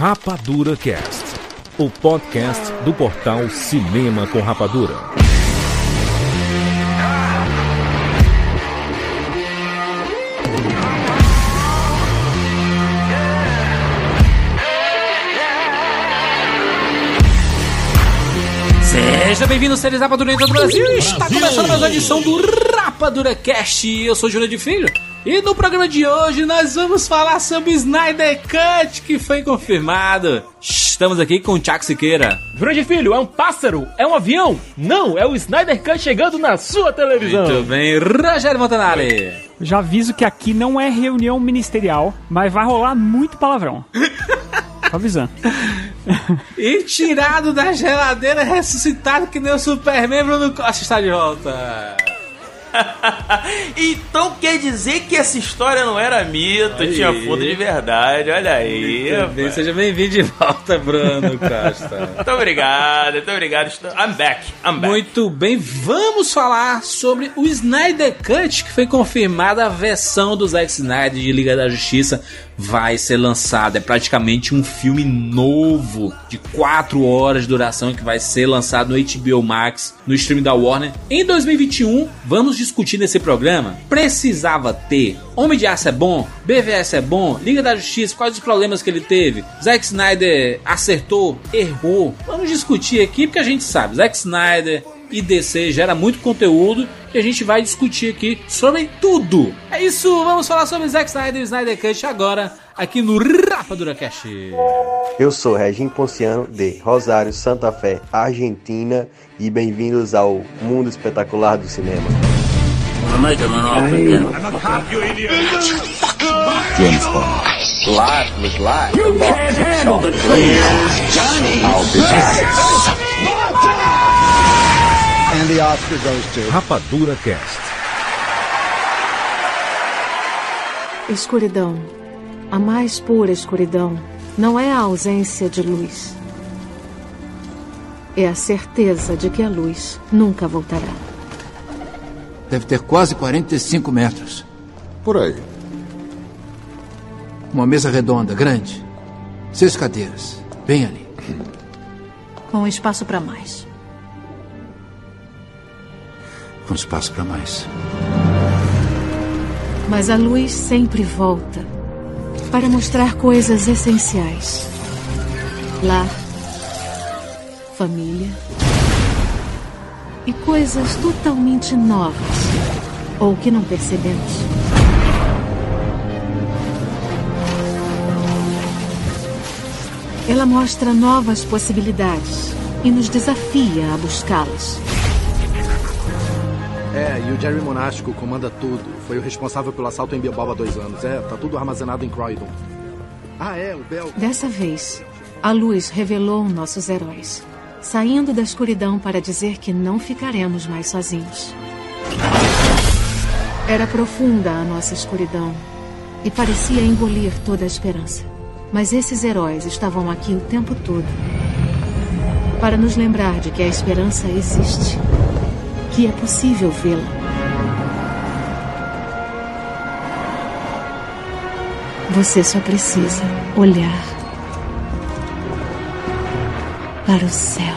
Rapadura Cast, o podcast do portal Cinema com Rapadura. Seja bem-vindo, seres Rapadura em todo o Brasil. Está começando mais uma edição do Rapadura Cast. Eu sou Júlio de Filho. E no programa de hoje nós vamos falar sobre Snyder Cut, que foi confirmado. Estamos aqui com o Tiago Siqueira. Grande filho, é um pássaro? É um avião? Não, é o Snyder Cut chegando na sua televisão. Muito bem, Rogério Montanari. Já aviso que aqui não é reunião ministerial, mas vai rolar muito palavrão. Tô avisando. E tirado da geladeira, ressuscitado que nem o Superman, Bruno Costa está de volta. então quer dizer que essa história não era mito, Aí. tinha fundo de verdade. Olha aí. Bem, seja bem-vindo de volta, Bruno Costa. Muito obrigado, muito obrigado. I'm back, I'm back. Muito bem, vamos falar sobre o Snyder Cut, que foi confirmada a versão do Zack Snyder de Liga da Justiça vai ser lançada. É praticamente um filme novo de 4 horas de duração que vai ser lançado no HBO Max, no stream da Warner. Em 2021, vamos discutir nesse programa. Precisava ter Homem de Aço é bom? BVS é bom? Liga da Justiça, quais os problemas que ele teve? Zack Snyder acertou? Errou? Vamos discutir aqui porque a gente sabe, Zack Snyder e DC gera muito conteúdo e a gente vai discutir aqui sobre tudo. É isso, vamos falar sobre Zack Snyder e Snyder Cut agora aqui no Rapadura Cast. Eu sou Regine Ponciano de Rosário, Santa Fé, Argentina e bem-vindos ao mundo espetacular do cinema. Rapadura Cast. Escuridão. A mais pura escuridão não é a ausência de luz. É a certeza de que a luz nunca voltará. Deve ter quase 45 metros. Por aí. Uma mesa redonda, grande. Seis cadeiras. Bem ali. Com espaço para mais. Com espaço para mais. Mas a luz sempre volta para mostrar coisas essenciais. Lar, família e coisas totalmente novas ou que não percebemos. Ela mostra novas possibilidades e nos desafia a buscá-las. É, e o Jerry Monástico comanda tudo. Foi o responsável pelo assalto em Bilbao há dois anos. É, tá tudo armazenado em Croydon. Ah, é, o Bel... Dessa vez, a luz revelou nossos heróis, saindo da escuridão para dizer que não ficaremos mais sozinhos. Era profunda a nossa escuridão e parecia engolir toda a esperança. Mas esses heróis estavam aqui o tempo todo para nos lembrar de que a esperança existe, que é possível vê-la. Você só precisa olhar para o céu.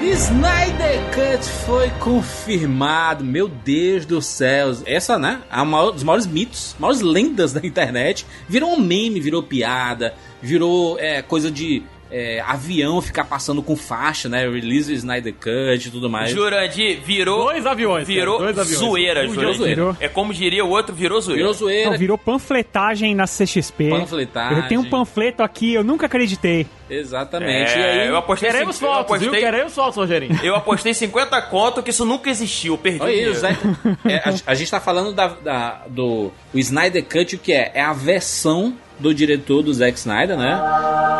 Snyder Cut foi confirmado, meu Deus do céu. Essa, né? É um dos maiores mitos, maiores lendas da internet. Virou um meme, virou piada, virou é, coisa de é, avião ficar passando com faixa, né? Release Snyder Cut e tudo mais. Jurandir, virou. Dois aviões, cara, Virou dois aviões. zoeira, Virou Jurandir. zoeira. É como diria o outro, virou zoeira. Virou zoeira. Não, virou panfletagem na CXP. Panfletagem. Eu tenho um panfleto aqui, eu nunca acreditei. Exatamente. É, e aí, eu apostei Queremos cin- eu fotos, viu? apostei, Queremos fotos, Rogerinho. eu apostei 50 conto que isso nunca existiu, eu perdi. Olha aí, o dinheiro. Zack- é, a, a gente tá falando da, da- do o Snyder Cut, o que é? É a versão do diretor do Zack Snyder, né?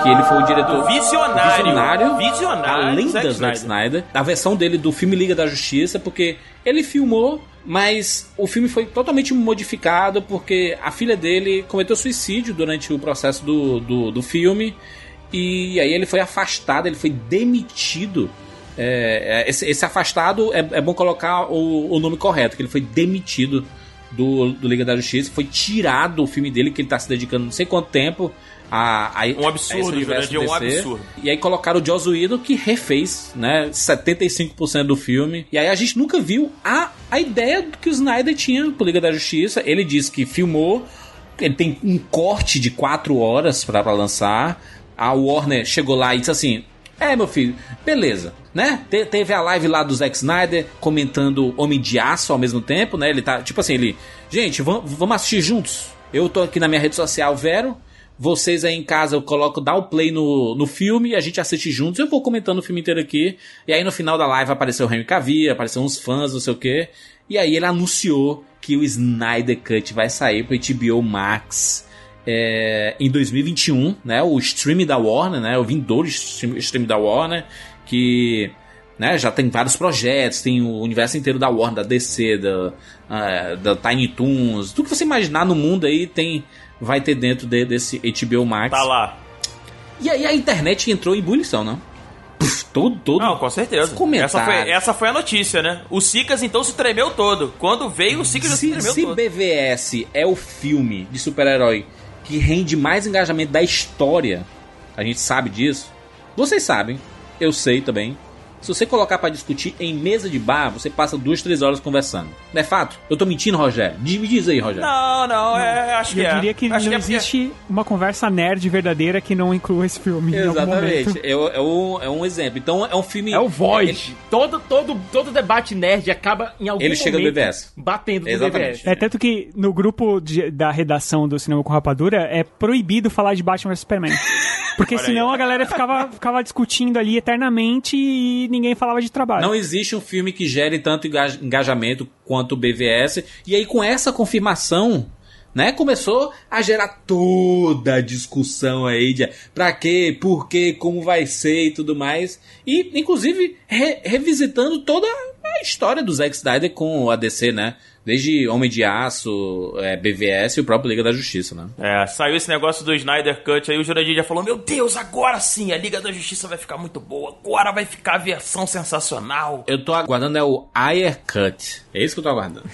Que ele foi o diretor Visionário. visionário, Visionário além Zack Zack Snyder. Snyder, a versão dele do filme Liga da Justiça, porque ele filmou, mas o filme foi totalmente modificado porque a filha dele cometeu suicídio durante o processo do, do, do filme e aí ele foi afastado, ele foi demitido. É, é, esse, esse afastado é, é bom colocar o, o nome correto, que ele foi demitido do, do Liga da Justiça. Foi tirado o filme dele, que ele tá se dedicando não sei quanto tempo a, a Um absurdo, a universo Jurandir, um absurdo. E aí colocaram o Joss Whedon, que refez, né, 75% do filme. E aí a gente nunca viu a, a ideia do que o Snyder tinha pro Liga da Justiça. Ele disse que filmou, ele tem um corte de 4 horas pra lançar. A Warner chegou lá e disse assim: É, meu filho, beleza. Né? Te- teve a live lá do Zack Snyder comentando Homem de Aço ao mesmo tempo, né? Ele tá, tipo assim, ele. Gente, vam- vamos assistir juntos. Eu tô aqui na minha rede social, Vero. Vocês aí em casa, eu coloco, dá o play no, no filme e a gente assiste juntos. Eu vou comentando o filme inteiro aqui. E aí no final da live apareceu o Henry Cavill, apareceu uns fãs, não sei o quê. E aí ele anunciou que o Snyder Cut vai sair pro HBO Max é, em 2021, né? O stream da Warner, né? O vindouro stream, stream da Warner, que né, já tem vários projetos, tem o universo inteiro da Warner, da DC, da, ah, da Tiny Toons, tudo que você imaginar no mundo aí tem vai ter dentro de- desse HBO Max. Tá lá. E aí a internet entrou em ebulição, não? Puf, todo, todo. Não, com certeza. Essa foi, essa foi a notícia, né? O Sicas então se tremeu todo. Quando veio, o Sicas já se Se, tremeu se todo. BVS é o filme de super-herói que rende mais engajamento da história, a gente sabe disso. Vocês sabem, eu sei também. Se você colocar pra discutir em mesa de bar, você passa duas, três horas conversando. Não é fato? Eu tô mentindo, Rogério? Me diz aí, Rogério. Não, não, é, acho que eu é. diria que acho não é porque- existe uma conversa nerd verdadeira que não inclua esse filme. em algum Exatamente. É, é um, é um exemplo. Então é um filme. É o Void. Todo, todo, todo debate nerd acaba em algum Ele chega no momento BVS. batendo no Exatamente. BVS. É tanto que no grupo de- da redação do Cinema com Rapadura é proibido falar de Batman vs Superman. Porque Olha senão aí. a galera ficava, ficava discutindo ali eternamente e ninguém falava de trabalho. Não existe um filme que gere tanto enga- engajamento quanto o BVS. E aí, com essa confirmação, né, começou a gerar toda a discussão aí de pra quê, por quê, como vai ser e tudo mais. E, inclusive, re- revisitando toda a história do Zack Snyder com a DC, né? Desde Homem de Aço, é, BVS e o próprio Liga da Justiça, né? É, saiu esse negócio do Snyder Cut aí, o Jurandir já falou: Meu Deus, agora sim, a Liga da Justiça vai ficar muito boa, agora vai ficar a versão sensacional. Eu tô aguardando é o Ayer Cut. É isso que eu tô aguardando.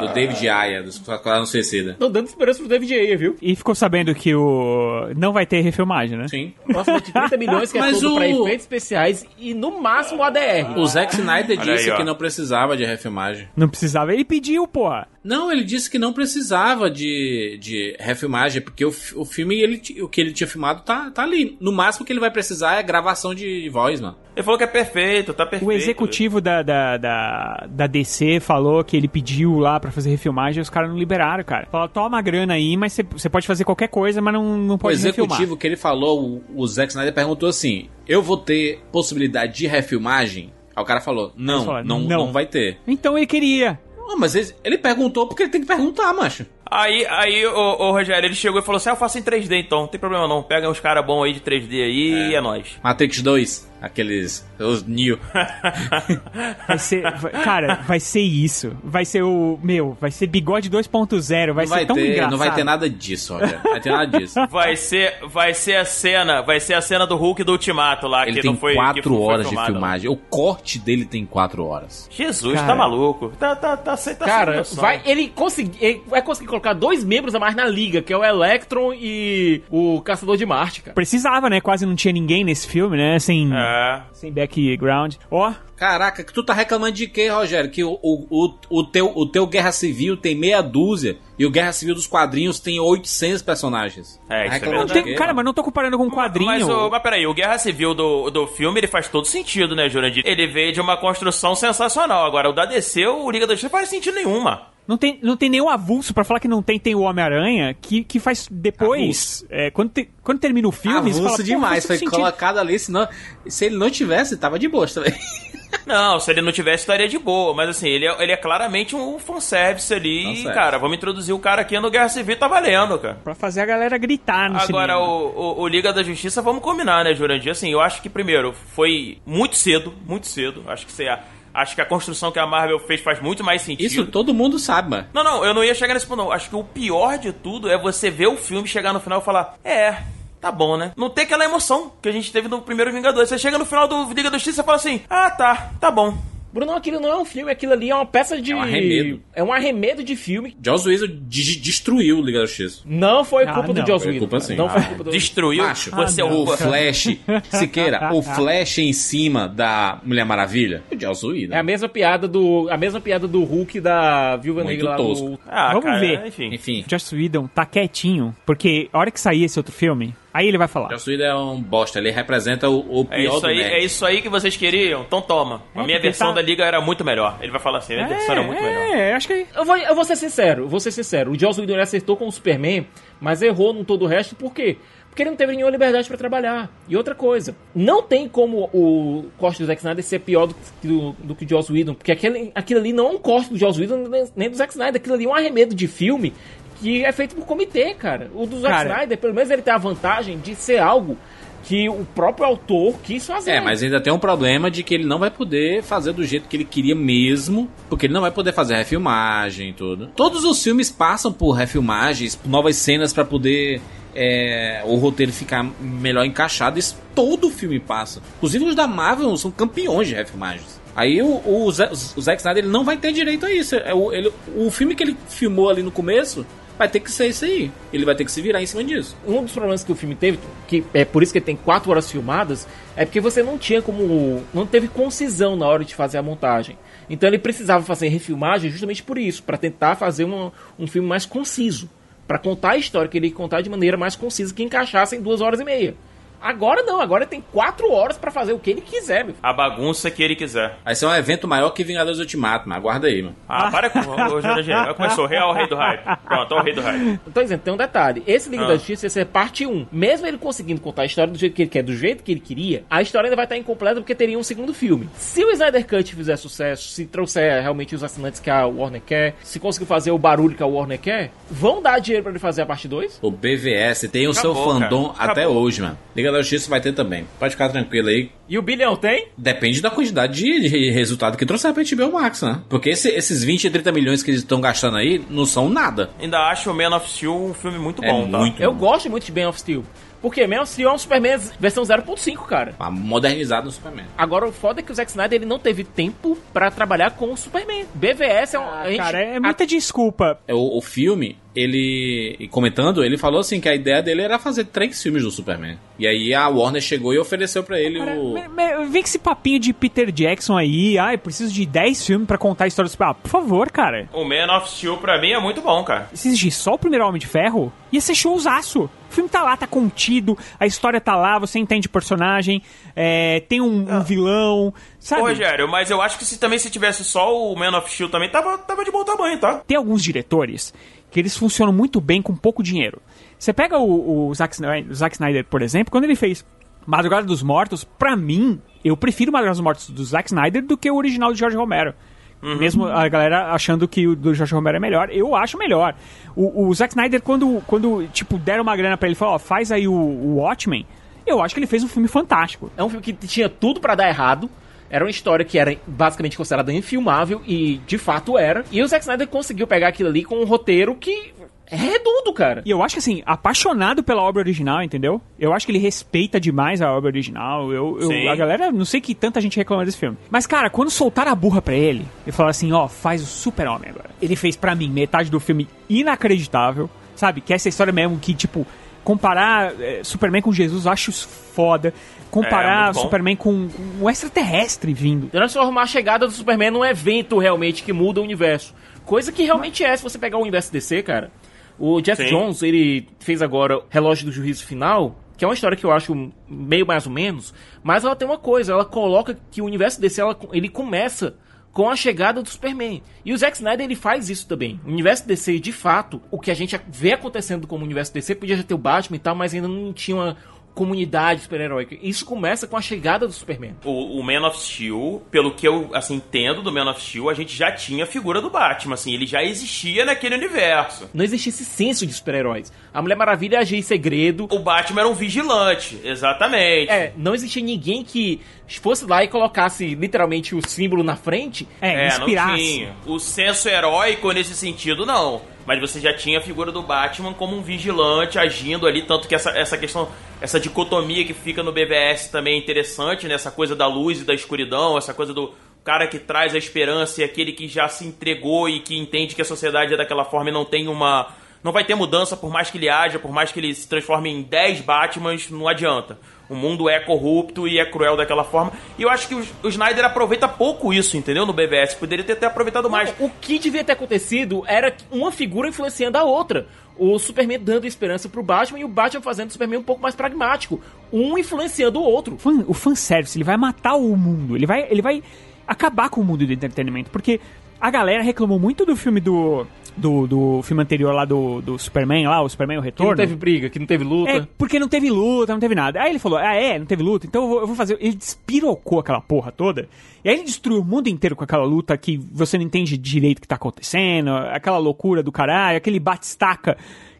do David Ayer, do Esquadrão Suicida. Tô dando esperança pro David Ayer, viu? E ficou sabendo que o não vai ter refilmagem, né? Sim. Próximo de 30 milhões que é Mas tudo o- pra efeitos especiais e no máximo ADR. O Zack Snyder disse aí, que não precisava de refilmagem. Não precisava. Ele pediu, porra. Não, ele disse que não precisava de, de refilmagem, porque o, o filme, ele, o que ele tinha filmado tá, tá ali. No máximo que ele vai precisar é gravação de voz, mano. Ele falou que é perfeito, tá perfeito. O executivo da, da, da, da DC falou que ele pediu lá pra fazer refilmagem e os caras não liberaram, cara. Falaram, toma a grana aí, mas você- pode fazer qualquer coisa, mas não, não O pode refilmar. executivo que ele falou, o, o Zack Snyder perguntou assim: Eu vou ter possibilidade de refilmagem? Aí o cara falou: Não, não, "Não." não vai ter. Então ele queria. Não, mas ele, ele perguntou porque ele tem que perguntar, macho. Aí, aí o, o Rogério, ele chegou e falou assim: ah, eu faço em 3D então, não tem problema não. Pega uns caras bons aí de 3D aí e é nóis. Matrix 2, aqueles. Os Neo. Vai ser. vai- cara, vai ser isso. Vai ser o. Meu, vai ser bigode 2.0. Vai Não ser vai, tão ter, engraçado. não vai ter nada disso, Rogério. Não vai ter nada disso. Vai ser, vai ser a cena, vai ser a cena do Hulk do Ultimato lá, Ele que tem não foi que 4 foi horas de filmado. filmagem. O corte dele tem 4 horas. Jesus, Cara. tá maluco. Tá, tá, tá, tá Cara, vai, ele, consegui, ele vai conseguir colocar dois membros a mais na liga, que é o Electron e o Caçador de Marte, cara. Precisava, né? Quase não tinha ninguém nesse filme, né? Sem, É. sem background. Ó, Caraca, que tu tá reclamando de quê, Rogério? Que o, o, o, o teu, o teu Guerra Civil tem meia dúzia e o Guerra Civil dos quadrinhos tem 800 personagens. É, isso é Tá reclamando não verdade. tem- cara, mas não tô comparando com um quadrinho. Mas, o, mas peraí, o Guerra Civil do, do filme, ele faz todo sentido, né, Jurandir? Ele veio de uma construção sensacional. Agora, o da DC, o Liga da Justiça, não faz sentido nenhuma. Não tem, não tem nenhum avulso pra falar que não tem, tem o Homem-Aranha, que, que faz depois. é, quando, te- quando termina o filme, você Avulso fala, "Pô, demais, foi sentido." colocado ali, senão. Se ele não tivesse, tava de boa também. Não, se ele não tivesse, estaria de boa. Mas assim, ele é, ele é claramente um fanservice ali. Fanservice. E, cara, vamos introduzir o cara aqui no Guerra Civil, tá valendo, cara. Pra fazer a galera gritar no Agora, o, o, o Liga da Justiça, vamos combinar, né, Jurandir? Assim, eu acho que, primeiro, foi muito cedo, muito cedo. Acho que, você, acho que a construção que a Marvel fez faz muito mais sentido. Isso todo mundo sabe, mano. Não, não, eu não ia chegar nesse ponto, não. Acho que o pior de tudo é você ver o filme, chegar no final e falar, é, tá bom, né? Não tem aquela emoção que a gente teve no primeiro Vingador. Você chega no final do Liga da Justiça e fala assim, ah, tá, tá bom. Bruno, aquilo não é um filme, aquilo ali é uma peça de. É um arremedo. É um arremedo de filme. Joss Whedon de- destruiu o Liga da Justiça. Não foi Ah, culpa do não. Joss Foi Whedon. culpa sim. Não foi Ah. culpa do Destruiu. Macho, você é o o Flash, Siqueira, o Flash em cima da Mulher Maravilha, o Joss Whedon. É a mesma piada do. A mesma piada do Hulk da Viúva Muito Negra lá tosco. do. Ah, Vamos cara, ver. Enfim. Enfim, Joss Whedon tá quietinho, porque a hora que sair esse outro filme, aí ele vai falar. Joss Whedon é um bosta, ele representa o, o pior É isso, do aí, nerd. é isso aí que vocês queriam? Então toma. A É, minha porque versão tá- da liga era muito melhor. Ele vai falar assim, a minha versão era muito melhor. é, acho que Eu vou, eu vou ser sincero, eu vou ser sincero. O Joss Whedon ele acertou com o Superman, mas errou no todo o resto, por quê? Porque ele não teve nenhuma liberdade pra trabalhar. E outra coisa, não tem como o corte do Zack Snyder ser pior do, que- do, do que o Joss Whedon, porque aquele, aquilo ali não é um corte do Joss Whedon nem- nem do Zack Snyder, aquilo ali é um arremedo de filme que é feito por comitê, cara. O do Zack Cara. Snyder, pelo menos ele tem a vantagem de ser algo que o próprio autor quis fazer. É, mas ainda tem um problema de que ele não vai poder fazer do jeito que ele queria mesmo, porque ele não vai poder fazer refilmagem e tudo. Todos os filmes passam por refilmagens, por novas cenas pra poder é, o roteiro ficar melhor encaixado. Isso todo filme passa. Inclusive os da Marvel são campeões de refilmagens. Aí o, o, o Zack Snyder ele não vai ter direito a isso. É ele- o filme que ele filmou ali no começo vai ter que ser isso aí. Ele vai ter que se virar em cima disso. um dos problemas que o filme teve, que é por isso que ele tem quatro horas filmadas, é porque você não tinha como. não teve concisão na hora de fazer a montagem. Então ele precisava fazer refilmagem justamente por isso, para tentar fazer um, um filme mais conciso. Pra contar a história que ele contar de maneira mais concisa que encaixasse em duas horas e meia. Agora não, agora ele tem quatro horas pra fazer o que ele quiser, meu. A bagunça que ele quiser. Vai ser um evento maior que Vingadores Ultimato, mas aguarda aí, mano. Ah, para com o. Já Começou. Real Rei do Hype. Pronto, o Rei do Hype. Tô dizendo, tem um detalhe. Esse Liga Ah. da Justiça ia ser parte 1. Mesmo ele conseguindo contar a história do jeito que ele quer, do jeito que ele queria, a história ainda vai estar incompleta porque teria um segundo filme. Se o Snyder Cut fizer sucesso, se trouxer realmente os assinantes que a Warner quer, se conseguir fazer o barulho que a Warner quer, vão dar dinheiro pra ele fazer a parte 2? O BVS tem o seu Acabou, fandom cara. até Acabou. hoje, mano. Liga da Justiça vai ter também. Pode ficar tranquilo aí. E o bilhão tem? Depende da quantidade de, de resultado que trouxer pra HBO Max, né? Porque esse- esses 20 e 30 milhões que eles estão gastando aí não são nada. Ainda acho o Man of Steel um filme muito É bom, tá? muito Eu gosto muito de Man of Steel. Porque Man of Steel é um Superman versão 0.5, cara. Tá modernizado no Superman. Agora, o foda é que o Zack Snyder ele não teve tempo pra trabalhar com o Superman. BVS é um... a gente- Cara, é muita desculpa. É, O, o filme, ele. Comentando, ele falou assim que a ideia dele era fazer três filmes do Superman. E aí a Warner chegou e ofereceu pra ele Cara, o. me- me- vem com esse papinho de Peter Jackson aí. Ai, preciso de 10 filmes pra contar a história do Superman. Ah, por favor, cara. O Man of Steel pra mim é muito bom, cara. Se exigir só o primeiro Homem de Ferro, ia ser showzaço. O filme tá lá, tá contido, a história tá lá, você entende o personagem, é, tem um, um vilão, sabe? Ô, Rogério, mas eu acho que se também se tivesse só o Man of Steel também, tava, tava de bom tamanho, tá? Tem alguns diretores que eles funcionam muito bem com pouco dinheiro. Você pega o, o, Zack, Snyder, o Zack Snyder, por exemplo, quando ele fez Madrugada dos Mortos, pra mim, eu prefiro Madrugada dos Mortos do Zack Snyder do que o original de George Romero. Mesmo a galera achando que o do George Romero é melhor, eu acho melhor. O, o Zack Snyder, quando, quando tipo, deram uma grana pra ele e falou, ó, faz aí o, o Watchmen, eu acho que ele fez um filme fantástico. É um filme que tinha tudo pra dar errado. Era uma história que era basicamente considerada infilmável e de fato era. E o Zack Snyder conseguiu pegar aquilo ali com um roteiro que é redondo, cara. E eu acho que, assim, apaixonado pela obra original, entendeu? Eu acho que ele respeita demais a obra original. Eu, eu- a galera, não sei que tanta gente reclama desse filme. Mas, cara, quando soltaram a burra pra ele, e falaram assim, ó, faz o super-homem agora. Ele fez pra mim metade do filme inacreditável, sabe? Que essa história mesmo que, tipo, comparar é, Superman com Jesus, eu acho isso foda. É, Comparar muito bom. Superman com um extraterrestre vindo. Transformar a chegada do Superman num evento realmente que muda o universo. Coisa que realmente é, se você pegar o universo DC, cara. O Jeff Sim. Jones, ele fez agora Relógio do Juízo Final, que é uma história que eu acho meio mais ou menos, mas ela tem uma coisa, ela coloca que o universo DC, ela- ele começa com a chegada do Superman. E o Zack Snyder, ele faz isso também. O universo DC, de fato, o que a gente vê acontecendo como universo DC, podia já ter o Batman e tal, mas ainda não tinha uma comunidade super-heróica. Isso começa com a chegada do Superman. O, o Man of Steel, pelo que eu assim, entendo do Man of Steel, a gente já tinha a figura do Batman, assim, ele já existia naquele universo. não existia esse senso de super-heróis. A Mulher Maravilha agia em segredo. O Batman era um vigilante, exatamente. É, não existia ninguém que fosse lá e colocasse literalmente o símbolo na frente. É, É, inspirasse. não tinha. O senso heróico nesse sentido, não. Mas você já tinha a figura do Batman como um vigilante agindo ali, tanto que essa, essa questão, essa dicotomia que fica no BVS também é interessante, né? Essa coisa da luz e da escuridão, essa coisa do, cara que traz a esperança e aquele que já se entregou e que entende que a sociedade é daquela forma e não tem uma. Não vai ter mudança por mais que ele haja, por mais que ele se transforme em 10 Batmans, não adianta. O mundo é corrupto e é cruel daquela forma. E eu acho que o, o Snyder aproveita pouco isso, entendeu? No BVS. Poderia ter, ter aproveitado mais. O que devia ter acontecido era uma figura influenciando a outra. O Superman dando esperança pro Batman e o Batman fazendo o Superman um pouco mais pragmático. Um influenciando o outro. Fan- o fanservice, ele vai matar o mundo. Ele vai, ele vai acabar com o mundo do entretenimento. Porque a galera reclamou muito do filme do. Do, do filme anterior lá do, do Superman, lá, o Superman o Que Retorno. não teve briga, que não teve luta. É, porque não teve luta, não teve nada. Aí ele falou, ah, é, não teve luta, então eu vou, eu vou fazer. Ele despirocou aquela porra toda. E aí ele destruiu o mundo inteiro com aquela luta que você não entende direito o que tá acontecendo, aquela loucura do caralho, aquele batistaca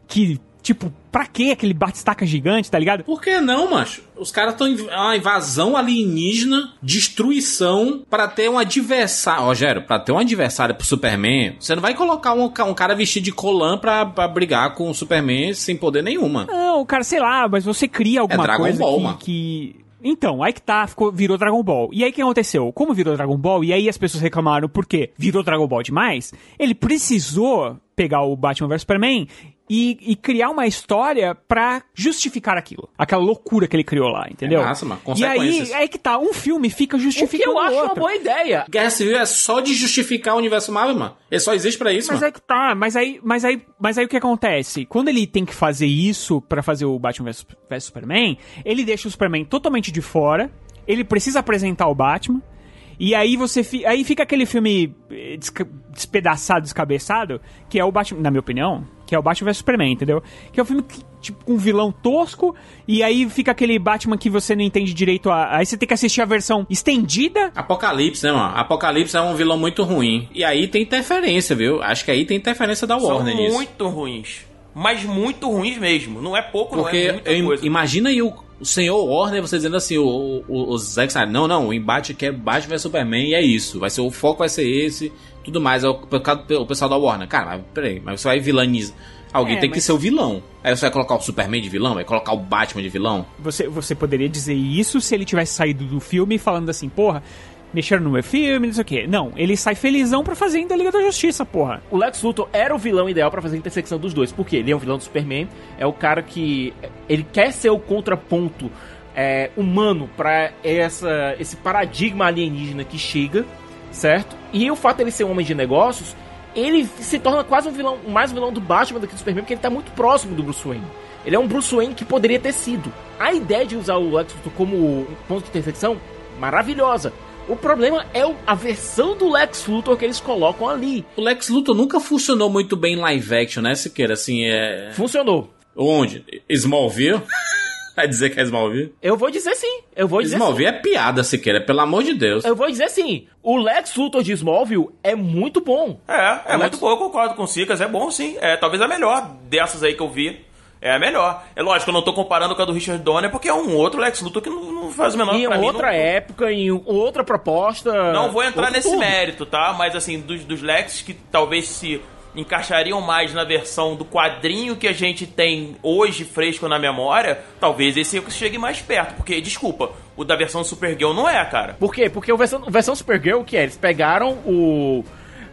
que, tipo, pra que aquele batistaca gigante, tá ligado? Por que não, macho? Os caras estão em uma invasão alienígena, destruição, pra ter um adversário. Rogério, pra ter um adversário pro Superman, você não vai colocar um, um cara vestido de colã pra, pra brigar com o Superman sem poder nenhuma. Não, cara, sei lá, mas você cria alguma É Dragon coisa Ball, que, mano. que- Então, aí que tá, ficou, virou Dragon Ball. E aí o que aconteceu? Como virou Dragon Ball, e aí as pessoas reclamaram porque virou Dragon Ball demais, ele precisou pegar o Batman vs Superman e, e criar uma história pra justificar aquilo. Aquela loucura que ele criou lá, entendeu? É massa, mano. E aí, aí que tá, um filme fica O que justificando eu acho o uma outro. boa ideia. Guerra Civil é só de justificar o universo Marvel, mano. Ele só existe pra isso, Mas mano. é que tá, mas aí, mas aí, mas aí o que acontece? Quando ele tem que fazer isso pra fazer o Batman vs vs Superman, ele deixa o Superman totalmente de fora, ele precisa apresentar o Batman, e aí você fi- aí fica aquele filme eh, despedaçado, descabeçado, que é o Batman, na minha opinião, que é o Batman vs Superman, entendeu? Que é um filme que, tipo com um vilão tosco, e aí fica aquele Batman que você não entende direito a, aí você tem que assistir a versão estendida Apocalipse, né, mano? Apocalipse é um vilão muito ruim. E aí tem interferência, viu? Acho que aí tem interferência da São Warner nisso. muito ruins. Mas muito ruins mesmo. Não é pouco, não é Porque muita eu coisa. imagina aí o, o senhor Warner, você dizendo assim, o, o, o Zack Snyder, não, não, o embate aqui é Batman vs Superman e é isso. Vai ser, o foco vai ser esse, tudo mais. É o, o pessoal da Warner. Cara, mas peraí, mas você vai vilanizar. Alguém É, tem que mas- ser o vilão. Aí você vai colocar o Superman de vilão? Vai colocar o Batman de vilão? Você, você poderia dizer isso se ele tivesse saído do filme falando assim, porra, mexeram no meu filme, não sei o quê. Não, ele sai felizão pra fazer ainda a Liga da Justiça, porra. O Lex Luthor era o vilão ideal pra fazer a intersecção dos dois. Porque ele é um vilão do Superman, é o cara que ele quer ser o contraponto é, humano pra essa esse paradigma alienígena que chega, certo? E o fato dele ser um homem de negócios, ele se torna quase um vilão, mais um vilão do Batman do que do Superman, porque ele tá muito próximo do Bruce Wayne. Ele é um Bruce Wayne que poderia ter sido. A ideia de usar o Lex Luthor como ponto de intersecção, maravilhosa. O problema é a versão do Lex Luthor que eles colocam ali. O Lex Luthor nunca funcionou muito bem em live action, né, Siqueira? Assim, é... Funcionou. Onde? Smallville? vai dizer que é Smallville? Eu vou dizer sim. Eu vou dizer Smallville sim. é piada, Siqueira, pelo amor de Deus. Eu vou dizer sim. O Lex Luthor de Smallville é muito bom. É, é muito bom, eu concordo com o Cicas, é bom sim. É talvez a melhor dessas aí que eu vi. É a melhor. É lógico, eu não tô comparando com a do Richard Donner, porque é um outro Lex Luthor que não, não faz o menor em pra mim, outra não- época, em outra proposta. Não vou entrar nesse tudo. mérito, tá? Mas assim, dos, dos Lex que talvez se encaixariam mais na versão do quadrinho que a gente tem hoje fresco na memória, talvez esse chegue mais perto. Porque, desculpa, o da versão Supergirl não é, cara. Por quê? Porque a versão, a versão Supergirl, o que é? Eles pegaram o.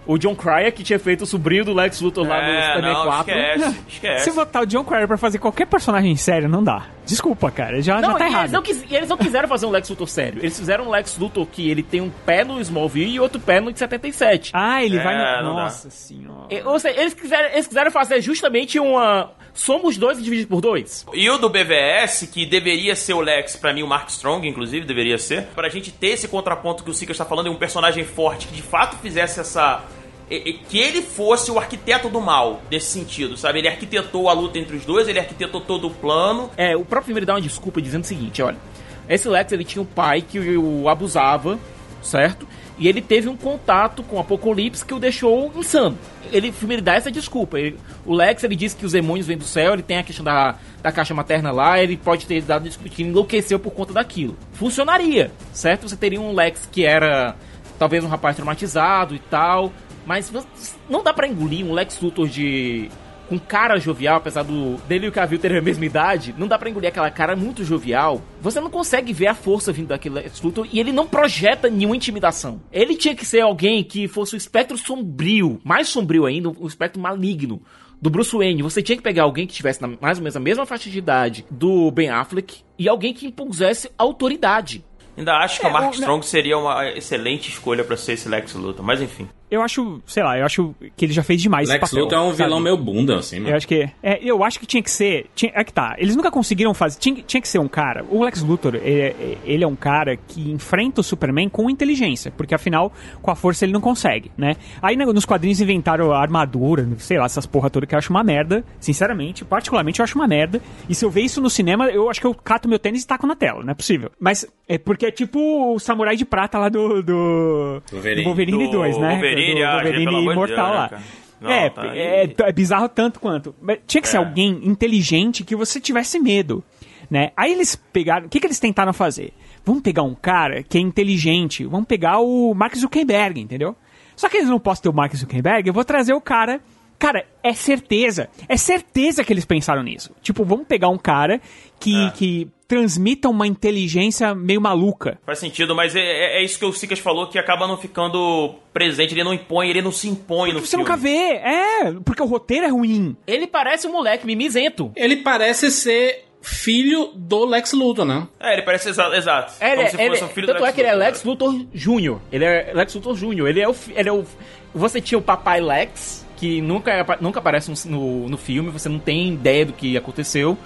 O John Cryer, que tinha feito o sobrinho do Lex Luthor lá no É, Superman não, 4. esquece, esquece. Se botar o John Cryer pra fazer qualquer personagem sério, não dá. Desculpa, cara, já, Não, já tá e errado. eles, não quis- e eles não quiseram fazer um Lex Luthor sério. Eles fizeram um Lex Luthor que ele tem um pé no Smallville e outro pé no de 77. Ah, ele É, vai no... não dá. Nossa senhora. Ou seja, eles quiseram, eles quiseram fazer justamente uma. Somos dois e dividido por dois. E o do BVS, que deveria ser o Lex, pra mim o Mark Strong, inclusive, deveria ser, pra gente ter esse contraponto que o Sika está falando, e um personagem forte que de fato fizesse essa. Que ele fosse o arquiteto do mal, nesse sentido, sabe? Ele arquitetou a luta entre os dois, ele arquitetou todo o plano. É, o próprio filme ele dá uma desculpa dizendo o seguinte, olha. Esse Lex, ele tinha um pai que o abusava, certo? E ele teve um contato com o Apocalipse que o deixou insano. Ele, ele dá essa desculpa. Ele- o Lex, ele diz que os demônios vêm do céu, ele tem a questão da, da caixa materna lá, ele pode ter dado que enlouqueceu por conta daquilo. Funcionaria, certo? Você teria um Lex que era talvez um rapaz traumatizado e tal, mas não dá pra engolir um Lex Luthor de com cara jovial, apesar do dele e o Cavill terem a mesma idade, não dá pra engolir aquela cara muito jovial. Você não consegue ver a força vindo daquele Lex Luthor e ele não projeta nenhuma intimidação. Ele tinha que ser alguém que fosse o espectro sombrio, mais sombrio ainda, o espectro maligno do Bruce Wayne, você tinha que pegar alguém que tivesse na, mais ou menos a mesma faixa de idade do Ben Affleck e alguém que impusesse autoridade. Ainda acho que É, o Mark o- Strong seria uma excelente escolha pra ser esse Lex Luthor, mas enfim. Eu acho, sei lá, eu acho que ele já fez demais Lex papel. Luthor é um sabe? vilão meio bunda, assim, mano. Eu acho que. É, eu acho que tinha que ser. Tinha, é que tá. Eles nunca conseguiram fazer. Tinha, tinha que ser um cara. O Lex Luthor, ele, ele é um cara que enfrenta o Superman com inteligência. Porque afinal, com a força ele não consegue, né? Aí né, nos quadrinhos inventaram a armadura, sei lá, essas porra toda que eu acho uma merda. Sinceramente, particularmente eu acho uma merda. E se eu ver isso no cinema, eu acho que eu cato meu tênis e taco na tela. Não é possível. Mas é porque é tipo o samurai de prata lá do. do Wolverine. do Wolverine Do 2, né? Wolverine, do ah, Wolverine pelo amor de imortal lá. cara? Não, é, tá é, é bizarro tanto quanto. Mas tinha que ser É. alguém inteligente que você tivesse medo, né? Aí eles pegaram... O que, que eles tentaram fazer? Vamos pegar um cara que é inteligente. Vamos pegar o Mark Zuckerberg, entendeu? Só que eles não possam ter o Mark Zuckerberg. Eu vou trazer o cara... Cara, é certeza. É certeza que eles pensaram nisso. Tipo, vamos pegar um cara que, É. que transmita uma inteligência meio maluca. Faz sentido, mas é, é- é isso que o Sicas falou, que acaba não ficando presente, ele não impõe, ele não se impõe no Você filme. nunca vê. É, porque o roteiro é ruim. Ele parece um moleque mimizento. Ele parece ser filho do Lex Luthor, né? É, ele parece exa exato. É, como ele, se ele- fosse um filho do tanto é que ele é Lex cara. Luthor Jr. Ele é Lex Luthor Jr. Ele é o, ele é o você tinha o papai Lex que nunca é nunca aparece no, no filme, você não tem ideia do que aconteceu.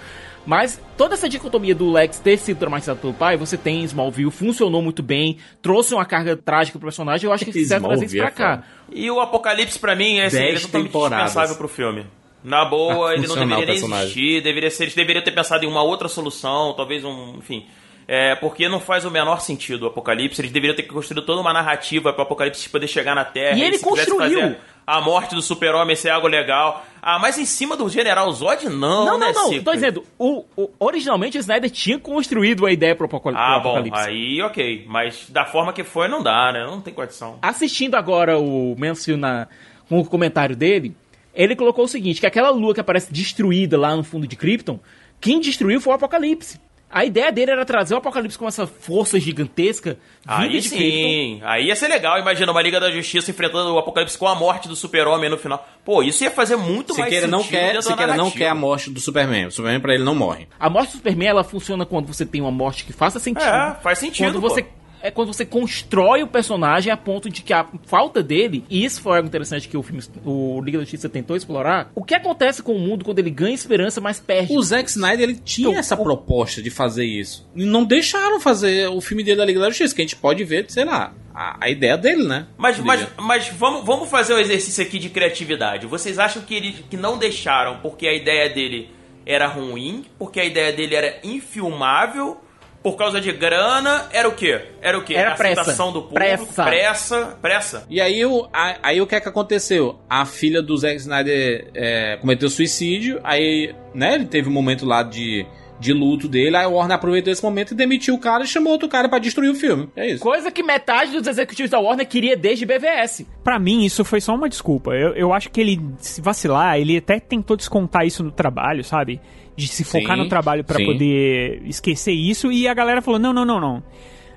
Mas toda essa dicotomia do Lex ter sido traumatizado pelo pai, você tem em Smallville, funcionou muito bem, trouxe uma carga trágica pro personagem, eu acho que eles quiseram trazer isso pra é cá. E o Apocalipse, pra mim, é, assim, ele é totalmente temporadas. dispensável pro filme. Na boa, ele não deveria nem existir, deveria ser, eles deveriam ter pensado em uma outra solução, talvez um, enfim... É, porque não faz o menor sentido o Apocalipse. Eles deveriam ter construído toda uma narrativa para o Apocalipse poder chegar na Terra. E ele se quisesse construiu. a morte do super-homem ser algo legal. Ah, mas em cima do General Zod, não, Não, né, não, não. Cico? Tô dizendo, o, o- originalmente o Snyder tinha construído a ideia pro, Apocali- Ah, pro bom, Apocalipse. aí ok. Mas da forma que foi, não dá, né? Não tem condição. Assistindo agora o Mansfield na, com o comentário dele, ele colocou o seguinte, que aquela lua que aparece destruída lá no fundo de Krypton, quem destruiu foi o Apocalipse. A ideia dele era trazer o Apocalipse com essa força gigantesca Aí de Krypton. sim, aí ia ser legal. Imagina uma Liga da Justiça enfrentando o Apocalipse com a morte do super-homem no final. Pô, isso ia fazer muito mais Siqueira sentido não quer, da Siqueira não quer a morte do Superman. O Superman pra ele não morre. A morte do Superman, ela funciona quando você tem uma morte que faça sentido. É, faz sentido, Quando pô. você é quando você constrói o personagem a ponto de que a falta dele, e isso foi algo interessante que o filme, o Liga da Justiça tentou explorar, o que acontece com o mundo quando ele ganha esperança, mas perde. O Zack Snyder ele tinha Então, essa o- proposta de fazer isso. E não deixaram fazer o filme dele da Liga da Justiça, que a gente pode ver, sei lá, a, a ideia dele, né? Mas, Liga. mas, mas vamos, vamos fazer um exercício aqui de criatividade. Vocês acham que, ele, que não deixaram porque a ideia dele era ruim, porque a ideia dele era infilmável, por causa de grana, era o quê? Era o quê? Era a pressa. aceitação do público, Pressa. pressa, pressa. E aí, o, a- aí o que é que aconteceu? A filha do Zack Snyder é, cometeu suicídio, aí, né, ele teve um momento lá de, de luto dele, aí o Warner aproveitou esse momento e demitiu o cara e chamou outro cara pra destruir o filme. É isso. Coisa que metade dos executivos da Warner queria desde BVS. Pra mim, isso foi só uma desculpa. Eu, eu acho que ele, se vacilar, ele até tentou descontar isso no trabalho, sabe? De se focar Sim, no trabalho pra sim. poder esquecer isso. E a galera falou: não, não, não, não.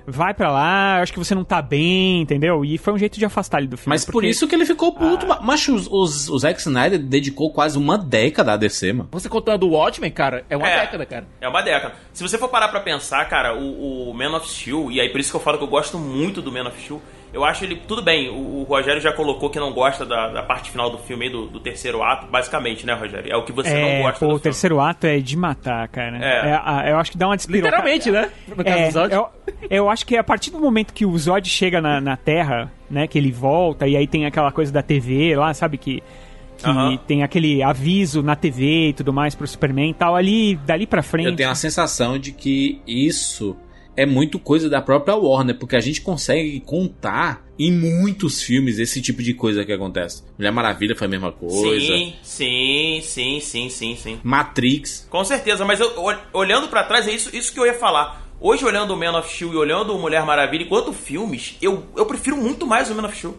Vai pra lá, acho que você não tá bem, entendeu? E foi um jeito de afastar ele do filme. Mas por porque- isso que ele ficou puto. Mas os, os, o Zack Snyder dedicou quase uma década a DC, mano. Você contando o Watchmen, cara, é uma É. década, cara. É uma década. Se você for parar pra pensar, cara, o, o Man of Steel, e aí por isso que eu falo que eu gosto muito do Man of Steel, eu acho ele. Tudo bem, o, o Rogério já colocou que não gosta da, da parte final do filme aí, do, do terceiro ato, basicamente, né, Rogério? É o que você é, não gosta pô, do o filme. terceiro ato é de matar, cara. É. a- eu acho que dá uma despirocada. Literalmente, né? No caso É, do Zod. eu, eu acho que a partir do momento que o Zod chega na, na Terra, né, que ele volta, e aí tem aquela coisa da TV lá, sabe, que, que Aham. tem aquele aviso na TV e tudo mais pro Superman e tal, ali, dali pra frente... Eu tenho a sensação de que isso é muito coisa da própria Warner, porque a gente consegue contar em muitos filmes esse tipo de coisa que acontece. Mulher Maravilha foi a mesma coisa. Sim, sim, sim, sim, sim, sim. Matrix. Com certeza, mas eu, ol- olhando pra trás, é isso, isso que eu ia falar. Hoje, olhando o Man of Steel e olhando o Mulher Maravilha, enquanto filmes, eu, eu prefiro muito mais o Man of Steel.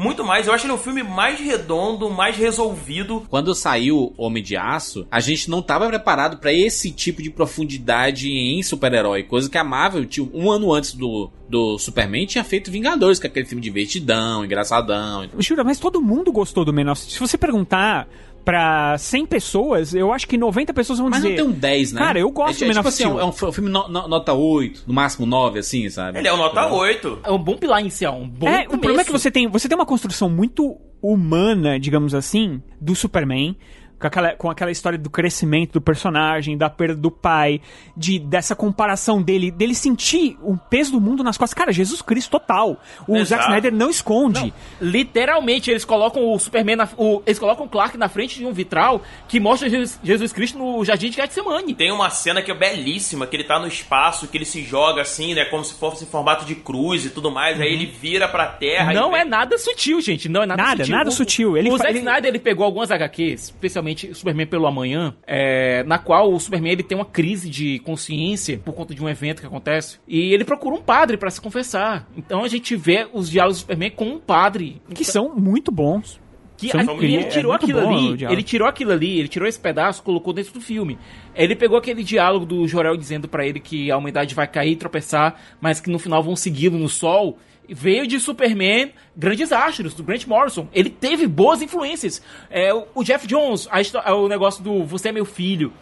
Muito mais. Eu acho ele um filme mais redondo, mais resolvido. Quando saiu Homem de Aço, a gente não tava preparado pra esse tipo de profundidade em super-herói. Coisa que a Marvel, tinha, um ano antes do, do Superman, tinha feito Vingadores, que é aquele filme divertidão, engraçadão. Jura, mas todo mundo gostou do Man of Steel. Se você perguntar pra 100 pessoas, eu acho que 90 pessoas vão Mas dizer... não tem um 10, né? Cara, eu gosto é, do é, tipo assim, é um, é um filme no- no- nota 8, no máximo 9, assim, sabe? Ele é o nota 8. É um bom pilar inicial, um bom É, o problema é que começo. você tem, você tem uma construção muito humana, digamos assim, do Superman. Com aquela, com aquela história do crescimento do personagem, da perda do pai, de dessa comparação dele, dele sentir o peso do mundo nas costas. Cara, Jesus Cristo total. O Exato. Zack Snyder não esconde. Literalmente, eles colocam o Superman na, o, Eles colocam o Clark na frente de um vitral que mostra Jesus, Jesus Cristo no jardim de Getsemane. Tem uma cena que é belíssima, que ele tá no espaço, que ele se joga assim, né? Como se fosse em formato de cruz e tudo mais. Aí ele vira pra terra. Não e é nada sutil, gente. Não é nada, Nada, sutil. nada O- sutil. Ele o fa- Zack ele- Snyder ele pegou algumas HQs, especialmente Superman pelo Amanhã, é, na qual o Superman ele tem uma crise de consciência por conta de um evento que acontece. E ele procura um padre pra se confessar. Então a gente vê os diálogos do Superman com um padre. Que são muito bons. Que a- ele tirou É aquilo ali, ele tirou aquilo ali, ele tirou esse pedaço, colocou dentro do filme. Ele pegou aquele diálogo do Jorel dizendo pra ele que a humanidade vai cair e tropeçar, mas que no final vão segui-lo no sol. Veio de Superman, grandes astros, do Grant Morrison. Ele teve boas influências. É, o, o Jeff Jones, a histó- o negócio do Você é meu filho.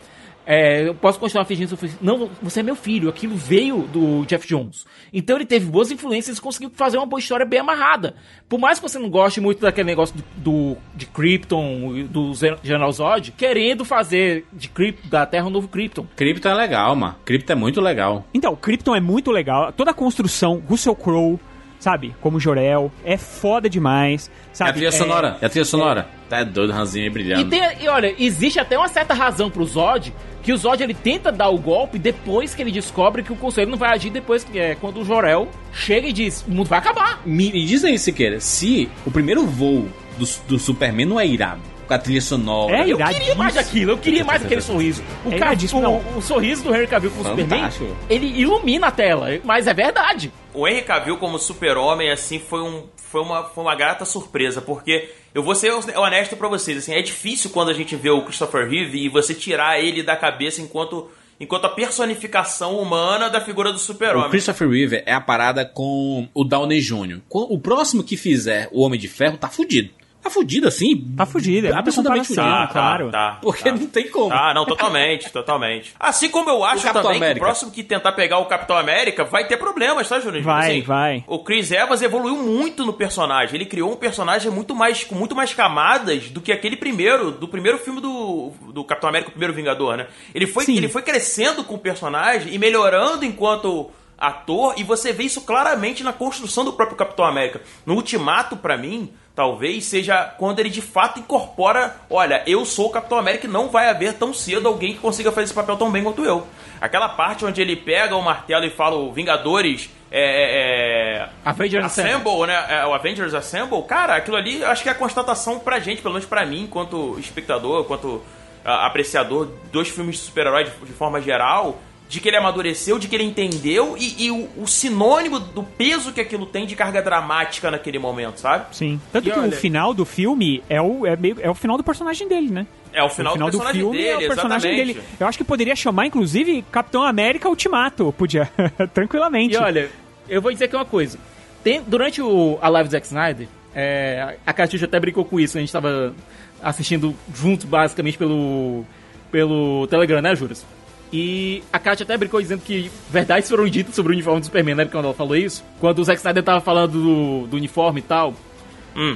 É, eu posso continuar fingindo seu filho. Não, você é meu filho. Aquilo veio do Jeff Jones. Então ele teve boas influências e conseguiu fazer uma boa história bem amarrada. Por mais que você não goste muito daquele negócio do, do- de Krypton, e do General Zod, querendo fazer de Krypton, da Terra um novo Krypton. Krypton é legal, mano. Krypton é muito legal. Então, Krypton é muito legal. Toda a construção, Russell Crowe, sabe? Como Jorel, é foda demais. É Sabe? a trilha sonora. É a trilha sonora. Tá doido, Ranzinho aí E, brilhando. tem, e olha, existe até uma certa razão pro Zod, que o Zod ele tenta dar o golpe depois que ele descobre que o conselho não vai agir depois que é quando o Jorel chega e diz: "O mundo vai acabar". Me, me diz aí, Siqueira, se o primeiro voo do, do Superman não é irado, com a trilha sonora. É Eu queria mais daquilo, eu queria mais aquele sorriso. O, É ca- iradíssimo, o- o sorriso do Henry Cavill com o Superman, ele ilumina a tela, mas é verdade. O Henry Cavill como super-homem, assim, foi, um, foi, uma, foi uma grata surpresa, porque eu vou ser honesto pra vocês, assim, é difícil quando a gente vê o Christopher Reeve e você tirar ele da cabeça enquanto, enquanto a personificação humana da figura do O super-homem. Christopher Reeve é a parada com o Downey Jr. O próximo que fizer o Homem de Ferro tá fudido. Tá fudido assim. Tá fudido, é Absolutamente fudido. Tá, claro. tá, tá, Porque tá. não tem como. Ah, não, totalmente, totalmente. Assim como eu acho também que América. o próximo que tentar pegar o Capitão América vai ter problemas, tá, Júnior? Vai, vai. O Chris Evans evoluiu muito no personagem. Ele criou um personagem muito mais com muito mais camadas do que aquele primeiro, do primeiro filme do, do Capitão América, o primeiro Vingador, né? Ele foi, Sim. ele foi crescendo com o personagem e melhorando enquanto ator, e você vê isso claramente na construção do próprio Capitão América. No Ultimato, pra mim, talvez seja quando ele de fato incorpora, olha, eu sou o Capitão América e não vai haver tão cedo alguém que consiga fazer esse papel tão bem quanto eu. Aquela parte onde ele pega o martelo e fala o Vingadores é, é, Avengers Assemble. Assemble, né? É, o Avengers Assemble, cara, aquilo ali acho que é a constatação pra gente, pelo menos pra mim, enquanto espectador, enquanto ah, apreciador dos filmes de super-herói de, de forma geral, de que ele amadureceu, de que ele entendeu e, e o, o sinônimo do peso que aquilo tem de carga dramática naquele momento, sabe? Sim. Tanto E que olha- o final do filme é o, é, meio, é o final do personagem dele, né? É o final, o final do do, personagem filme dele, é o personagem exatamente. dele. Eu acho que poderia chamar, inclusive, Capitão América Ultimato. Podia, tranquilamente. E olha, eu vou dizer aqui uma coisa. Tem, durante o, a live do Zack Snyder, é, a Catiuxa até brincou com isso, a gente tava assistindo juntos, basicamente, pelo, pelo Telegram, né, Juras? E a Katia até brincou dizendo que verdades foram ditas sobre o uniforme do Superman, né? Quando ela falou isso. Quando o Zack Snyder tava falando do, do uniforme e tal.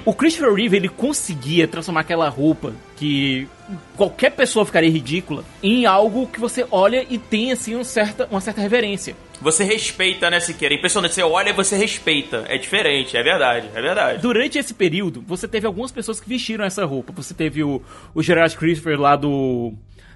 O Christopher Reeve, ele conseguia transformar aquela roupa que qualquer pessoa ficaria ridícula em algo que você olha e tem, assim, um certa, uma certa reverência. Você respeita, né, Siqueira? Impressionante. Você olha e você respeita. É diferente, é verdade, é verdade. Durante esse período, você teve algumas pessoas que vestiram essa roupa. Você teve o, o Gerard Christopher lá do.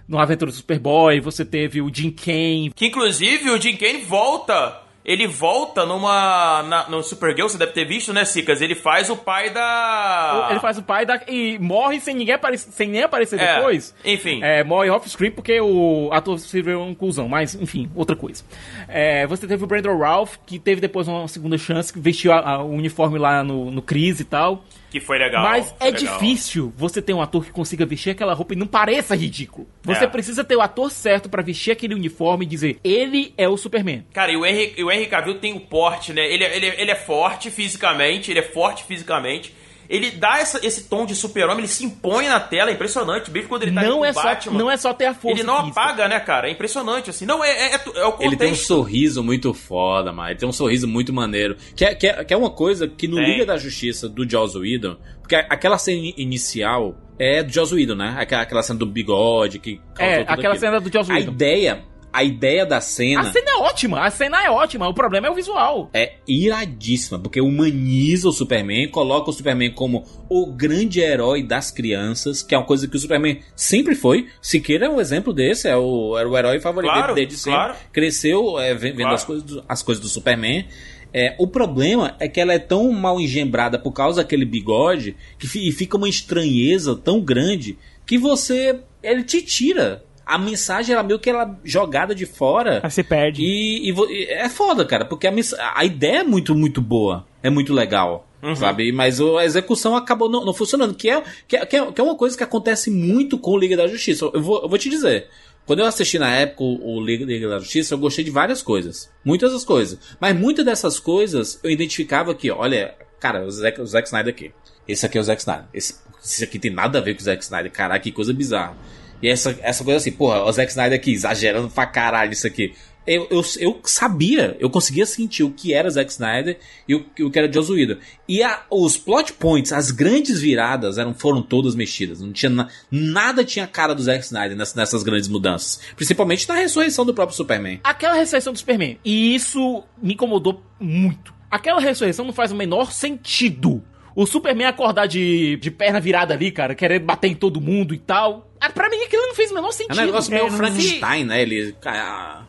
No Aventura do Superboy, você teve o Jim Kane. Que inclusive o Jim Kane volta. Ele volta numa. Na, no Supergirl, você deve ter visto, né, Cicas? Ele faz o pai da. ele faz o pai da, e morre sem ninguém aparecer, sem nem aparecer É, depois. enfim. É, morre off-screen porque o ator se virou um cuzão, mas enfim, outra coisa. É, você teve o Brandon Ralph, que teve depois uma segunda chance, que vestiu a- a- o uniforme lá no, no Cris e tal. Que foi legal. Mas foi é legal. difícil você ter um ator que consiga vestir aquela roupa e não pareça ridículo. Você É. precisa ter o ator certo pra vestir aquele uniforme e dizer, ele é o Superman. Cara, e o Henry, o Henry Cavill tem o porte, né? Ele, é- ele, é- ele é forte fisicamente, ele é forte fisicamente. Ele dá essa- esse tom de super-homem, ele se impõe na tela, é impressionante. Mesmo quando ele tá Não é, só, Batman. não é só ter a força Ele não física. apaga, né, cara? É impressionante, assim. Não, é, é, é, é o contexto. Ele tem um sorriso muito foda, mano. Ele tem um sorriso muito maneiro. Que é, que é, que é uma coisa que no Tem. Liga da Justiça do Joss Whedon... Porque aquela cena in- inicial é do Joss Whedon, né? Aquela, aquela cena do bigode que causou É, tudo aquela aquilo. cena do Joss A Whedon. ideia... A ideia da A cena... cena é ótima, a cena é ótima. O problema é o visual. é iradíssima, porque humaniza o Superman, coloca o Superman como o grande herói das crianças, que é uma coisa que o Superman sempre foi. Siqueira é um exemplo desse, é o, era o herói favorito Claro, dele desde sempre. claro. Cresceu é, ve- vendo Claro. as, coisas do, as coisas do Superman. É, o problema é que ela é tão mal engembrada por causa daquele bigode que e fica uma estranheza tão grande que você. Ele te tira. A mensagem era meio que ela jogada de fora. Aí você perde. E, e é foda, cara, porque a, a ideia é muito, muito boa. É muito legal. Sabe? Mas a execução acabou não, não funcionando. Que é, que, é, que, é, que é uma coisa que acontece muito com o Liga da Justiça. Eu vou, eu vou te dizer. Quando eu assisti na época o, Liga da Justiça, eu gostei de várias coisas. Muitas das coisas. Mas muitas dessas coisas eu identificava que, olha, cara, o Zack, o Zack Snyder aqui. Esse aqui é o Zack Snyder. Esse, esse aqui tem nada a ver com o Zack Snyder. Caraca, que coisa bizarra. E essa, essa coisa assim, porra, o Zack Snyder aqui exagerando pra caralho isso aqui. Eu, eu, eu sabia, eu conseguia sentir o que era Zack Snyder e o, o que era Joss Whedon. E a- os plot points, as grandes viradas eram, foram todas mexidas. Não tinha na- nada tinha cara do Zack Snyder nessas, nessas grandes mudanças. Principalmente na ressurreição do próprio Superman. Aquela ressurreição do Superman. E isso me incomodou muito. Aquela ressurreição não faz o menor sentido. O Superman acordar de, de perna virada ali, cara, querendo bater em todo mundo e tal. Ah, Pra mim aquilo não fez o menor É sentido. um negócio meio É, Frankenstein, né? Ele.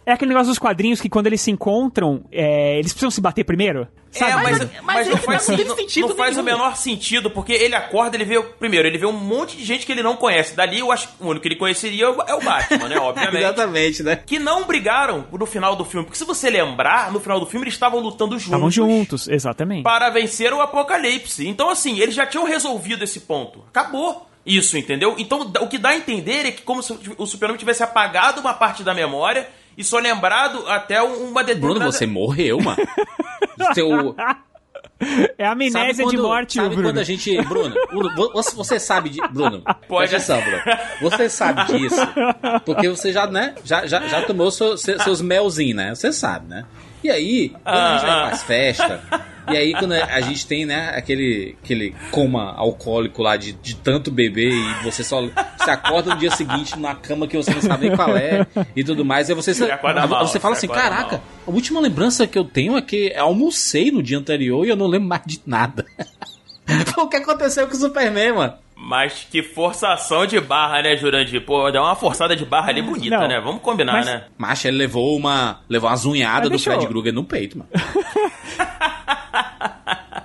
É aquele negócio dos quadrinhos que quando eles se encontram, é, eles precisam se bater primeiro? É, Sabe? mas, mas- mas, mas não é faz, não não- sentido não faz o menor sentido, porque ele acorda, ele vê. Primeiro, ele vê um monte de gente que ele não conhece. Dali, eu acho que o único que ele conheceria é o é o Batman, né? Obviamente. Exatamente, né? que não brigaram no final do filme. Porque se você lembrar, no final do filme eles estavam lutando juntos. Estavam juntos, exatamente. Para vencer o apocalipse. Então, assim, eles já tinham resolvido esse ponto. Acabou isso, entendeu? Então, o que dá a entender é que como se o Superman tivesse apagado uma parte da memória e só lembrado até uma determinada... Bruno, você morreu, mano. Seu, É a amnésia Sabe de quando- morte, sabe Bruno. quando a gente. Bruno, Bruno, vo- você, sabe de. Bruno, Pode. atenção, Bruno. Você sabe disso. Porque você já, né? Já, já, já tomou seu- seu- seus melzinhos, né? Você sabe, né? E aí, quando a gente vai Ah, ah. pras festas, e aí quando a gente tem, né, aquele, aquele coma alcoólico lá de, de tanto beber e você só se acorda no dia seguinte numa cama que você não sabe nem qual é e tudo mais, e você, mal, você fala você assim, caraca, mal." a última lembrança que eu tenho é que almocei no dia anterior e eu não lembro mais de nada. o que aconteceu com o Superman, mano? Mas que forçação de barra, né, Jurandir? Pô, dá uma forçada de barra ali bonita, Não, né? Vamos combinar, mas- né? Macho, ele levou uma. Levou umas unhadas Mas do Fred eu- Krueger no peito, mano.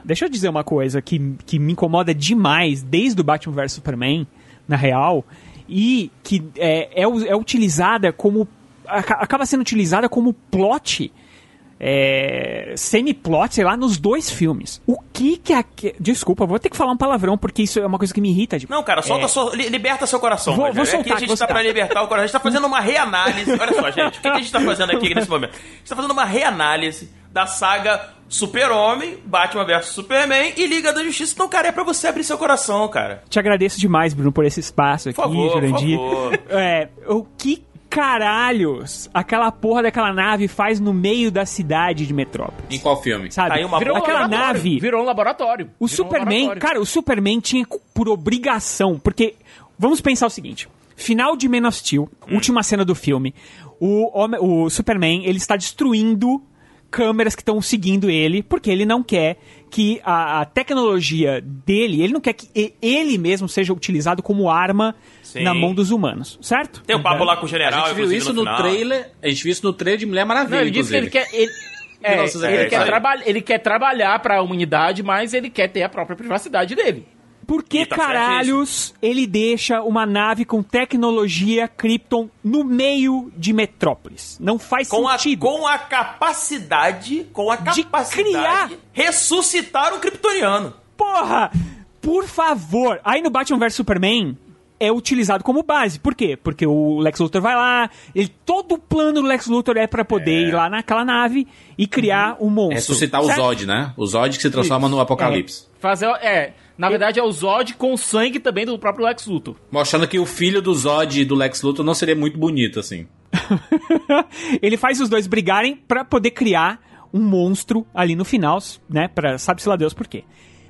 Deixa eu dizer uma coisa que, que me incomoda demais desde o Batman vs Superman, na real, e que é, é, é utilizada como. aca- acaba sendo utilizada como plot. É, semi-plot, sei lá, nos dois filmes. O que que a. Desculpa, vou ter que falar um palavrão porque isso é uma coisa que me irrita. de- Não, cara, solta sua, li- liberta seu coração. Vou- vou aqui soltar, a gente tá soltar. pra libertar o coração. A gente tá fazendo uma reanálise. Olha só, gente, o que, que a gente tá fazendo aqui nesse momento? A gente tá fazendo uma reanálise da saga Super-Homem, Batman vs Superman e Liga da Justiça. Então, cara, é pra você abrir seu coração, cara. Te agradeço demais, Bruno, por esse espaço aqui, Por por Jurandir. É, o que caralhos aquela porra daquela nave faz no meio da cidade de Metrópolis? Em qual filme? Sabe? Caiu uma Virou um aquela laboratório, nave. Virou um laboratório. O Virou um Superman, laboratório. cara, o Superman tinha por obrigação, porque vamos pensar o seguinte: final de Man of Steel, Hum. última cena do filme, o, o Superman ele está destruindo câmeras que estão seguindo ele, porque ele não quer que a, a tecnologia dele, ele não quer que ele mesmo seja utilizado como arma Sim. na mão dos humanos, certo? Tem o papo lá com o A general, gente viu isso no, final. trailer. A gente viu isso no trailer de Mulher Maravilha, Não, ele disse que ele quer. Ele, é, Nossa, ele, é, quer ele quer trabalhar pra humanidade, mas ele quer ter a própria privacidade dele. Por que tá caralhos ele deixa uma nave com tecnologia Krypton no meio de Metrópolis? Não faz Com a, sentido. com a capacidade, com a De capacidade criar. ressuscitar um kryptoniano. Porra! Por favor! Aí no Batman vs Superman é utilizado como base. Por quê? Porque o Lex Luthor vai lá, ele, todo o plano do Lex Luthor é pra poder ir lá naquela nave e criar um monstro. Ressuscitar o Certo? Zod, né? O Zod que se transforma no Apocalipse. Fazer. É. Na verdade é o Zod com sangue também do próprio Lex Luthor. Mostrando que o filho do Zod e do Lex Luthor não seria muito bonito, assim. ele faz os dois brigarem pra poder criar um monstro ali no final, né? Pra sabe-se lá Deus por quê.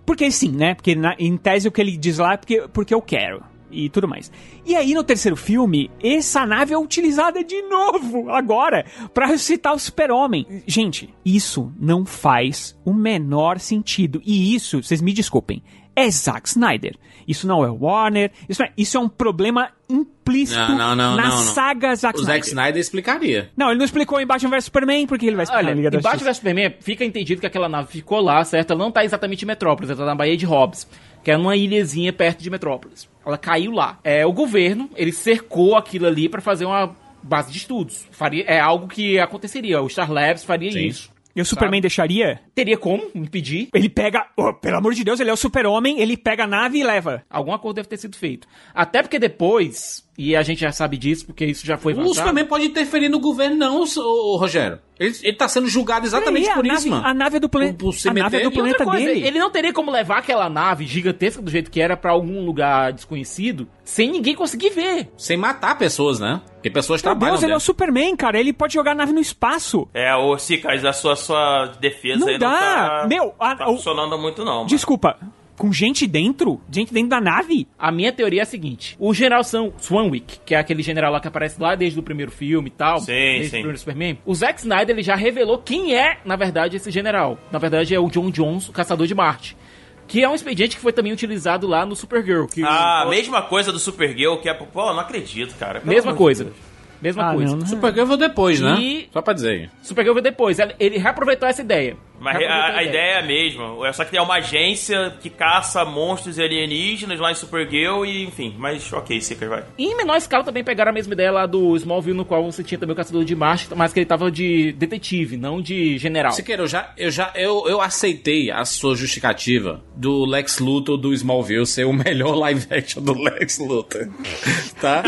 Porque sim, né? Porque na- em tese o que ele diz lá é porque, porque eu quero. E tudo mais. E aí no terceiro filme, essa nave é utilizada de novo, agora, pra ressuscitar o super-homem. Gente, isso não faz o menor sentido. E isso, vocês me desculpem, é Zack Snyder. Isso não é Warner. Isso, é, isso é um problema implícito Não, não, não, na não, não. saga Zack O Snyder. Zack Snyder explicaria. Não, ele não explicou em Batman vs Superman, porque ele vai explicar Olha, na Liga da em Batman vs Superman fica entendido que aquela nave ficou lá, certo? Ela não tá exatamente em Metrópolis, ela tá na Baía de Hobbs, que é numa ilhazinha perto de Metrópolis. Ela caiu lá. É, o governo, ele cercou aquilo ali pra fazer uma base de estudos. Faria, é algo que aconteceria. O Star Labs faria Sim. isso. E o Superman deixaria? Teria como impedir? Ele pega. oh, pelo amor de Deus, ele é o super-homem, ele pega a nave e leva. Algum acordo deve ter sido feito. Até porque depois, e a gente já sabe disso, porque isso já foi O vazado. Superman pode interferir no governo, não, Rogério. Ele, ele tá sendo julgado exatamente Peraí, por a isso, nave, mano. A nave é do. Por- por A nave é do planeta coisa, dele. ele não teria como levar aquela nave gigantesca do jeito que era pra algum lugar desconhecido sem ninguém conseguir ver. Sem matar pessoas, né? Porque pessoas Meu trabalham Deus, ele é o. Superman, cara. Ele pode jogar a nave no espaço. É, ô Cicas, a sua, sua defesa Não aí tá, Meu, a- tá o- funcionando muito não. mano. Desculpa. Com gente dentro? Gente dentro da nave? A minha teoria é a seguinte: o general Sam Swanwick, que é aquele general lá que aparece lá desde o primeiro filme e tal, Sim, desde sim. o primeiro Superman, o Zack Snyder ele já revelou quem é, na verdade, esse general. Na verdade, é o John Jones, o caçador de Marte. Que é um expediente que foi também utilizado lá no Supergirl. Que Ah, o- mesma coisa do Supergirl, que é... Pô, não acredito, cara. Pelo mesma coisa. Deus. Mesma Ah, coisa. não, não. Supergirl veio depois, né? E- Só pra dizer. Supergirl veio depois. Ele reaproveitou essa ideia. Mas Reaproveitou a, a ideia é a mesma. É só que tem uma agência que caça monstros e alienígenas lá em Supergirl e, enfim. Mas ok, Cicas, vai. E em menor escala também pegaram a mesma ideia lá do Smallville, no qual você tinha também o Caçador de Marte, mas que ele tava de detetive, não de general. Siqueira, eu já, eu já, eu, eu aceitei a sua justificativa do Lex Luthor do Smallville ser o melhor live action do Lex Luthor. tá?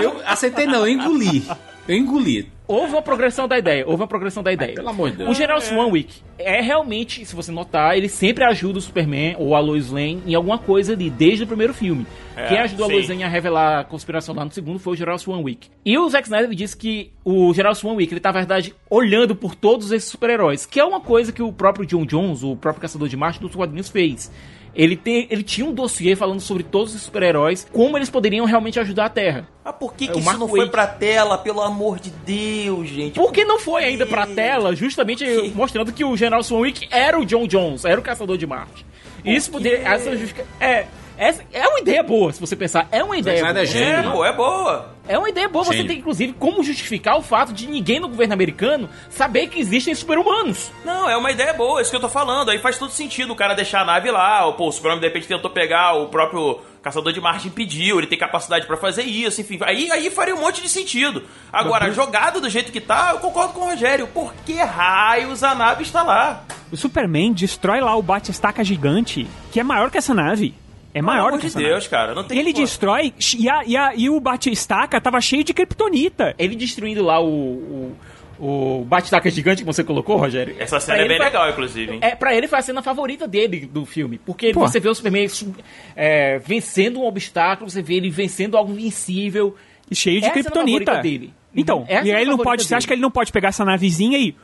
Eu aceitei não, eu engoli. Eu engoli. Houve uma progressão da ideia, houve uma progressão da ideia. Pelo amor de Deus. O General Swanwick é realmente, se você notar, ele sempre ajuda o Superman ou a Lois Lane em alguma coisa ali, desde o primeiro filme. É, Quem ajudou sim. a Lois Lane a revelar a conspiração lá no segundo foi o General Swanwick. E o Zack Snyder disse que o General Swanwick, ele tá, na verdade, olhando por todos esses super-heróis, que é uma coisa que o próprio John Jones, o próprio Caçador de Marte dos quadrinhos, fez. Ele, tem, ele tinha um dossiê falando sobre todos os super-heróis, como eles poderiam realmente ajudar a Terra. Mas por que, É, que isso não foi pra tela, pelo amor de Deus, gente? Por que não foi ainda pra tela, justamente mostrando que o General Swanwick era o John Jones, era o caçador de Marte. Isso poderia. Essa justifica... é, essa é uma ideia boa, se você pensar. É uma ideia boa. é É, gênio. pô, é boa. É uma ideia boa. Você Gênio. tem, inclusive, como justificar o fato de ninguém no governo americano saber que existem super-humanos. Não, é uma ideia boa, é isso que eu tô falando. Aí faz todo sentido o cara deixar a nave lá. Ou, pô, o Superman de repente tentou pegar, o próprio Caçador de Marte impediu, ele tem capacidade pra fazer isso, enfim. Aí, aí faria um monte de sentido. Agora, jogado do jeito que tá, eu concordo com o Rogério. Por que raios a nave está lá? O Superman destrói lá o bate-estaca gigante, que é maior que essa nave. É Pelo maior amor que de Deus, cara. Não tem E ele destrói, e, a- e a- e o bate-estaca tava cheio de kryptonita. Ele destruindo lá o. o, o bate-taca gigante que você colocou, Rogério. Essa cena Pra é bem foi- legal, inclusive, hein? É, pra ele foi a cena favorita dele do filme. Porque Pô. você vê o Superman su- é, vencendo um obstáculo, você vê ele vencendo algo invencível. E cheio de é a kryptonita. favorita dele. Então, Essa e é a aí ele não pode. Você acha dele. que ele não pode pegar essa navezinha e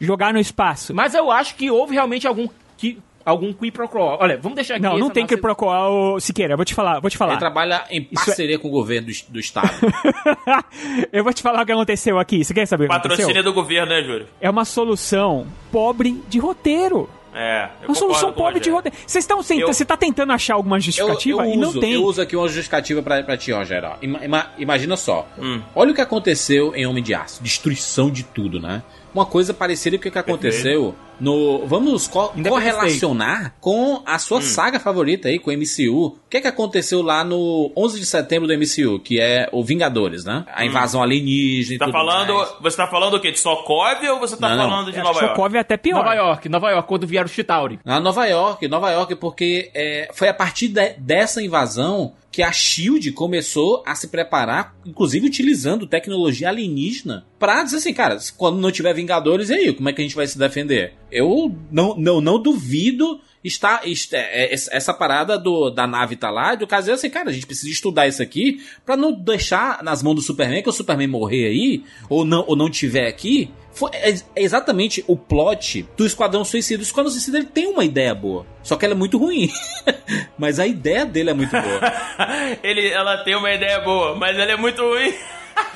jogar no espaço? Mas eu acho que houve realmente algum que algum qui pro quo. Olha, vamos deixar aqui não, não tem nossa- que procurar o Siqueira, eu vou te falar, vou te falar. Ele trabalha em é- parceria com o governo do, do estado. eu vou te falar o que aconteceu aqui. Você quer saber Patrocínio do governo, né, Júlio? É uma solução pobre de roteiro. É, eu Uma solução pobre de roteiro. Vocês estão Eu- Você tá tentando achar alguma Eu, justificativa eu e não uso, tem. eu uso aqui uma justificativa pra, pra ti, Rogério. ó. Ima- ima- imagina só. Hum. Olha o que aconteceu em Homem de Aço. Destruição de tudo, né? Uma coisa parecida com o que aconteceu no. Vamos co correlacionar com a sua hum. saga favorita aí, com o MCU. O que, que aconteceu lá no 11 de setembro do MCU, que é o Vingadores, né? A hum. invasão hum. alienígena. Tá falando, mais. você tá falando o quê? De Sokovia ou você tá não, falando não. de Nova York? Sokovia é até pior. Nova York, Nova York, quando vieram os Chitauri. Ah, Nova York, Nova York, porque é, foi a partir de, dessa invasão que a Shield começou a se preparar, inclusive utilizando tecnologia alienígena, pra dizer assim, cara, quando não tiver Vingadores, e aí, como é que a gente vai se defender? Eu não, não, não duvido está, está é, é, essa parada do, da nave tá lá, do caso é assim, cara, a gente precisa estudar isso aqui para não deixar nas mãos do Superman que o Superman morrer aí ou não ou não tiver aqui. Foi é, é exatamente o plot do Esquadrão Suicida. O Esquadrão Suicida ele tem uma ideia boa, só que ela é muito ruim. mas a ideia dele é muito boa. ele, ela tem uma ideia boa, mas ela é muito ruim.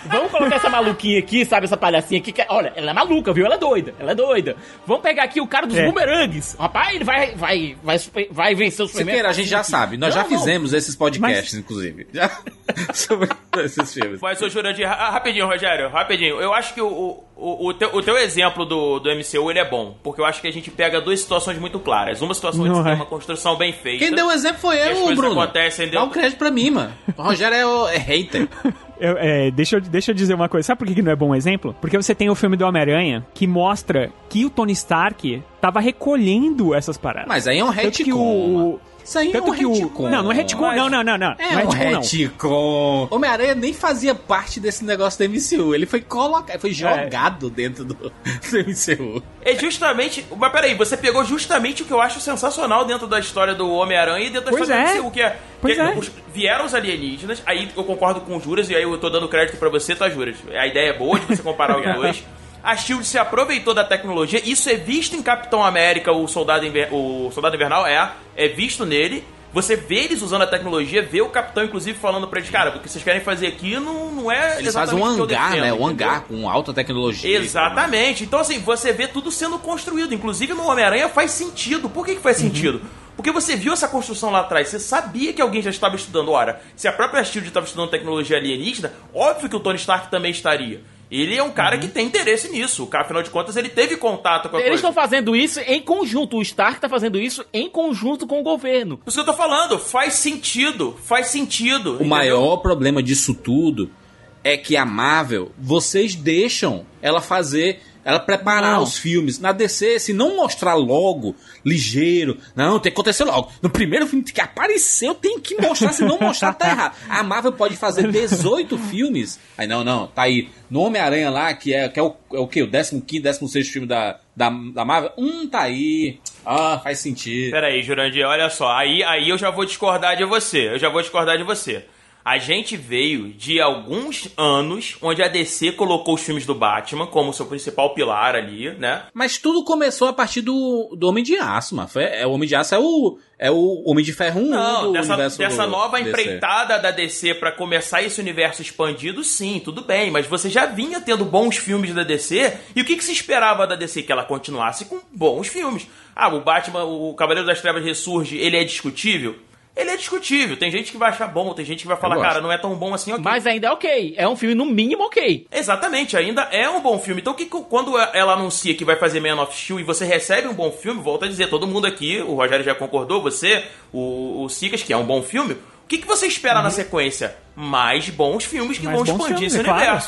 Vamos colocar essa maluquinha aqui, sabe? Essa palhacinha aqui. Que, é, olha, ela é maluca, viu? Ela é doida. Ela é doida. Vamos pegar aqui o cara dos é. bumerangues. Rapaz, ele vai, vai, vai, vai vencer o Superman. a gente já sabe. Nós não, já fizemos não. esses podcasts, Mas... inclusive. Já... Sobre esses filmes. Mas, seu Jurandir, rapidinho, Rogério, rapidinho. Eu acho que o, o, o, teu, o teu exemplo do, do MCU, ele é bom. Porque eu acho que a gente pega duas situações muito claras. Uma situação onde tem é. uma construção bem feita. Quem deu o exemplo foi eu, Bruno. Acontecem, deu... Dá um crédito pra mim, mano. O Rogério é, o, é hater. Eu, é, deixa, eu, deixa eu dizer uma coisa. Sabe por que não é bom exemplo? Porque você tem o filme do Homem-Aranha que mostra que o Tony Stark tava recolhendo essas paradas. Mas aí é um retcon. Isso aí Tanto é um que retcon. O... Não, não é retcon, mas... não, não, não, não. É, não é um retcon. Homem-Aranha nem fazia parte desse negócio do MCU. Ele foi colocado, foi é. jogado é. dentro do, do MCU. É justamente. Mas peraí, você pegou justamente o que eu acho sensacional dentro da história do Homem-Aranha e dentro da pois história é. do MCU, que é. Pois que é. Os, vieram os alienígenas, aí eu concordo com o Juras, e aí eu tô dando crédito para você, tá, Juras? A ideia é boa de você comparar os dois. A Shield se aproveitou da tecnologia. Isso é visto em Capitão América, o Soldado, Inver... o Soldado Invernal, é, é visto nele. Você vê eles usando a tecnologia, vê o capitão, inclusive, falando pra eles, cara, o que vocês querem fazer aqui não, não é. Eles fazem um hangar, defendo, né? Um hangar com alta tecnologia. Exatamente. Então, assim, você vê tudo sendo construído. Inclusive no Homem-Aranha faz sentido. Por que, que faz uhum. sentido? Porque você viu essa construção lá atrás, você sabia que alguém já estava estudando. Ora, se a própria Shield estava estudando tecnologia alienígena, óbvio que o Tony Stark também estaria. Ele é um cara uhum. que tem interesse nisso. O cara, afinal de contas, ele teve contato com a Eles estão fazendo isso em conjunto. O Stark está fazendo isso em conjunto com o governo. Por isso que eu tô falando. Faz sentido. Faz sentido. O entendeu? maior problema disso tudo é que a Marvel, vocês deixam ela fazer ela preparar não. os filmes. Na DC, se não mostrar logo, ligeiro, não, tem que acontecer logo. No primeiro filme que apareceu, tem que mostrar, se não mostrar, tá errado. A Marvel pode fazer 18 filmes. Aí, não, não, tá aí. No Homem-Aranha lá, que é, que é o, é o quê? O 15, 16 filme da, da, da Marvel? Hum, tá aí. Ah, faz sentido. Peraí, Jurandir, olha só. Aí, aí eu já vou discordar de você. Eu já vou discordar de você. A gente veio de alguns anos onde a DC colocou os filmes do Batman como seu principal pilar ali, né? Mas tudo começou a partir do, do Homem de Aço, mano. Foi, é, o Homem de Aço é o, é o Homem de Ferro 1 Não, dessa, dessa nova DC. empreitada da DC para começar esse universo expandido, sim, tudo bem. Mas você já vinha tendo bons filmes da DC. E o que, que se esperava da DC? Que ela continuasse com bons filmes. Ah, o Batman, o Cavaleiro das Trevas ressurge, ele é discutível? Ele é discutível. Tem gente que vai achar bom, tem gente que vai falar, cara, não é tão bom assim, ok. Mas ainda é ok. É um filme, no mínimo, ok. Exatamente, ainda é um bom filme. Então, que, quando ela anuncia que vai fazer Man of Steel e você recebe um bom filme, volta a dizer, todo mundo aqui, o Rogério já concordou, você, o, o Sicas, que é um bom filme, o que, que você espera uhum. na sequência? Mais bons filmes que Mais vão expandir filmes, esse claro.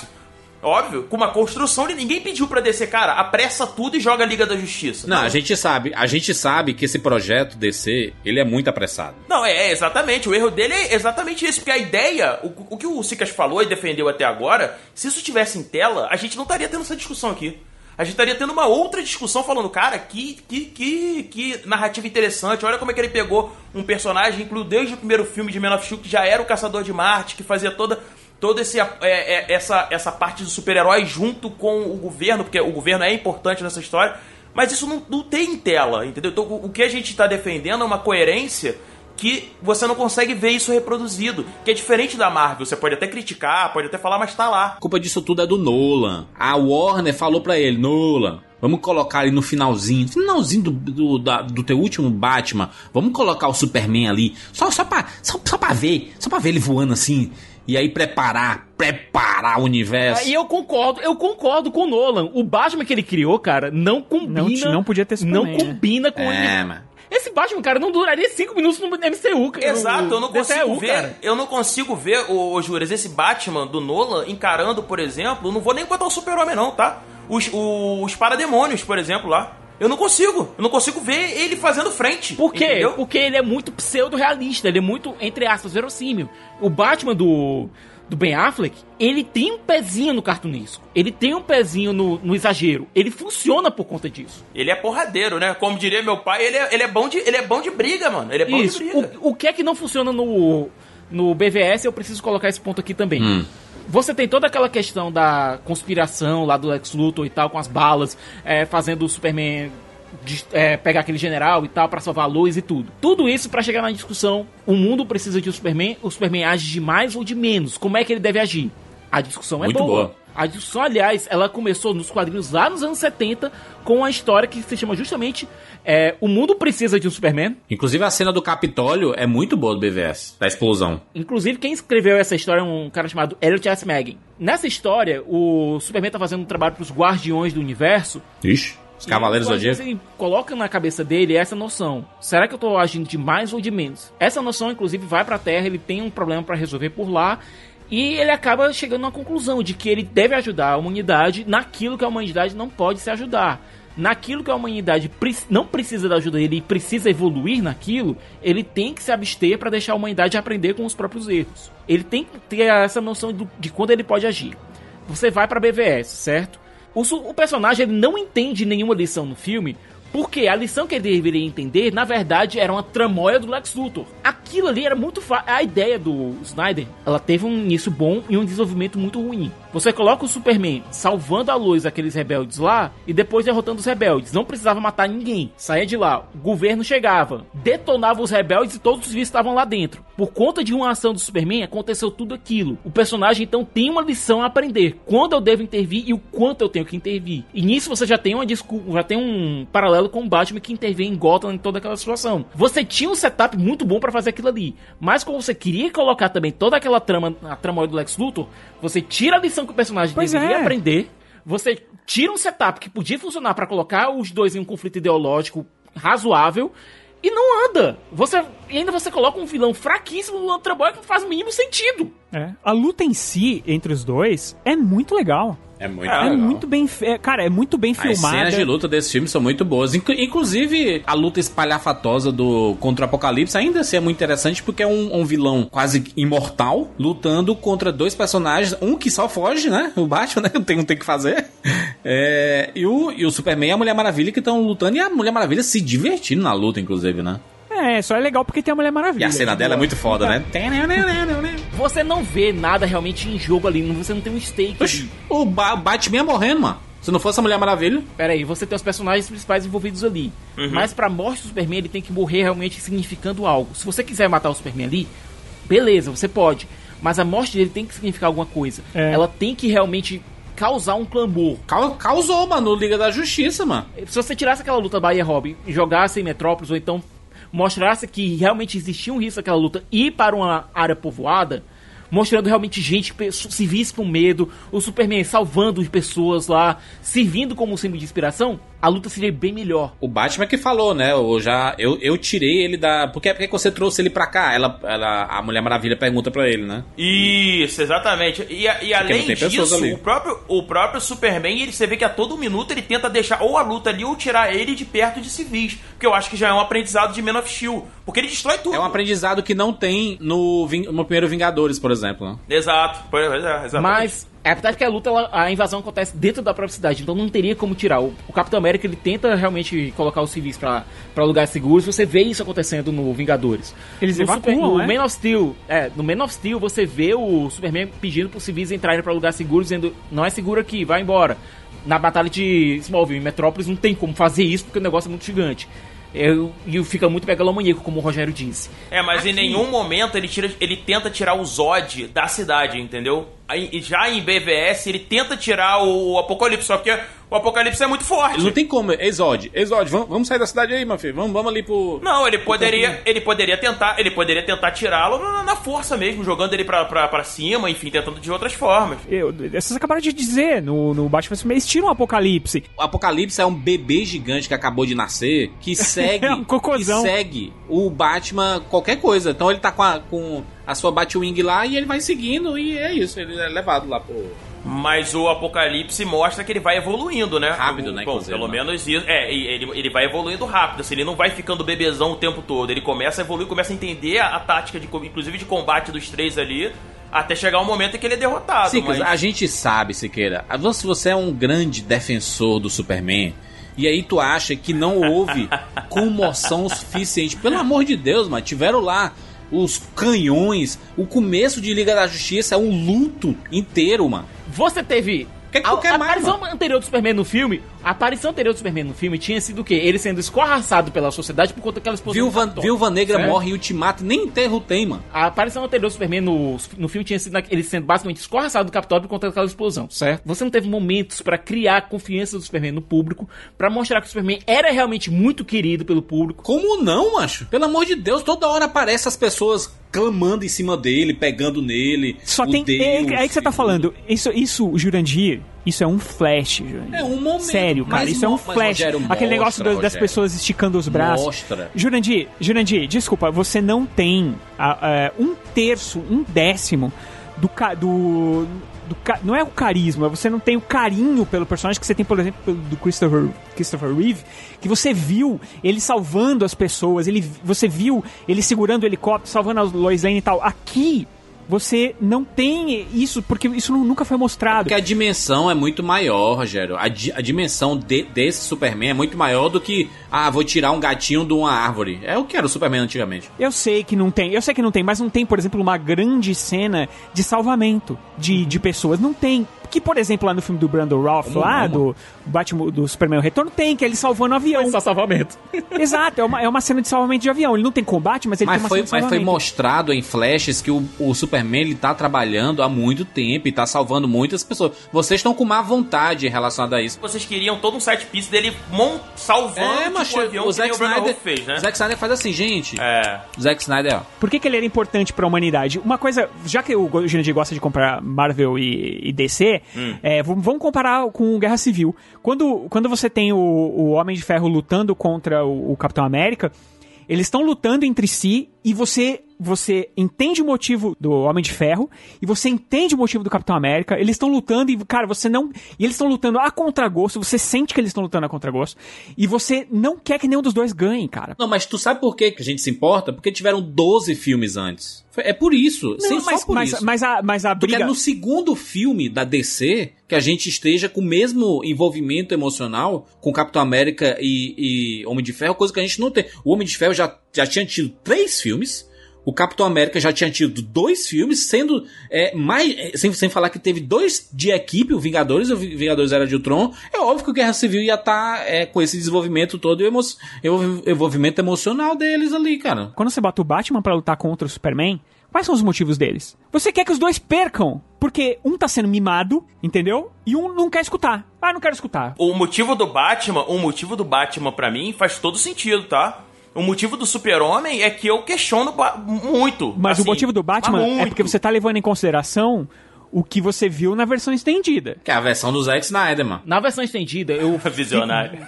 Óbvio, com uma construção de ninguém pediu para descer, cara, apressa tudo e joga a Liga da Justiça. Não, não, a gente sabe, a gente sabe que esse projeto DC, ele é muito apressado. Não, é, é exatamente, o erro dele é exatamente isso, porque a ideia, o, o que o Sicas falou e defendeu até agora, se isso tivesse em tela, a gente não estaria tendo essa discussão aqui. A gente estaria tendo uma outra discussão falando, cara, que, que, que, que narrativa interessante. Olha como é que ele pegou um personagem, incluiu desde o primeiro filme de Man of Steel, que já era o Caçador de Marte, que fazia toda toda esse, é, é, essa, essa parte do super-herói junto com o governo, porque o governo é importante nessa história, mas isso não, não tem em tela, entendeu? Então o, que a gente está defendendo é uma coerência que você não consegue ver isso reproduzido, que é diferente da Marvel. Você pode até criticar, pode até falar, mas tá lá. A culpa disso tudo é do Nolan. A Warner falou para ele, Nolan, Vamos colocar ali no finalzinho, finalzinho do, do, da, do teu último Batman. Vamos colocar o Superman ali, só, só, pra, só, só pra ver, só pra ver ele voando assim e aí preparar, preparar o universo. E eu concordo, eu concordo com o Nolan. O Batman que ele criou, cara, não combina. Não, não podia ter Não Superman, né? combina com o É. Esse Batman, cara, não duraria 5 minutos no MCU. cara. Exato, eu não No consigo DCU, ver. cara. Eu não consigo ver, ô, ô Juras, esse Batman do Nolan encarando, por exemplo. Não vou nem botar o Super-Homem, não, tá? Os, os parademônios, por exemplo, lá. Eu não consigo. Eu não consigo ver ele fazendo frente. Por quê? entendeu? Porque ele é muito pseudo-realista, ele é muito, entre aspas, verossímil. O Batman do, do Ben Affleck, ele tem um pezinho no cartunesco. Ele tem um pezinho no, no exagero. Ele funciona por conta disso. Ele é porradeiro, né? Como diria meu pai, ele é, ele é, bom, de, ele é bom de briga, mano. Ele é bom Isso. de briga. O, o que é que não funciona no, no BVS, eu preciso colocar esse ponto aqui também. Hum. Você tem toda aquela questão da conspiração lá do Lex Luthor e tal, com as balas, é, fazendo o Superman de- é, pegar aquele general e tal pra salvar a luz e tudo. Tudo isso pra chegar na discussão: o mundo precisa de um Superman, o Superman age de mais ou de menos? Como é que ele deve agir? A discussão é Muito boa. boa. A discussão, aliás, ela começou nos quadrinhos lá nos anos 70 com a história que se chama justamente é, O Mundo Precisa de um Superman. Inclusive a cena do Capitólio é muito boa do BVS, da explosão. Inclusive, quem escreveu essa história é um cara chamado Elliot S. Megan. Nessa história, o Superman tá fazendo um trabalho pros Guardiões do Universo. Ixi, os Cavaleiros do Zodíaco. Ele coloca na cabeça dele essa noção. Será que eu tô agindo de mais ou de menos? Essa noção, inclusive, vai pra Terra, ele tem um problema pra resolver por lá. E ele acaba chegando à conclusão de que ele deve ajudar a humanidade naquilo que a humanidade não pode se ajudar. Naquilo que a humanidade não precisa da ajuda dele e precisa evoluir naquilo, ele tem que se abster para deixar a humanidade aprender com os próprios erros. Ele tem que ter essa noção de quando ele pode agir. Você vai pra BVS, certo? O, o personagem ele não entende nenhuma lição no filme, porque a lição que ele deveria entender, na verdade, era uma tramóia do Lex Luthor. Aquilo ali era muito fácil. A ideia do Snyder, ela teve um início bom e um desenvolvimento muito ruim. Você coloca o Superman salvando a luz daqueles rebeldes lá e depois derrotando os rebeldes. Não precisava matar ninguém. Saía de lá, o governo chegava, detonava os rebeldes e todos os civis estavam lá dentro. Por conta de uma ação do Superman, aconteceu tudo aquilo. O personagem então tem uma lição a aprender. Quando eu devo intervir e o quanto eu tenho que intervir. E nisso você já tem uma desculpa, já tem um paralelo com o Batman que intervém em Gotham em toda aquela situação. Você tinha um setup muito bom pra fazer aquilo ali, mas quando você queria colocar também toda aquela trama, a trama do Lex Luthor, você tira a lição que o personagem Pois deveria é. aprender, você tira um setup que podia funcionar pra colocar os dois em um conflito ideológico razoável e não anda. Você e ainda você coloca um vilão fraquíssimo no trabalho que não faz o mínimo sentido. É. A luta em si, entre os dois, é muito legal. É muito É legal. muito bem. é, cara, é muito bem As filmada. cenas de luta desse filme são muito boas. Inclu- Inclusive, a luta espalhafatosa do contra o Apocalipse ainda assim é muito interessante porque é um, um vilão quase imortal lutando contra dois personagens. Um que só foge, né? O Batman, né? Tem, não tem que fazer. É, e, o, e o Superman e a Mulher Maravilha que estão lutando e a Mulher Maravilha se divertindo na luta, inclusive, né? É, só é legal porque tem a Mulher Maravilha. E a cena dela é muito foda, né? Você não vê nada realmente em jogo ali, você não tem um stake Oxi, o ba Batman morrendo, mano. Se não fosse a Mulher Maravilha. Pera aí, você tem os personagens principais envolvidos ali. Mas pra morte do Superman, ele tem que morrer realmente significando algo. Se você quiser matar o Superman ali, beleza, você pode. Mas a morte dele tem que significar alguma coisa. É. Ela tem que realmente causar um clamor. Cau- Causou, mano, no Liga da Justiça, mano. Se você tirasse aquela luta Bahia Robin e jogasse em Metrópolis, ou então mostrasse que realmente existia um risco daquela luta ir para uma área povoada, mostrando realmente gente, civis com medo, o Superman salvando pessoas lá, servindo como símbolo de inspiração, a luta seria bem melhor. O Batman que falou, né? Eu já eu, eu tirei ele da. Por que, por que você trouxe ele pra cá? Ela, ela, a Mulher Maravilha pergunta pra ele, né? Isso, exatamente. E, a- e além tem pessoas disso, ali. o próprio, o próprio Superman, ele, você vê que a todo minuto ele tenta deixar ou a luta ali ou tirar ele de perto de civis. Porque eu acho que já é um aprendizado de Man of Steel. Porque ele destrói tudo. É um aprendizado que não tem no, no primeiro Vingadores, por exemplo. Né? Exato. Pois é, exatamente. Mas é verdade que a luta, ela- a invasão acontece dentro da própria cidade, então não teria como tirar. O, o Capitão América ele tenta realmente colocar os civis pra pra lugares seguros. Você vê isso acontecendo no Vingadores. Eles no evacuam, no né? Man of Steel, é, no Man of Steel você vê o Superman pedindo pros civis entrarem pra lugares seguros, dizendo não é seguro aqui, vai embora. Na batalha de Smallville, em Metrópolis não tem como fazer isso porque o negócio é muito gigante. Eu- E fica muito megalomaníaco, como o Rogério disse. É, mas em Aqui- nenhum momento ele, tira, ele tenta tirar o Zod da cidade, entendeu? Já em BVS, ele tenta tirar o Apocalipse, só que o Apocalipse é muito forte. Não tem como. Exode, Exode, vamos, vamos sair da cidade aí, meu filho. Vamos, vamos ali pro. Não, ele poderia, ele poderia tentar, ele poderia tentar tirá-lo na, na força mesmo, jogando ele pra, pra, pra cima, enfim, tentando de outras formas. Eu, vocês acabaram de dizer, no, no Batman Superman, eles tiram o Apocalipse. O Apocalipse é um bebê gigante que acabou de nascer, que segue, É um cocôzão. que segue o Batman qualquer coisa. Então ele tá com a, com a sua Batwing lá e ele vai seguindo e é isso, ele é levado lá pro... Mas o Apocalipse mostra que ele vai evoluindo, né? Rápido, né, Bom, pelo né? menos isso. É, ele, ele vai evoluindo rápido, assim, ele não vai ficando bebezão o tempo todo. Ele começa a evoluir, começa a entender a, a tática, de, inclusive de combate dos três ali, até chegar o momento em que ele é derrotado. Sim, mas... a gente sabe, Siqueira, se você é um grande defensor do Superman, e aí tu acha que não houve comoção suficiente. Pelo amor de Deus, mano, tiveram lá os canhões, o começo de Liga da Justiça é um luto inteiro, mano. Você teve. O que, que a, tu quer a mais, aparição mano? anterior do Superman no filme, a aparição anterior do Superman no filme tinha sido o quê? Ele sendo escorraçado pela sociedade por conta daquela explosão. Viúva. Viúva Negra Certo? morre em Ultimato, nem enterro tem, mano. A aparição anterior do Superman no, no filme tinha sido na- ele sendo basicamente escorraçado do Capitólio por conta daquela explosão, certo? Você não teve momentos pra criar a confiança do Superman no público, pra mostrar que o Superman era realmente muito querido pelo público. Como não, macho? Pelo amor de Deus, toda hora aparece as pessoas clamando em cima dele, pegando nele. Só o tem. Deus, é, é aí que você tá e falando. Isso, isso, Jurandir, isso é um flash, Jurandir. É um momento. Sério, cara, mas isso é um flash. Rogério, Aquele negócio mostra, das- das Rogério. pessoas esticando os braços. Mostra. Jurandir, Jurandir, desculpa, você não tem ah, um terço, um décimo do, do, não é o carisma, você não tem o carinho pelo personagem que você tem, por exemplo, do Christopher, Christopher Reeve, que você viu ele salvando as pessoas, ele, você viu ele segurando o helicóptero, salvando a Lois Lane e tal. Aqui você não tem isso, porque isso nu- nunca foi mostrado. Porque a dimensão é muito maior, Rogério. A, di- a dimensão de- desse Superman é muito maior do que, ah, vou tirar um gatinho de uma árvore. É o que era o Superman antigamente. Eu sei que não tem, eu sei que não tem, mas não tem, por exemplo, uma grande cena de salvamento de, de pessoas. Não tem. Que, por exemplo, lá no filme do Brandon Routh, Como lá, do Batman, do Superman o Retorno, tem, que é ele salvando o avião. Só salvamento. Exato, é uma, é uma cena de salvamento de avião. Ele não tem combate, mas ele Mas tem uma foi, cena de mas foi mostrado em flashes que o, o Superman ele tá trabalhando há muito tempo e tá salvando muitas pessoas. Vocês estão com má vontade relacionado a isso. Vocês queriam todo um side piece dele mon- salvando É, tipo, mas o avião o Zack Snyder, fez, né? o Zack Snyder faz assim, gente. É. O Zack Snyder, ó. Por que, que ele era importante pra humanidade? Uma coisa, já que o Jurandir gosta de comprar Marvel e, e DC, é, vamos, vamos comparar com Guerra Civil. Quando, quando você tem o, o Homem de Ferro lutando contra o, o Capitão América, eles estão lutando entre si e você você entende o motivo do Homem de Ferro e você entende o motivo do Capitão América. Eles estão lutando e, cara, você não. E eles estão lutando a contragosto, você sente que eles estão lutando a contragosto. E você não quer que nenhum dos dois ganhe, cara. Não, mas tu sabe por que a gente se importa? Porque tiveram 12 filmes antes. É por isso. Não, mas, só por mas, isso. mas a, mas a briga. no segundo filme da DC que a gente esteja com o mesmo envolvimento emocional com Capitão América e, e Homem de Ferro, coisa que a gente não tem. O Homem de Ferro já, já tinha tido três filmes. O Capitão América já tinha tido dois filmes, sendo é, mais. é, Sem, sem falar que teve dois de equipe, o Vingadores e o Vi- Vingadores Era de Ultron. É óbvio que o Guerra Civil ia estar com esse desenvolvimento todo e o emo- envolvi- envolvimento emocional deles ali, cara. Quando você bota o Batman pra lutar contra o Superman, quais são os motivos deles? Você quer que os dois percam, porque um tá sendo mimado, entendeu? E um não quer escutar. Ah, não quero escutar. O motivo do Batman, o motivo do Batman pra mim faz todo sentido, tá? O motivo do Super-Homem é que eu questiono muito. Mas assim, o motivo do Batman é porque você tá levando em consideração o que você viu na versão estendida. Que é a versão do Zack Snyder, mano. Na versão estendida, eu. Visionário.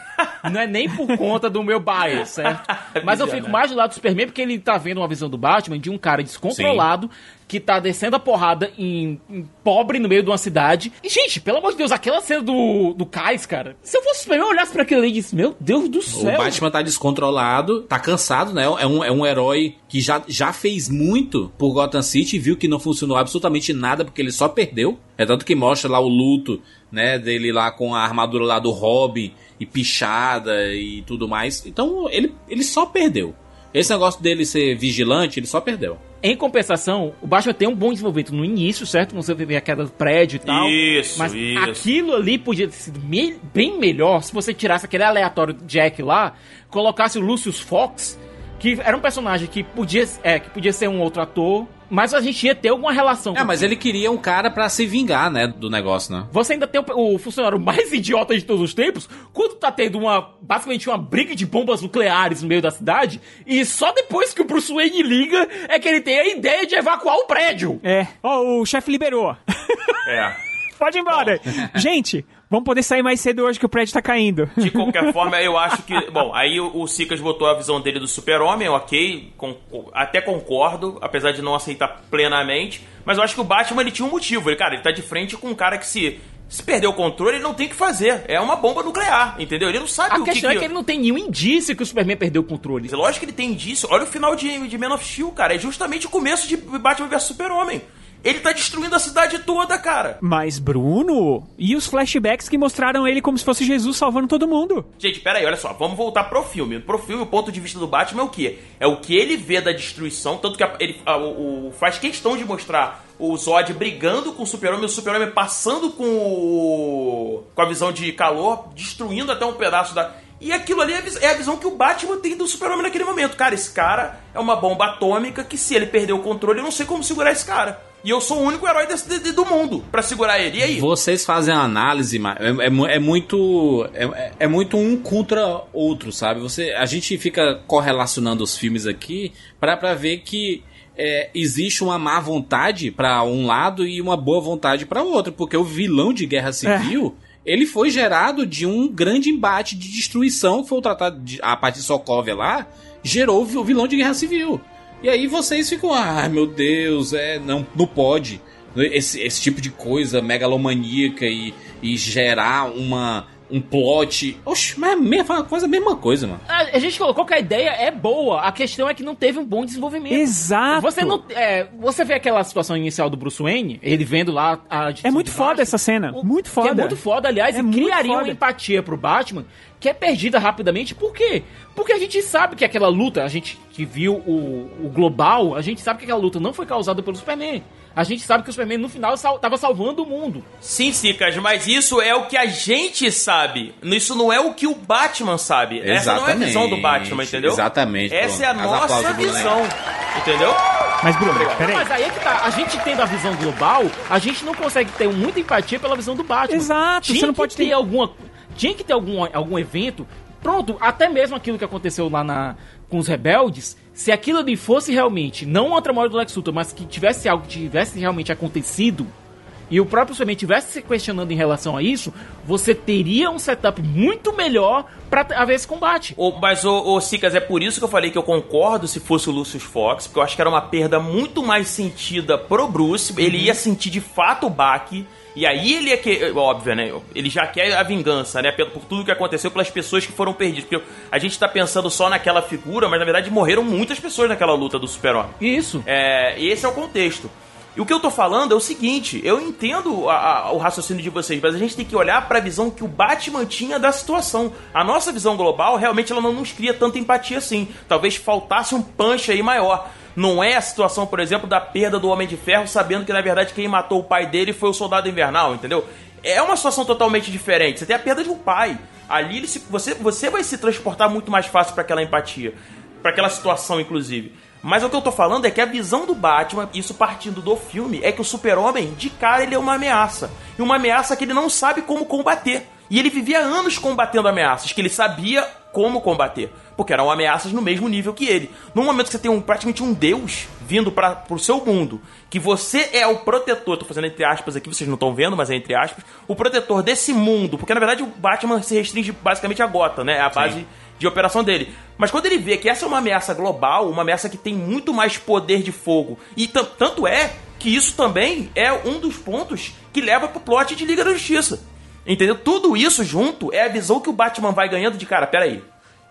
Não é nem por conta do meu bias, certo? Mas eu fico mais do lado do Superman porque ele tá vendo uma visão do Batman de um cara descontrolado que tá descendo a porrada em, em pobre no meio de uma cidade. E, gente, pelo amor de Deus, aquela cena do, do Cais, cara. Se eu fosse o Superman, eu olhasse pra aquilo ali e disse: Meu Deus do O céu. Batman tá descontrolado, tá cansado, né? É um, é um herói que já, já fez muito por Gotham City viu que não funcionou absolutamente nada porque ele só perdeu. É tanto que mostra lá o luto, né? Dele lá com a armadura lá do Robin e pichada e tudo mais. Então ele, ele só perdeu. Esse negócio dele ser vigilante, ele só perdeu. Em compensação, o Batman tem um bom desenvolvimento no início, certo? Você vê a queda do prédio e tal. Isso, Mas isso. aquilo ali podia ter sido me- bem melhor se você tirasse aquele aleatório Jack lá, colocasse o Lucius Fox, que era um personagem que podia, é, que podia ser um outro ator, Mas a gente ia ter alguma relação. É, mas ele queria um cara pra se vingar, né, do negócio, né? Você ainda tem o, o funcionário mais idiota de todos os tempos, quando tá tendo uma, basicamente uma briga de bombas nucleares no meio da cidade, e só depois que o Bruce Wayne liga é que ele tem a ideia de evacuar o prédio. É. Ó, o chefe liberou. É. Pode ir embora. Gente, vamos poder sair mais cedo hoje que o prédio tá caindo. De qualquer forma, eu acho que. Bom, aí o, o Sicas botou a visão dele do super-homem, ok. com- até concordo, apesar de não aceitar plenamente. Mas eu acho que o Batman ele tinha um motivo. Ele, cara, ele tá de frente com um cara que se. Se perder o controle, ele não tem o que fazer. É uma bomba nuclear, entendeu? Ele não sabe A o que questão é que ele não tem nenhum indício que o Superman perdeu o controle. Lógico que ele tem indício. Olha o final de, de Man of Steel, cara. É justamente o começo de Batman vs Super-Homem. Ele tá destruindo a cidade toda, cara. Mas, Bruno, e os flashbacks que mostraram ele como se fosse Jesus salvando todo mundo? Gente, pera aí, olha só, vamos voltar pro filme. Pro filme, o ponto de vista do Batman é o quê? É o que ele vê da destruição, tanto que ele a- o, o- faz questão de mostrar o Zod brigando com o Super-Homem, o Super-Homem passando com o, com a visão de calor, destruindo até um pedaço da... E aquilo ali é a é a visão que o Batman tem do Super-Homem naquele momento. Cara, esse cara é uma bomba atômica que se ele perder o controle, eu não sei como segurar esse cara. E eu sou o único herói desse, de- de- do mundo pra segurar ele. E aí? Vocês fazem a análise, mas é, é é muito é, é muito um contra outro, sabe? Você, a gente fica correlacionando os filmes aqui pra pra ver que é, existe uma má vontade pra um lado e uma boa vontade pra outro, porque o vilão de Guerra Civil ele foi gerado de um grande embate de destruição, que foi o tratado de, a parte de Sokovia lá, gerou o vilão de Guerra Civil. E aí vocês ficam, ah, meu Deus, é, não, não pode. Esse, esse tipo de coisa megalomaníaca e, e gerar uma, um plot. Oxe, mas é a mesma coisa, a mesma coisa, mano. A, a gente colocou que a ideia é boa, a questão é que não teve um bom desenvolvimento. Exato. Você não. É, você vê aquela situação inicial do Bruce Wayne, ele vendo lá a. É muito foda essa cena. Muito Que foda. é muito foda, aliás, É e criaria uma foda. empatia pro Batman que é perdida rapidamente. Por quê? Porque a gente sabe que aquela luta, a gente que viu o, o global, a gente sabe que aquela luta não foi causada pelo Superman. A gente sabe que o Superman no final sal, tava salvando o mundo. Sim, Cicas, mas isso é o que a gente sabe. Isso não é o que o Batman sabe. Essa não é a visão do Batman, entendeu? Exatamente, Essa é a Bruno. As nossa aplausos, Bruno. visão. Entendeu? Mas, Bruno, peraí. Mas aí é que tá, a gente tendo a visão global, a gente não consegue ter muita empatia pela visão do Batman. Exato, Tinha você não que pode ter ter- alguma. Tinha que ter algum, algum evento. Pronto, até mesmo aquilo que aconteceu lá na, com os rebeldes, se aquilo ali fosse realmente, não outra morte do Lex Luthor, mas que tivesse algo que tivesse realmente acontecido, e o próprio Superman tivesse se questionando em relação a isso, você teria um setup muito melhor pra haver esse combate. O- mas, o, o Cicas, é por isso que eu falei que eu concordo se fosse o Lucius Fox, porque eu acho que era uma perda muito mais sentida pro Bruce. Ele ia sentir de fato o baque. E aí ele ia que. Óbvio, né? Ele já quer a vingança, né? Por tudo que aconteceu, pelas pessoas que foram perdidas. Porque a gente tá pensando só naquela figura, mas na verdade morreram muitas pessoas naquela luta do Super-Homem. Isso. É, esse é o contexto. E o que eu tô falando é o seguinte: eu entendo a- a- o raciocínio de vocês, mas a gente tem que olhar pra visão que o Batman tinha da situação. A nossa visão global, realmente, ela não nos cria tanta empatia assim. Talvez faltasse um punch aí maior. Não é a situação, por exemplo, da perda do Homem de Ferro, sabendo que na verdade quem matou o pai dele foi o Soldado Invernal, entendeu? É uma situação totalmente diferente. Você tem a perda de um pai. Ali se- você, você vai se transportar muito mais fácil pra aquela empatia, Pra aquela situação, inclusive. Mas o que eu tô falando é que a visão do Batman, isso partindo do filme, é que o Super-Homem, de cara, ele é uma ameaça. E uma ameaça que ele não sabe como combater. E ele vivia anos combatendo ameaças, que ele sabia como combater. Porque eram ameaças no mesmo nível que ele. No momento que você tem um, praticamente um deus vindo para pro seu mundo, que você é o protetor, tô fazendo entre aspas aqui, vocês não estão vendo, mas é entre aspas, o protetor desse mundo, porque na verdade o Batman se restringe basicamente a Gotham, né? É a base de operação dele. Mas quando ele vê que essa é uma ameaça global, uma ameaça que tem muito mais poder de fogo, e tanto é que isso também é um dos pontos que leva pro plot de Liga da Justiça. Entendeu? Tudo isso junto é a visão que o Batman vai ganhando de cara, peraí.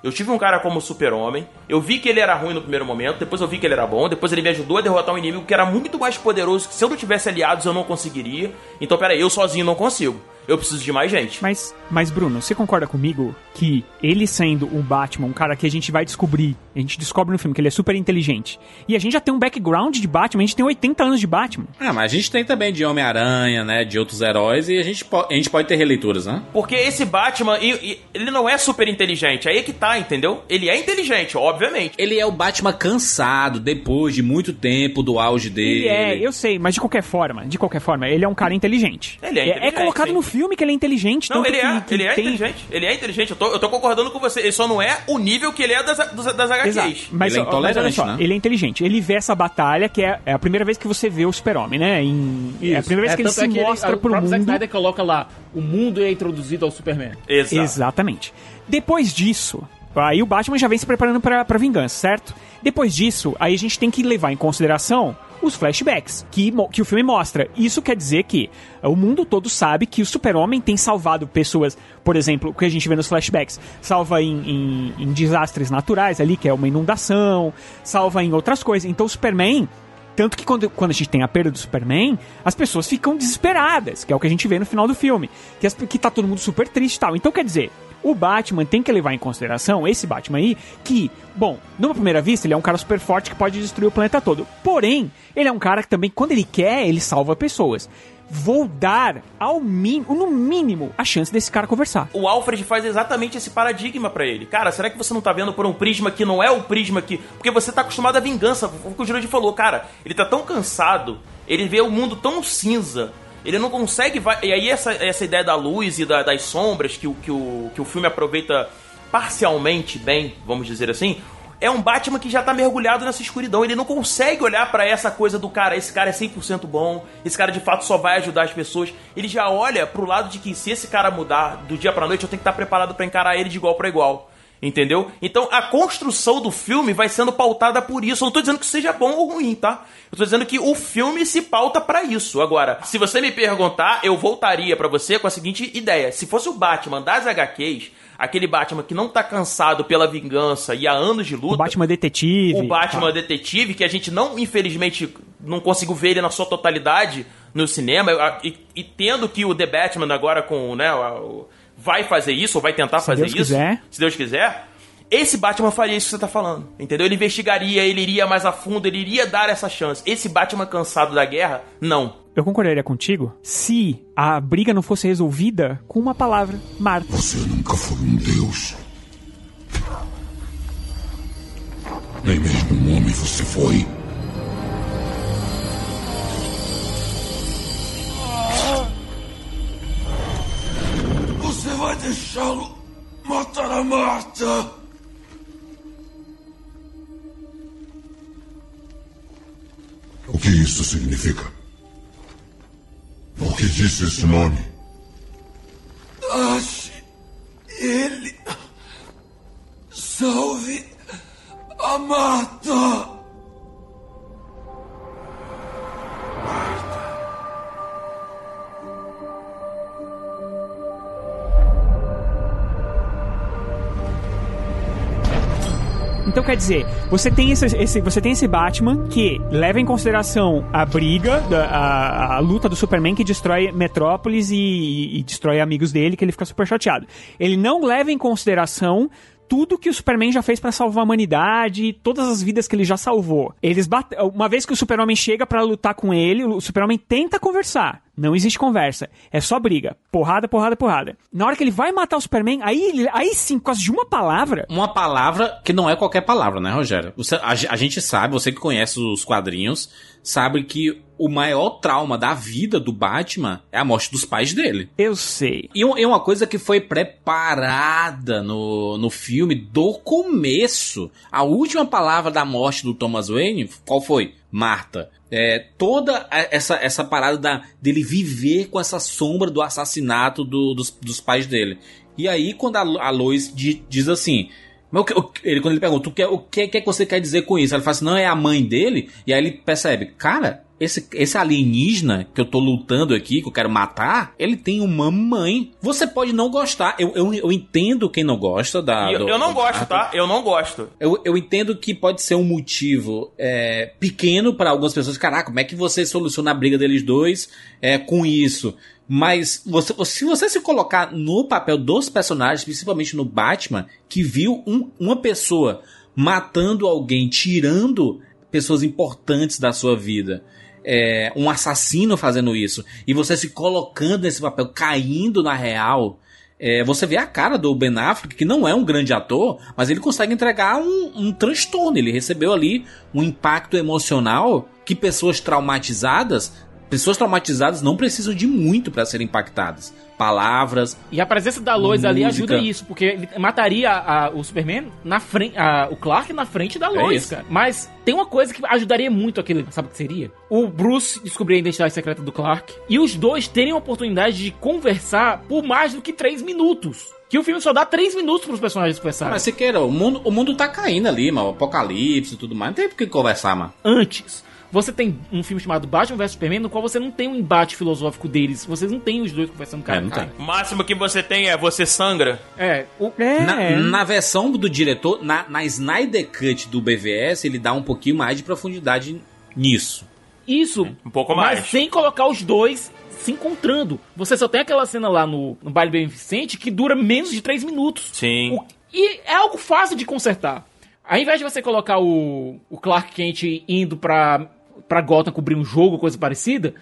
Eu tive um cara como super-homem, eu vi que ele era ruim no primeiro momento, depois eu vi que ele era bom, depois ele me ajudou a derrotar um inimigo que era muito mais poderoso, que se eu não tivesse aliados eu não conseguiria. Então, peraí, eu sozinho não consigo. Eu preciso de mais gente. Mas, mas Bruno, você concorda comigo que ele sendo o Batman, um cara que a gente vai descobrir, a gente descobre no filme que ele é super inteligente, e a gente já tem um background de Batman, a gente tem 80 anos de Batman. Ah, mas a gente tem também de Homem-Aranha, né, de outros heróis, e a gente, po a gente pode ter releituras, né? Porque esse Batman, e- e- ele não é super inteligente, aí é que tá, entendeu? Ele é inteligente, obviamente. Ele é o Batman cansado, depois de muito tempo do auge dele. Ele é, eu sei, mas de qualquer forma, de qualquer forma, ele é um cara inteligente. Ele é inteligente, colocado sim. no filme que ele é inteligente. Não, ele é, que- que ele é tem- inteligente. Ele é inteligente, eu tô, eu tô concordando com você. Ele só não é o nível que ele é das, das, das HQs. Exato. Mas, Ele é ó, mas olha só, né? ele é inteligente. Ele vê essa batalha que é, é a primeira vez que você vê o Super-Homem, né? Em- é a primeira vez que ele tanto se é mostra o pro próprio Zack mundo. Snyder coloca lá, o mundo é introduzido ao Superman. Exato. Exatamente. Depois disso, aí o Batman já vem se preparando pra, pra vingança, certo? Depois disso, aí a gente tem que levar em consideração os flashbacks que, que o filme mostra. Isso quer dizer que o mundo todo sabe que o super-homem tem salvado pessoas, por exemplo, o que a gente vê nos flashbacks, salva em, em- em desastres naturais ali, que é uma inundação, salva em outras coisas. Então o Superman tanto que quando, quando a gente tem a perda do Superman, as pessoas ficam desesperadas, que é o que a gente vê no final do filme. Que, as- que tá todo mundo super triste e tal. Então, quer dizer, o Batman tem que levar em consideração, esse Batman aí, que, bom, numa primeira vista, ele é um cara super forte que pode destruir o planeta todo. Porém, ele é um cara que também, quando ele quer, ele salva pessoas. Vou dar, ao mínimo, no mínimo, a chance desse cara conversar. O Alfred faz exatamente esse paradigma pra ele. Cara, será que você não tá vendo por um prisma que não é o prisma que. Porque você tá acostumado à vingança. O que o Jurandir falou, cara, ele tá tão cansado, ele vê o mundo tão cinza. Ele não consegue. vai- E aí, essa, essa ideia da luz e da- das sombras que, o- que, o, que o filme aproveita parcialmente bem, vamos dizer assim. É um Batman que já tá mergulhado nessa escuridão. Ele não consegue olhar pra essa coisa do cara, esse cara é 100% bom, esse cara de fato só vai ajudar as pessoas. Ele já olha pro lado de que se esse cara mudar do dia pra noite, eu tenho que estar preparado pra encarar ele de igual pra igual. Entendeu? Então a construção do filme vai sendo pautada por isso. Eu não tô dizendo que seja bom ou ruim, tá? Eu tô dizendo que o filme se pauta pra isso. Agora, se você me perguntar, eu voltaria pra você com a seguinte ideia: se fosse o Batman das HQs, aquele Batman que não tá cansado pela vingança e há anos de luta, O Batman detetive. o Batman detetive, que a gente não, infelizmente, não conseguiu ver ele na sua totalidade no cinema, e, e tendo que o The Batman agora com, né, o- vai fazer isso, ou vai tentar fazer Deus isso, quiser. se Deus quiser, esse Batman faria isso que você tá falando, entendeu? Ele investigaria, ele iria mais a fundo, ele iria dar essa chance. Esse Batman cansado da guerra, não. Eu concordaria contigo se a briga não fosse resolvida com uma palavra, Marta. Você nunca foi um deus. Nem mesmo um homem você foi. Vai deixá-lo matar a Marta? O que isso significa? Por que disse esse nome? Ache ele. Salve a Marta. Então quer dizer, você tem esse, esse- você tem esse Batman que leva em consideração a briga, da- a, a luta do Superman que destrói Metrópolis e, e destrói amigos dele, que ele fica super chateado. Ele não leva em consideração tudo que o Superman já fez pra salvar a humanidade, todas as vidas que ele já salvou. Eles bate... uma vez que o Super-Homem chega pra lutar com ele, o Super-Homem tenta conversar. Não existe conversa, é só briga, porrada, porrada, porrada. Na hora que ele vai matar o Superman, aí, aí sim, por causa de uma palavra, Uma palavra que não é qualquer palavra, né, Rogério? Você- a, a gente sabe, você que conhece os quadrinhos, sabe que o maior trauma da vida do Batman é a morte dos pais dele. eu sei. E e uma coisa que foi preparada no, no filme do começo. A última palavra da morte do Thomas Wayne, qual foi? Marta. É, toda essa, essa parada da, dele viver com essa sombra do assassinato do- dos, dos pais dele. E aí, quando a, a Lois di- diz assim. Ele, quando ele pergunta o que, o que, que é que você quer dizer com isso? Ela fala assim: não, é a mãe dele. E aí ele percebe, cara, esse, esse alienígena que eu tô lutando aqui, que eu quero matar, ele tem uma mãe. Você pode não gostar. Eu, eu, eu entendo quem não gosta da. Eu, do, eu não gosto, tá? Eu não gosto. Eu, eu entendo que pode ser um motivo é, pequeno para algumas pessoas. Caraca, como é que você soluciona a briga deles dois é, com isso? Mas você, se você se colocar no papel dos personagens, principalmente no Batman, que viu um- uma pessoa matando alguém, tirando pessoas importantes da sua vida, é, um assassino fazendo isso, e você se colocando nesse papel, caindo na real, é, você vê a cara do Ben Affleck, que não é um grande ator, mas ele consegue entregar um, um transtorno. Ele recebeu ali um impacto emocional que pessoas traumatizadas, pessoas traumatizadas não precisam de muito para serem impactadas. Palavras. E a presença da Lois ali Música. ajuda isso, porque ele mataria a- o Superman na frente, a- o Clark na frente da Lois, isso. cara. Mas tem uma coisa que ajudaria muito aquele, sabe o que seria? O Bruce descobrir a identidade secreta do Clark e os dois terem a oportunidade de conversar por mais do que três minutos. Que o filme só dá três minutos para os personagens conversarem. Mas se queira, o mundo, o mundo tá caindo ali, mano. Apocalipse e tudo mais. Não tem por que conversar, mano. antes. Você tem um filme chamado Batman vs Superman, no qual você não tem um embate filosófico deles. Vocês não tem os dois conversando cara É, não cara. tem. O máximo que você tem é você sangra. É, o, É, Na, na versão do diretor, na, na Snyder Cut do BVS, ele dá um pouquinho mais de profundidade nisso. Isso. Um pouco mas mais. sem colocar os dois se encontrando. Você só tem aquela cena lá no, no Baile Beneficente que dura menos de três minutos. Sim. O- e é algo fácil de consertar. Ao invés de você colocar o, o Clark Kent indo pra, pra Gotham cobrir um jogo, coisa parecida,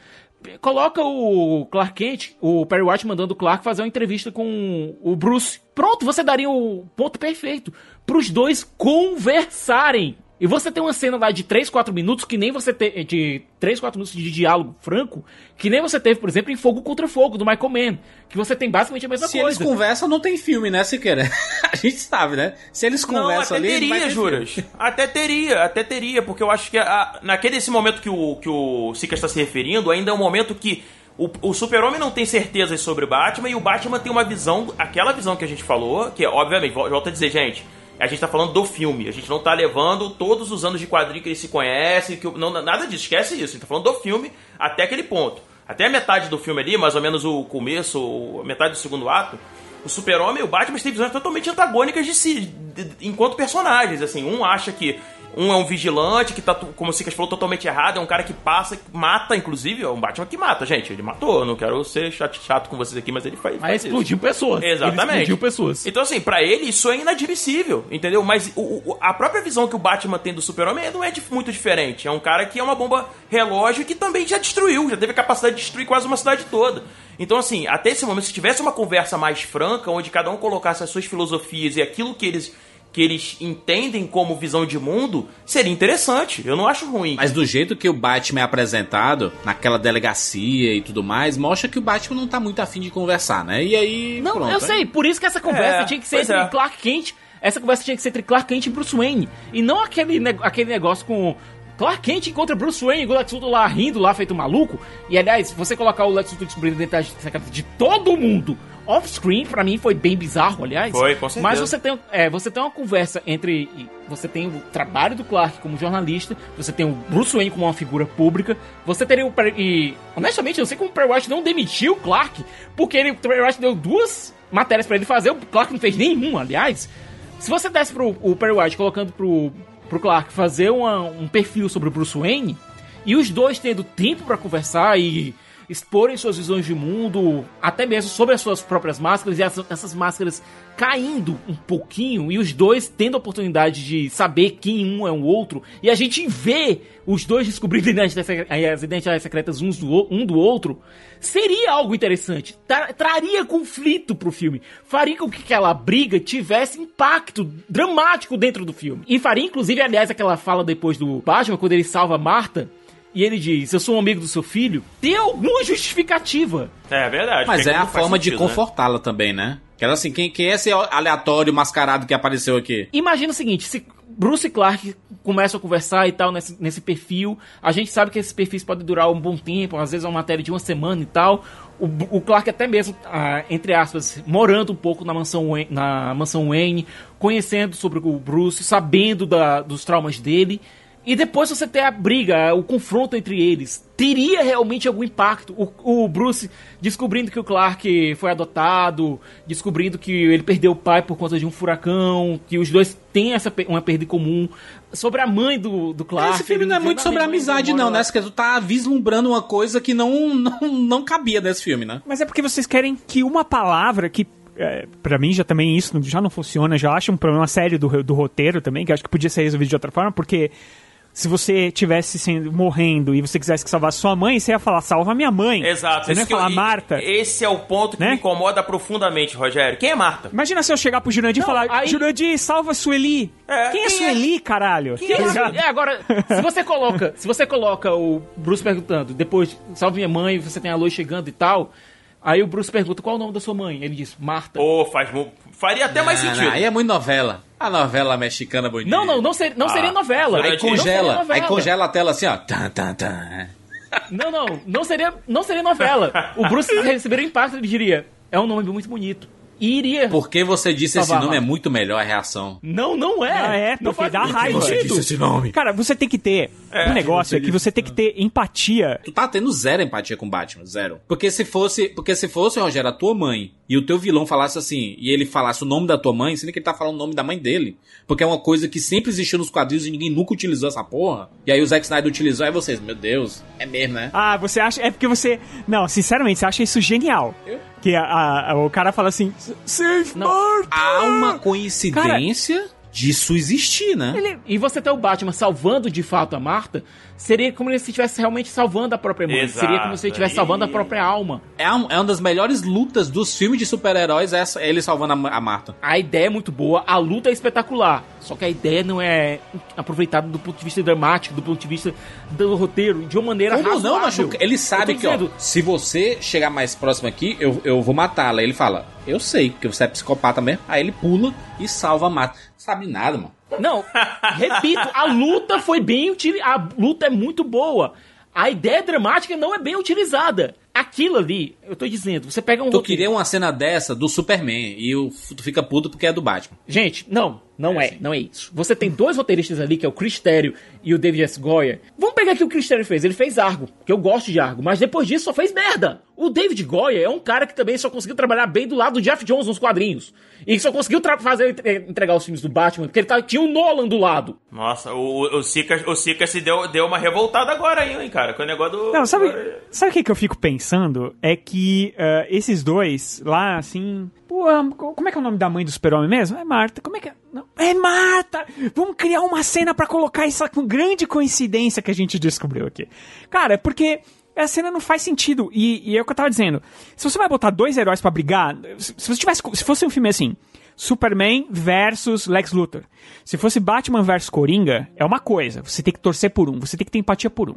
coloca o Clark Kent, o Perry White mandando o Clark fazer uma entrevista com o Bruce. Pronto, você daria o ponto perfeito pros dois conversarem. E você tem uma cena lá de 3, 4 minutos que nem você teve. De 3, 4 minutos de diálogo franco, que nem você teve, por exemplo, em Fogo contra Fogo, do Michael Mann. Que você tem basicamente a mesma Se coisa. eles conversam, não tem filme, né, Siqueira? A gente sabe, né? Se eles Não, conversam até ali. não vai teria, ter Juras. filme. Até teria, até teria, porque eu acho que a- naquele esse momento que o, que o Sika está se referindo, ainda é um momento que o, o super-homem não tem certezas sobre o Batman e o Batman tem uma visão, aquela visão que a gente falou, que é, obviamente, vol- volto a dizer, gente, a gente tá falando do filme, a gente não tá levando todos os anos de quadrinho que ele se conhece, que não, nada disso, esquece isso, a gente tá falando do filme até aquele ponto. Até a metade do filme ali, mais ou menos o começo, a metade do segundo ato, o Super-Homem e o Batman têm visões totalmente antagônicas de si, de- de- enquanto personagens. Assim, um acha que um é um vigilante que tá, como o Sicas falou, totalmente errado, é um cara que passa, mata, inclusive, é um Batman que mata, gente. Ele matou, não quero ser chato, chato com vocês aqui, mas ele faz. Mas faz isso. explodiu pessoas. Ele Exatamente. explodiu pessoas. Então, assim, pra ele isso é inadmissível, entendeu? Mas o- o- a própria visão que o Batman tem do Super-Homem não é dif- muito diferente. É um cara que é uma bomba relógio que também já destruiu, já teve a capacidade de destruir quase uma cidade toda. Então, assim, até esse momento, se tivesse uma conversa mais franca, onde cada um colocasse as suas filosofias e aquilo que eles, que eles entendem como visão de mundo, seria interessante. Eu não acho ruim. Mas do jeito que o Batman é apresentado, naquela delegacia e tudo mais, mostra que o Batman não tá muito afim de conversar, né? E aí. Não, pronto, eu aí- sei, por isso que essa conversa É, tinha que ser entre é. Clark Kent. Essa conversa tinha que ser entre Clark Kent e Bruce Wayne. E não aquele, ne- aquele negócio com. Clark Kent encontra Bruce Wayne e o Lex Luthor lá rindo, lá feito maluco. E aliás, se você colocar o Lex Luthor descobrindo a identidade secreta de todo mundo off-screen, pra mim foi bem bizarro, aliás. Foi, com certeza. Mas você tem, é, você tem uma conversa entre. Você tem o trabalho do Clark como jornalista, você tem o Bruce Wayne como uma figura pública, você teria o. E, honestamente, eu não sei como o Perry White não demitiu o Clark, porque ele, o Perry White deu duas matérias pra ele fazer, o Clark não fez nenhuma, aliás. Se você desse pro o Perry White colocando pro, pro Clark fazer uma- um perfil sobre o Bruce Wayne, e os dois tendo tempo pra conversar e exporem suas visões de mundo, até mesmo sobre as suas próprias máscaras, e essa- essas máscaras caindo um pouquinho, e os dois tendo a oportunidade de saber quem um é o outro, e a gente vê os dois descobrindo as identidades secretas uns do, um do outro, seria algo interessante. Tra- traria conflito pro filme. Faria com que aquela briga tivesse impacto dramático dentro do filme. E faria, inclusive, aliás, aquela fala depois do Batman, quando ele salva Marta, e ele diz, eu sou um amigo do seu filho, ter alguma justificativa. É verdade. Mas é a forma de sentido, né? confortá-la também, né? Que era assim, quem, quem é esse aleatório mascarado que apareceu aqui? Imagina o seguinte, se Bruce e Clark começam a conversar e tal nesse, nesse perfil, a gente sabe que esses perfis podem durar um bom tempo, às vezes é uma matéria de uma semana e tal. O, o Clark até mesmo, ah, entre aspas, morando um pouco na mansão, Wayne, na mansão Wayne, conhecendo sobre o Bruce, sabendo da- dos traumas dele. E depois você ter a briga, o confronto entre eles, teria realmente algum impacto. O, o, Bruce descobrindo que o Clark foi adotado, descobrindo que ele perdeu o pai por conta de um furacão, que os dois têm essa uma perda em comum. Sobre a mãe do, do Clark. Esse filme não é muito sobre amizade, não, né? Porque tu tá vislumbrando uma coisa que não, não, não cabia nesse filme, né? Mas é porque vocês querem que uma palavra que é, para mim já também isso já não funciona, já acho um problema sério do, do roteiro também, que acho que podia ser resolvido de outra forma, porque se você tivesse sendo, morrendo e você quisesse que salvasse sua mãe, você ia falar, salva minha mãe. Exato. Você não ia falar eu, Marta. Esse é o ponto que Né? me incomoda profundamente, Rogério. Quem é Marta? Imagina se eu chegar pro Jurandir e falar, aí- Jurandir, salva Sueli. É, quem é quem é? Sueli, caralho? Que isso? É, agora, se você coloca, se você coloca o Bruce perguntando, depois, salve minha mãe, você tem a luz chegando e tal, aí o Bruce pergunta, qual é o nome da sua mãe? Ele diz, Marta. Pô, faz. mu- Faria até mais Não, sentido. não, aí é muito novela. A novela mexicana bonita. Não, não, não, ser- não seria novela. Aí Não seria congela, aí novela. congela a tela assim, ó. Tan, tan, tan. Não, não, não seria, não seria novela. O Bruce receberia o impacto, ele diria, é um nome muito bonito. E iria. Porque você disse esse nome é muito melhor a reação. Não, não é. Ah, é, não porque faz dá raiva. sentido. esse nome. Cara, você tem que ter. É, o negócio é que você tem que ter empatia. Tu tá tendo zero empatia com o Batman, zero. Porque se fosse, porque se fosse, Rogério, a tua mãe e o teu vilão falasse assim, e ele falasse o nome da tua mãe, sendo que ele tá falando o nome da mãe dele. Porque é uma coisa que sempre existiu nos quadrinhos e ninguém nunca utilizou essa porra. E aí o Zack Snyder utilizou, aí vocês, meu Deus, é mesmo, né? Ah, você acha. É porque você. Não, sinceramente, você acha isso genial. Que a- a- o cara fala assim. Save Não. Há uma coincidência disso existir, né? Ele- e você ter o Batman salvando de fato a Marta, seria como se estivesse realmente salvando a própria mãe. Exato. Seria como se ele estivesse salvando a própria alma. É, um- é uma das melhores lutas dos filmes de super-heróis, essa, é ele salvando a, a Marta. A ideia é muito boa, a luta é espetacular. Só que a ideia não é aproveitada do ponto de vista dramático, do ponto de vista do roteiro, de uma maneira Como não, razoável. macho? Ele sabe que, ó, dizendo, se você chegar mais próximo aqui, eu, eu vou matá-la. Ele fala, eu sei que você é psicopata mesmo. Aí ele pula e salva a Marta. Sabe nada, mano. Não, repito, a luta foi bem utilizada. A luta é muito boa. A ideia dramática não é bem utilizada. Aquilo ali, eu tô dizendo, você pega um Tu roteiro- queria uma cena dessa do Superman e o, tu fica puto porque é do Batman. Gente, não, não é, não é isso. Você tem dois roteiristas ali, que é o Chris Terrio e o David S. Goyer. Vamos pegar aqui o que o Chris Terrio fez. Ele fez Argo, que eu gosto de Argo, mas depois disso só fez merda. O David Goyer é um cara que também só conseguiu trabalhar bem do lado do Jeff Jones nos quadrinhos. E só conseguiu fazer entregar os filmes do Batman, porque ele tá- tinha o Nolan do lado. Nossa, o, o, o Sika, o Sika se deu, deu uma revoltada agora aí, hein, cara? Com o negócio do. Não, sabe, sabe o que, que eu fico pensando? É que ah, esses dois lá, assim. Pô, como é que é o nome da mãe do super-homem mesmo? É Marta. Como é que é? Não, é Marta! Vamos criar uma cena pra colocar essa grande coincidência que a gente descobriu aqui. Cara, é porque a cena não faz sentido. E, e é o que eu tava dizendo. Se você vai botar dois heróis pra brigar, se, se tivesse. Se fosse um filme assim. Superman versus Lex Luthor. Se fosse Batman versus Coringa, é uma coisa. Você tem que torcer por um, você tem que ter empatia por um.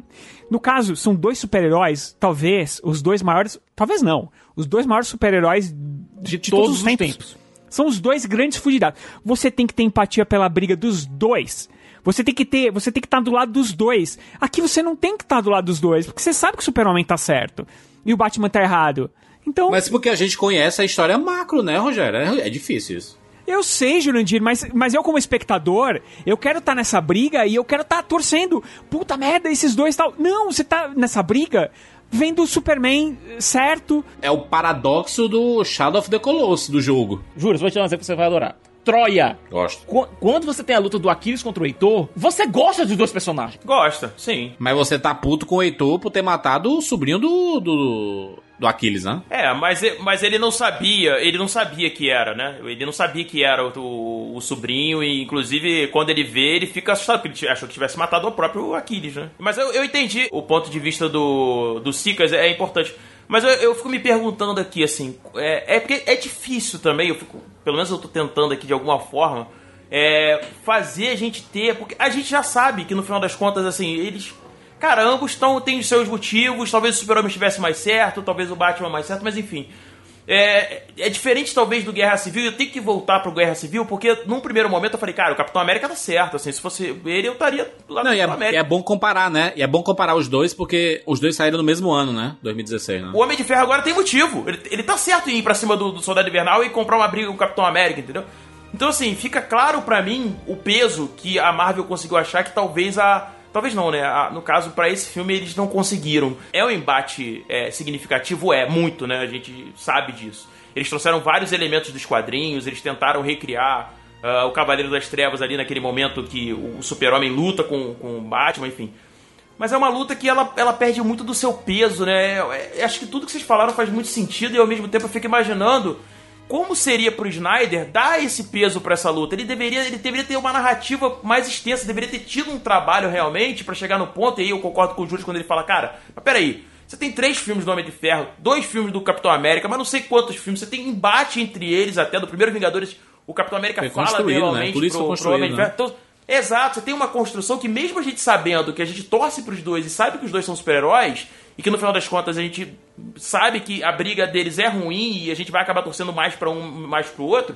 No caso, são dois super-heróis, talvez os dois maiores. Talvez não. Os dois maiores super-heróis de, de todos, os tempos. São os dois grandes fugidados. Você tem que ter empatia pela briga dos dois. Você tem que ter, você tem que estar do lado dos dois. Aqui você não tem que estar do lado dos dois, porque você sabe que o Super-Homem tá certo e o Batman tá errado. Então, Mas porque a gente conhece a história macro, né, Rogério? É, é difícil isso. eu sei, Jurandir, mas, mas eu como espectador, eu quero estar nessa briga e eu quero estar torcendo. Puta merda, esses dois tal. Não, você tá nessa briga vendo o Superman certo. É o paradoxo do Shadow of the Colossus do jogo. Juro, vou te dar um exemplo que você vai adorar. Troia. Gosto. Qu- Quando você tem a luta do Aquiles contra o Heitor, você gosta dos dois personagens. Gosta, sim. Mas você tá puto com o Heitor por ter matado o sobrinho do, do, do Aquiles, né? É, mas, mas ele não sabia, ele não sabia que era, né? Ele não sabia que era o, o- sobrinho, e inclusive quando ele vê, ele fica assustado, porque ele achou que tivesse matado o próprio Aquiles, né? Mas eu, eu entendi o ponto de vista do, do Sikas, é importante. Mas eu, eu fico me perguntando aqui, assim, é, é porque é difícil também, eu fico, pelo menos eu tô tentando aqui de alguma forma, é, fazer a gente ter, porque a gente já sabe que no final das contas, assim, eles Cara, ambos tão, têm os seus motivos. Talvez o Super-Homem estivesse mais certo, talvez o Batman mais certo, mas enfim. É, é diferente, talvez, do Guerra Civil. Eu tenho que voltar pro Guerra Civil, porque num primeiro momento eu falei, cara, o Capitão América tá certo. Assim, se fosse ele, eu estaria lá Não, no é, Capitão América. é bom comparar, né? E é bom comparar os dois, porque os dois saíram no mesmo ano, né? 2016, né? O Homem de Ferro agora tem motivo. Ele, ele tá certo em ir pra cima do, do Soldado Invernal e comprar uma briga com o Capitão América, entendeu? Então, assim, fica claro pra mim o peso que a Marvel conseguiu achar que talvez a, Talvez não, né? No caso, pra esse filme, eles não conseguiram. É um embate é, significativo? É, muito, né? A gente sabe disso. Eles trouxeram vários elementos dos quadrinhos, eles tentaram recriar ah, o Cavaleiro das Trevas ali naquele momento que o Super-Homem luta com, com o Batman, enfim. Mas é uma luta que ela, ela perde muito do seu peso, né? Eu- eu acho que tudo que vocês falaram faz muito sentido e ao mesmo tempo eu fico imaginando como seria pro Snyder dar esse peso pra essa luta. Ele deveria, ele deveria ter uma narrativa mais extensa, deveria ter tido um trabalho realmente pra chegar no ponto, e aí eu concordo com o Júlio quando ele fala, cara, mas peraí, você tem três filmes do Homem de Ferro, dois filmes do Capitão América, mas não sei quantos filmes, você tem embate entre eles até, do primeiro Vingadores, o Capitão América Foi fala né? realmente isso pro, pro Homem de construído, Ferro. né? Então, Exato, você tem uma construção que mesmo a gente sabendo que a gente torce pros dois e sabe que os dois são super-heróis, e que no final das contas a gente sabe que a briga deles é ruim e a gente vai acabar torcendo mais pra um mais pro outro,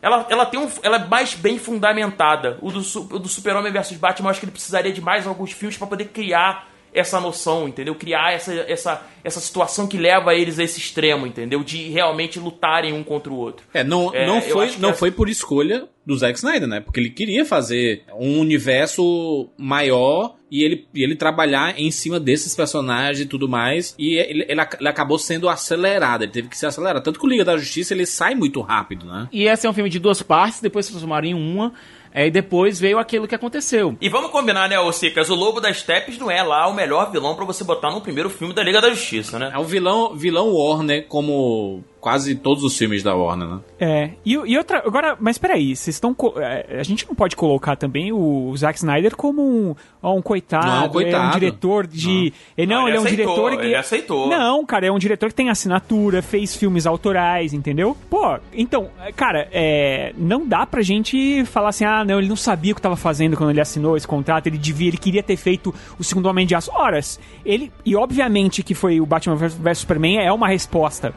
ela, ela tem um, ela é mais bem fundamentada. O do, o do Super-Homem versus Batman, eu acho que ele precisaria de mais alguns filmes pra poder criar essa noção, entendeu? Criar essa, essa, essa situação que leva eles a esse extremo, entendeu? De realmente lutarem um contra o outro. É, não, É, não, foi, não essa- foi por escolha do Zack Snyder, né? Porque ele queria fazer um universo maior e ele, e ele trabalhar em cima desses personagens e tudo mais. E ele, ele, ele acabou sendo acelerado, ele teve que ser acelerado. Tanto que o Liga da Justiça ele sai muito rápido, né? E esse é um filme de duas partes, depois se transformaram em uma. É, e depois veio aquilo que aconteceu. E vamos combinar, né, ô Cicas? O Lobo das Steppes não é lá o melhor vilão pra você botar no primeiro filme da Liga da Justiça, né? É o vilão, vilão Warner, como quase todos os filmes da Warner, né? É, e, e outra. Agora, mas peraí, vocês estão. é, A gente não pode colocar também o Zack Snyder como um, um coitado. Não, É um coitado. diretor de. Ele, não, Não, ele ele, é um aceitou, diretor. que- ele aceitou. Não, cara, é um diretor que tem assinatura, fez filmes autorais, entendeu? Pô, então, é, cara, é, não dá pra gente falar assim, ah, não, ele não sabia o que tava fazendo quando ele assinou esse contrato, ele devia, ele queria ter feito o segundo Homem de Aço. Horas, ele. E obviamente que foi o Batman vs Superman, é uma resposta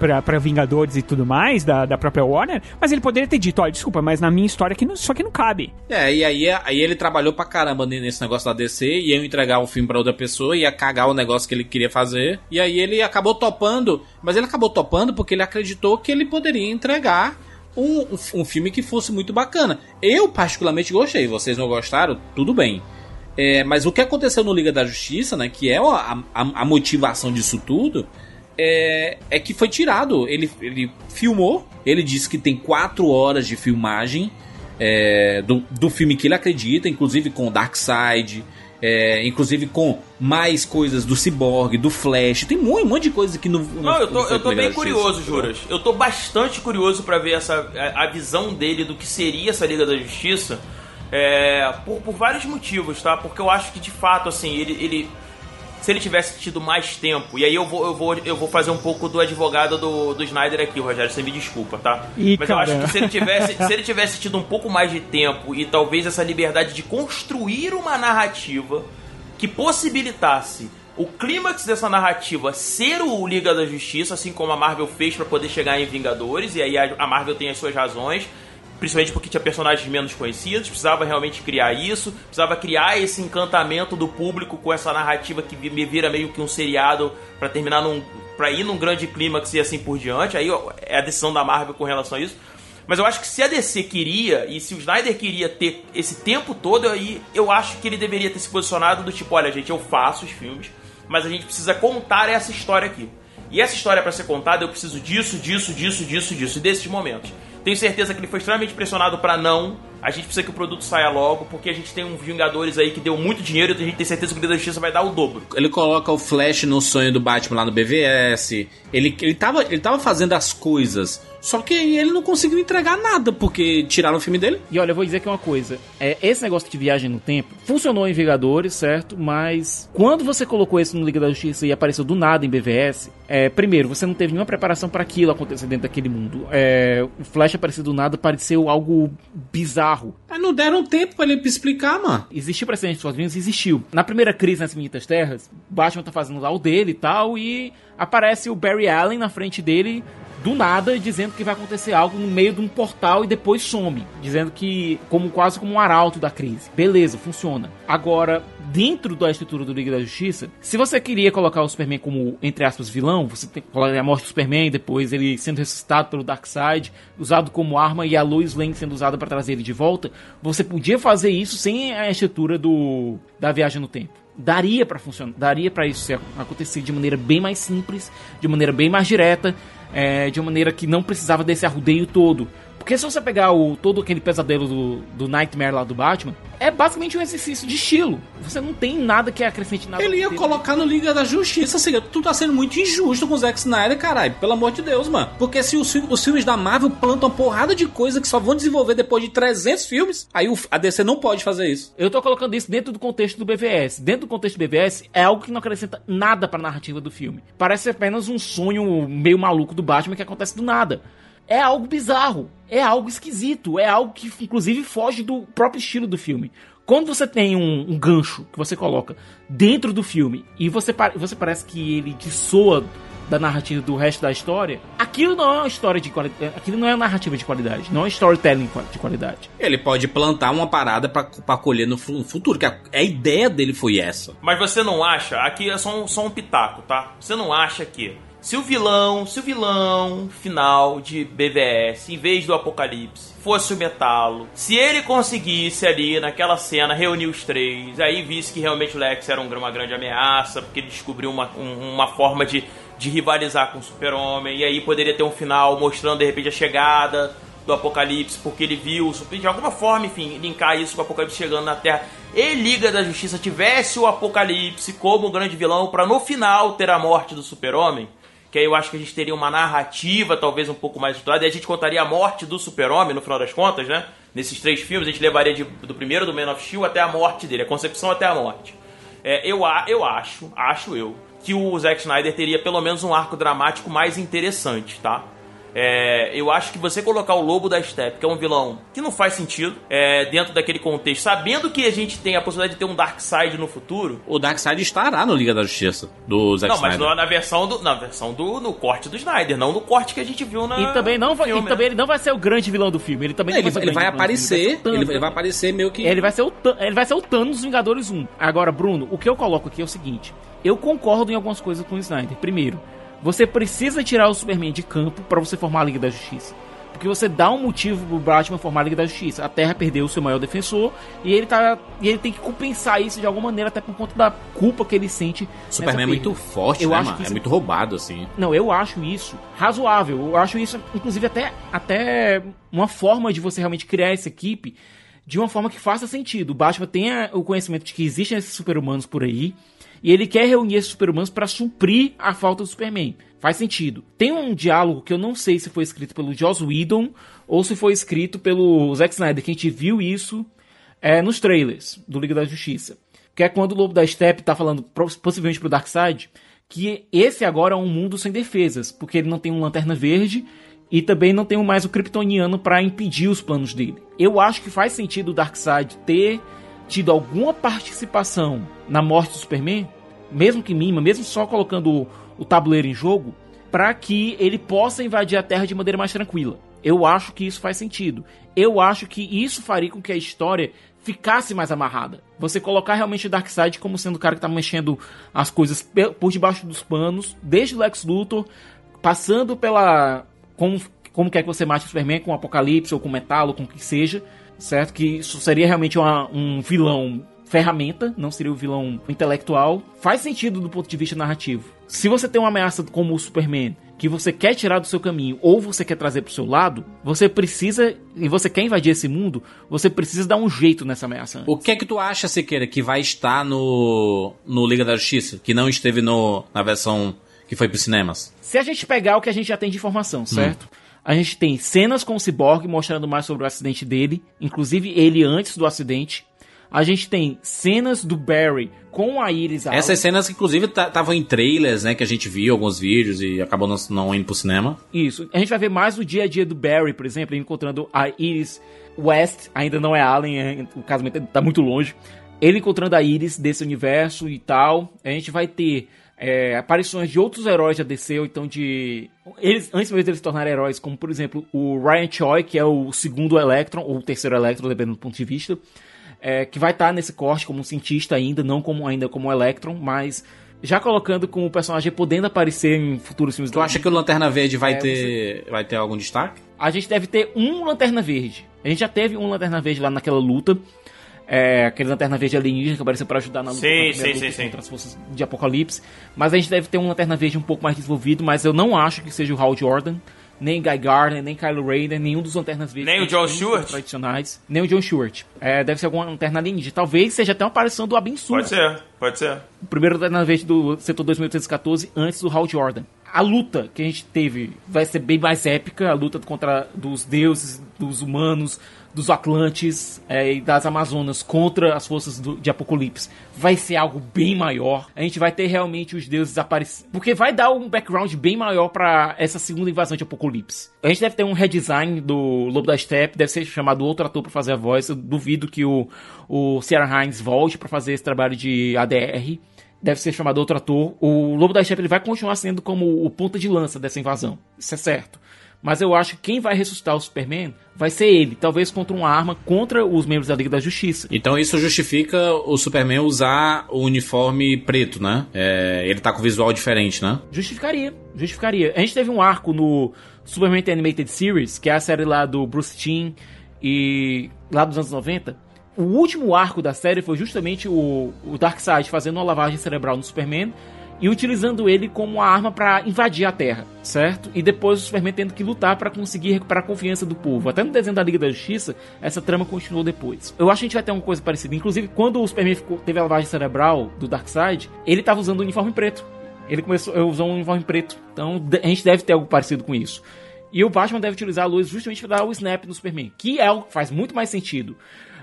pra, pra Vingadores e tudo mais, da, da própria Warner, mas ele poderia ter dito, olha, desculpa, mas na minha história aqui não, isso aqui não cabe. É, e aí, aí ele trabalhou pra caramba nesse negócio da DC, ia entregar o filme pra outra pessoa, ia cagar o negócio que ele queria fazer, e aí ele acabou topando, mas ele acabou topando porque ele acreditou que ele poderia entregar um, um, um filme que fosse muito bacana. Eu particularmente gostei, vocês não gostaram? Tudo bem. É, mas o que aconteceu no Liga da Justiça, né, que é a, a, a motivação disso tudo, é, é que foi tirado. Ele, ele filmou, ele disse que tem quatro horas de filmagem é, do, do filme que ele acredita, inclusive com o Darkseid, é, inclusive com mais coisas do Cyborg, do Flash. Tem um monte de coisa que no. Não, eu tô, eu tô bem curioso, Juras. Eu tô bastante curioso pra ver essa, a, a visão dele do que seria essa Liga da Justiça. é, por, por vários motivos, tá? Porque eu acho que de fato, assim, ele. ele se ele tivesse tido mais tempo, e aí eu vou, eu vou, eu vou fazer um pouco do advogado do, do Snyder aqui, Rogério, você me desculpa, tá? Mas eu acho que se ele, tivesse, se ele tivesse tido um pouco mais de tempo e talvez essa liberdade de construir uma narrativa que possibilitasse o clímax dessa narrativa ser o Liga da Justiça, assim como a Marvel fez pra poder chegar em Vingadores, e aí a Marvel tem as suas razões, principalmente porque tinha personagens menos conhecidos, precisava realmente criar isso, precisava criar esse encantamento do público com essa narrativa que me vira meio que um seriado pra terminar num para ir num grande clímax e assim por diante. Aí é a decisão da Marvel com relação a isso. Mas eu acho que se a DC queria, e se o Snyder queria ter esse tempo todo, aí eu acho que ele deveria ter se posicionado do tipo, olha, gente, eu faço os filmes, mas a gente precisa contar essa história aqui. E essa história para ser contada, eu preciso disso, disso, disso, disso, disso, desses momentos. Tenho certeza que ele foi extremamente pressionado para não. A gente precisa que o produto saia logo, porque a gente tem um Vingadores aí que deu muito dinheiro e a gente tem certeza que o Liga da Justiça vai dar o dobro. Ele coloca o Flash no sonho do Batman lá no BVS. Ele, ele, tava, ele tava fazendo as coisas. Só que ele não conseguiu entregar nada, porque tiraram o filme dele. E olha, eu vou dizer que é uma coisa. É, esse negócio de viagem no tempo funcionou em Vingadores, certo? Mas quando você colocou isso no Liga da Justiça e apareceu do nada em BVS, é, primeiro, você não teve nenhuma preparação para aquilo acontecer dentro daquele mundo. É, o Flash aparecer do nada pareceu algo bizarro. Mas não deram tempo pra ele explicar, mano. Existiu precedente dos quadrinhos? Existiu. Na primeira crise nas Infinitas Terras, Batman tá fazendo lá o dele e tal, e aparece o Barry Allen na frente dele do nada dizendo que vai acontecer algo no meio de um portal e depois some, dizendo que como quase como um arauto da crise. Beleza, funciona. Agora, dentro da estrutura do Liga da Justiça, se você queria colocar o Superman como entre aspas vilão, você tem a morte do Superman, depois ele sendo ressuscitado pelo Darkseid, usado como arma e a Lois Lane sendo usada para trazer ele de volta, você podia fazer isso sem a estrutura do da viagem no tempo daria para funcionar, daria para isso acontecer de maneira bem mais simples, de maneira bem mais direta, é, de maneira que não precisava desse arrudeio todo. Porque se você pegar o, todo aquele pesadelo do, do Nightmare lá do Batman, é basicamente um exercício de estilo. Você não tem nada que acrescente nada. Ele ia colocar no Liga da Justiça, assim, tu tá sendo muito injusto com o Zack Snyder, caralho. Pelo amor de Deus, mano. Porque se os, os filmes da Marvel plantam uma porrada de coisa que só vão desenvolver depois de 300 filmes, aí o, a DC não pode fazer isso. Eu tô colocando isso dentro do contexto do BVS. Dentro do contexto do BVS, é algo que não acrescenta nada pra narrativa do filme. Parece apenas um sonho meio maluco do Batman que acontece do nada é algo bizarro, é algo esquisito, é algo que inclusive foge do próprio estilo do filme. Quando você tem um, um gancho que você coloca dentro do filme e você, você parece que ele dissoa da narrativa do resto da história, aquilo não é uma história de qualidade. Aquilo não é uma narrativa de qualidade, não é storytelling de qualidade. Ele pode plantar uma parada para colher no futuro, que a, a, ideia dele foi essa. Mas você não acha, aqui é só um, só um pitaco, tá? Você não acha que se o vilão, se o vilão final de BVS, em vez do Apocalipse, fosse o Metalo, se ele conseguisse ali naquela cena reunir os três, aí visse que realmente o Lex era uma grande ameaça, porque ele descobriu uma, uma forma de, de rivalizar com o Super-Homem, e aí poderia ter um final mostrando de repente a chegada do Apocalipse, porque ele viu, de alguma forma, enfim, linkar isso com o Apocalipse chegando na Terra. E Liga da Justiça tivesse o Apocalipse como grande vilão, para no final ter a morte do Super-Homem que aí eu acho que a gente teria uma narrativa talvez um pouco mais estruturada, e a gente contaria a morte do super-homem, no final das contas, né? Nesses três filmes, a gente levaria de, do primeiro, do Man of Steel, até a morte dele, a concepção até a morte. É, eu, eu acho, acho eu, que o Zack Snyder teria pelo menos um arco dramático mais interessante, tá? É, eu acho que você colocar o Lobo da Steppe, que é um vilão que não faz sentido, é, dentro daquele contexto, sabendo que a gente tem a possibilidade de ter um Darkseid no futuro. O Darkseid estará no Liga da Justiça do Zack Não, Snyder. mas na versão do, na versão do no corte do Snyder, não no corte que a gente viu na. E também não vai, e também ele não vai ser o grande vilão do filme. Ele também não, ele, vai, ele vai aparecer, ele vai, ele vai aparecer meio que. Ele vai ser o ele vai ser o Thanos dos Vingadores 1. Agora, Bruno, o que eu coloco aqui é o seguinte: eu concordo em algumas coisas com o Snyder. Primeiro, você precisa tirar o Superman de campo para você formar a Liga da Justiça. Porque você dá um motivo pro Batman formar a Liga da Justiça. A Terra perdeu o seu maior defensor e ele tá e ele tem que compensar isso de alguma maneira até por conta da culpa que ele sente. Superman é muito forte, eu né, acho mano? Isso... É muito roubado assim. Não, eu acho isso razoável. Eu acho isso inclusive até até uma forma de você realmente criar essa equipe de uma forma que faça sentido. O Batman tenha o conhecimento de que existem esses super-humanos por aí e ele quer reunir esses super-humanos para suprir a falta do Superman. Faz sentido. Tem um diálogo que eu não sei se foi escrito pelo Joss Whedon ou se foi escrito pelo Zack Snyder, que a gente viu isso é, nos trailers do Liga da Justiça. Que é quando o Lobo da Steppe tá falando possivelmente pro Darkseid que esse agora é um mundo sem defesas, porque ele não tem um lanterna verde e também não tem mais o Kryptoniano para impedir os planos dele. Eu acho que faz sentido o Darkseid ter tido alguma participação na morte do Superman, mesmo que mínima, mesmo só colocando o, tabuleiro em jogo, para que ele possa invadir a Terra de maneira mais tranquila. Eu acho que isso faz sentido. Eu acho que isso faria com que a história ficasse mais amarrada. Você colocar realmente o Darkseid como sendo o cara que tá mexendo as coisas por debaixo dos panos, desde Lex Luthor, passando pela. Como, como quer que você mate o Superman, com o Apocalipse, ou com o Metal, ou com o que seja certo? Que isso seria realmente uma, um vilão ferramenta, não seria o um vilão intelectual. Faz sentido do ponto de vista narrativo. Se você tem uma ameaça como o Superman, que você quer tirar do seu caminho ou você quer trazer pro seu lado, você precisa, e você quer invadir esse mundo, você precisa dar um jeito nessa ameaça. O que é que tu acha, Siqueira, que vai estar no, no Liga da Justiça, que não esteve no, na versão que foi pros cinemas? Se a gente pegar o que a gente já tem de informação, certo? Hum. A gente tem cenas com o Cyborg mostrando mais sobre o acidente dele, inclusive ele antes do acidente. A gente tem cenas do Barry com a Iris Essas Allen. cenas, inclusive, estavam em trailers, né? Que a gente viu alguns vídeos e acabou não, não, indo pro cinema. Isso. A gente vai ver mais o dia a dia do Barry, por exemplo, encontrando a Iris West, ainda não é Allen, é, o casamento tá muito longe. Ele encontrando a Iris desse universo e tal. A gente vai ter é, aparições de outros heróis da DC, ou então de. Eles, antes mesmo deles se tornarem heróis, como por exemplo o Ryan Choi, que é o segundo Electron, ou o terceiro Electron, dependendo do ponto de vista, é, que vai estar nesse corte como um cientista ainda, não como ainda como Electron, mas já colocando com o personagem podendo aparecer em futuros filmes. Tu acha que o Lanterna Verde vai, é, ter, você... vai ter algum destaque? A gente deve ter um Lanterna Verde. A gente já teve um Lanterna Verde lá naquela luta. É, aquele Lanterna Verde alienígena que apareceu para ajudar na luta, sim, sim, luta sim, contra as forças de Apocalipse. Mas a gente deve ter um Lanterna Verde um pouco mais desenvolvido, mas eu não acho que seja o Hal Jordan, nem Guy Gardner, nem Kylo Ren, nenhum dos Lanternas Verdes. Nem o John Stewart? Tradicionais. Nem o John Stewart. É, deve ser alguma Lanterna alienígena. Talvez seja até uma aparição do Abin Pode ser, pode ser. O primeiro Lanterna Verde do setor 2814, antes do Hal Jordan. A luta que a gente teve vai ser bem mais épica, a luta contra dos deuses, dos humanos, dos Atlantes é, e das Amazonas contra as forças do, de Apocalipse vai ser algo bem maior. A gente vai ter realmente os deuses aparecendo. Porque vai dar um background bem maior para essa segunda invasão de Apocalipse. A gente deve ter um redesign do Lobo da Steppe, deve ser chamado outro ator para fazer a voz. Eu duvido que o, o Sierra Hines volte para fazer esse trabalho de ADR deve ser chamado outro ator. O Lobo da Steppe ele vai continuar sendo como o ponta de lança dessa invasão. Isso é certo. Mas eu acho que quem vai ressuscitar o Superman vai ser ele, talvez contra uma arma contra os membros da Liga da Justiça. Então isso justifica o Superman usar o uniforme preto, né? É, ele tá com visual diferente, né? Justificaria, justificaria. A gente teve um arco no Superman Animated Series, que é a série lá do Bruce Timm e lá dos anos 90. O último arco da série foi justamente o, o Darkseid fazendo uma lavagem cerebral no Superman e utilizando ele como uma arma para invadir a Terra, certo? E depois o Superman tendo que lutar para conseguir recuperar a confiança do povo. Até no desenho da Liga da Justiça, essa trama continuou depois. Eu acho que a gente vai ter uma coisa parecida. Inclusive, quando o Superman ficou, teve a lavagem cerebral do Darkseid, ele estava usando o uniforme preto. Ele começou a usar um uniforme preto. Então a gente deve ter algo parecido com isso. E o Batman deve utilizar a luz justamente para dar o snap no Superman, que é algo que faz muito mais sentido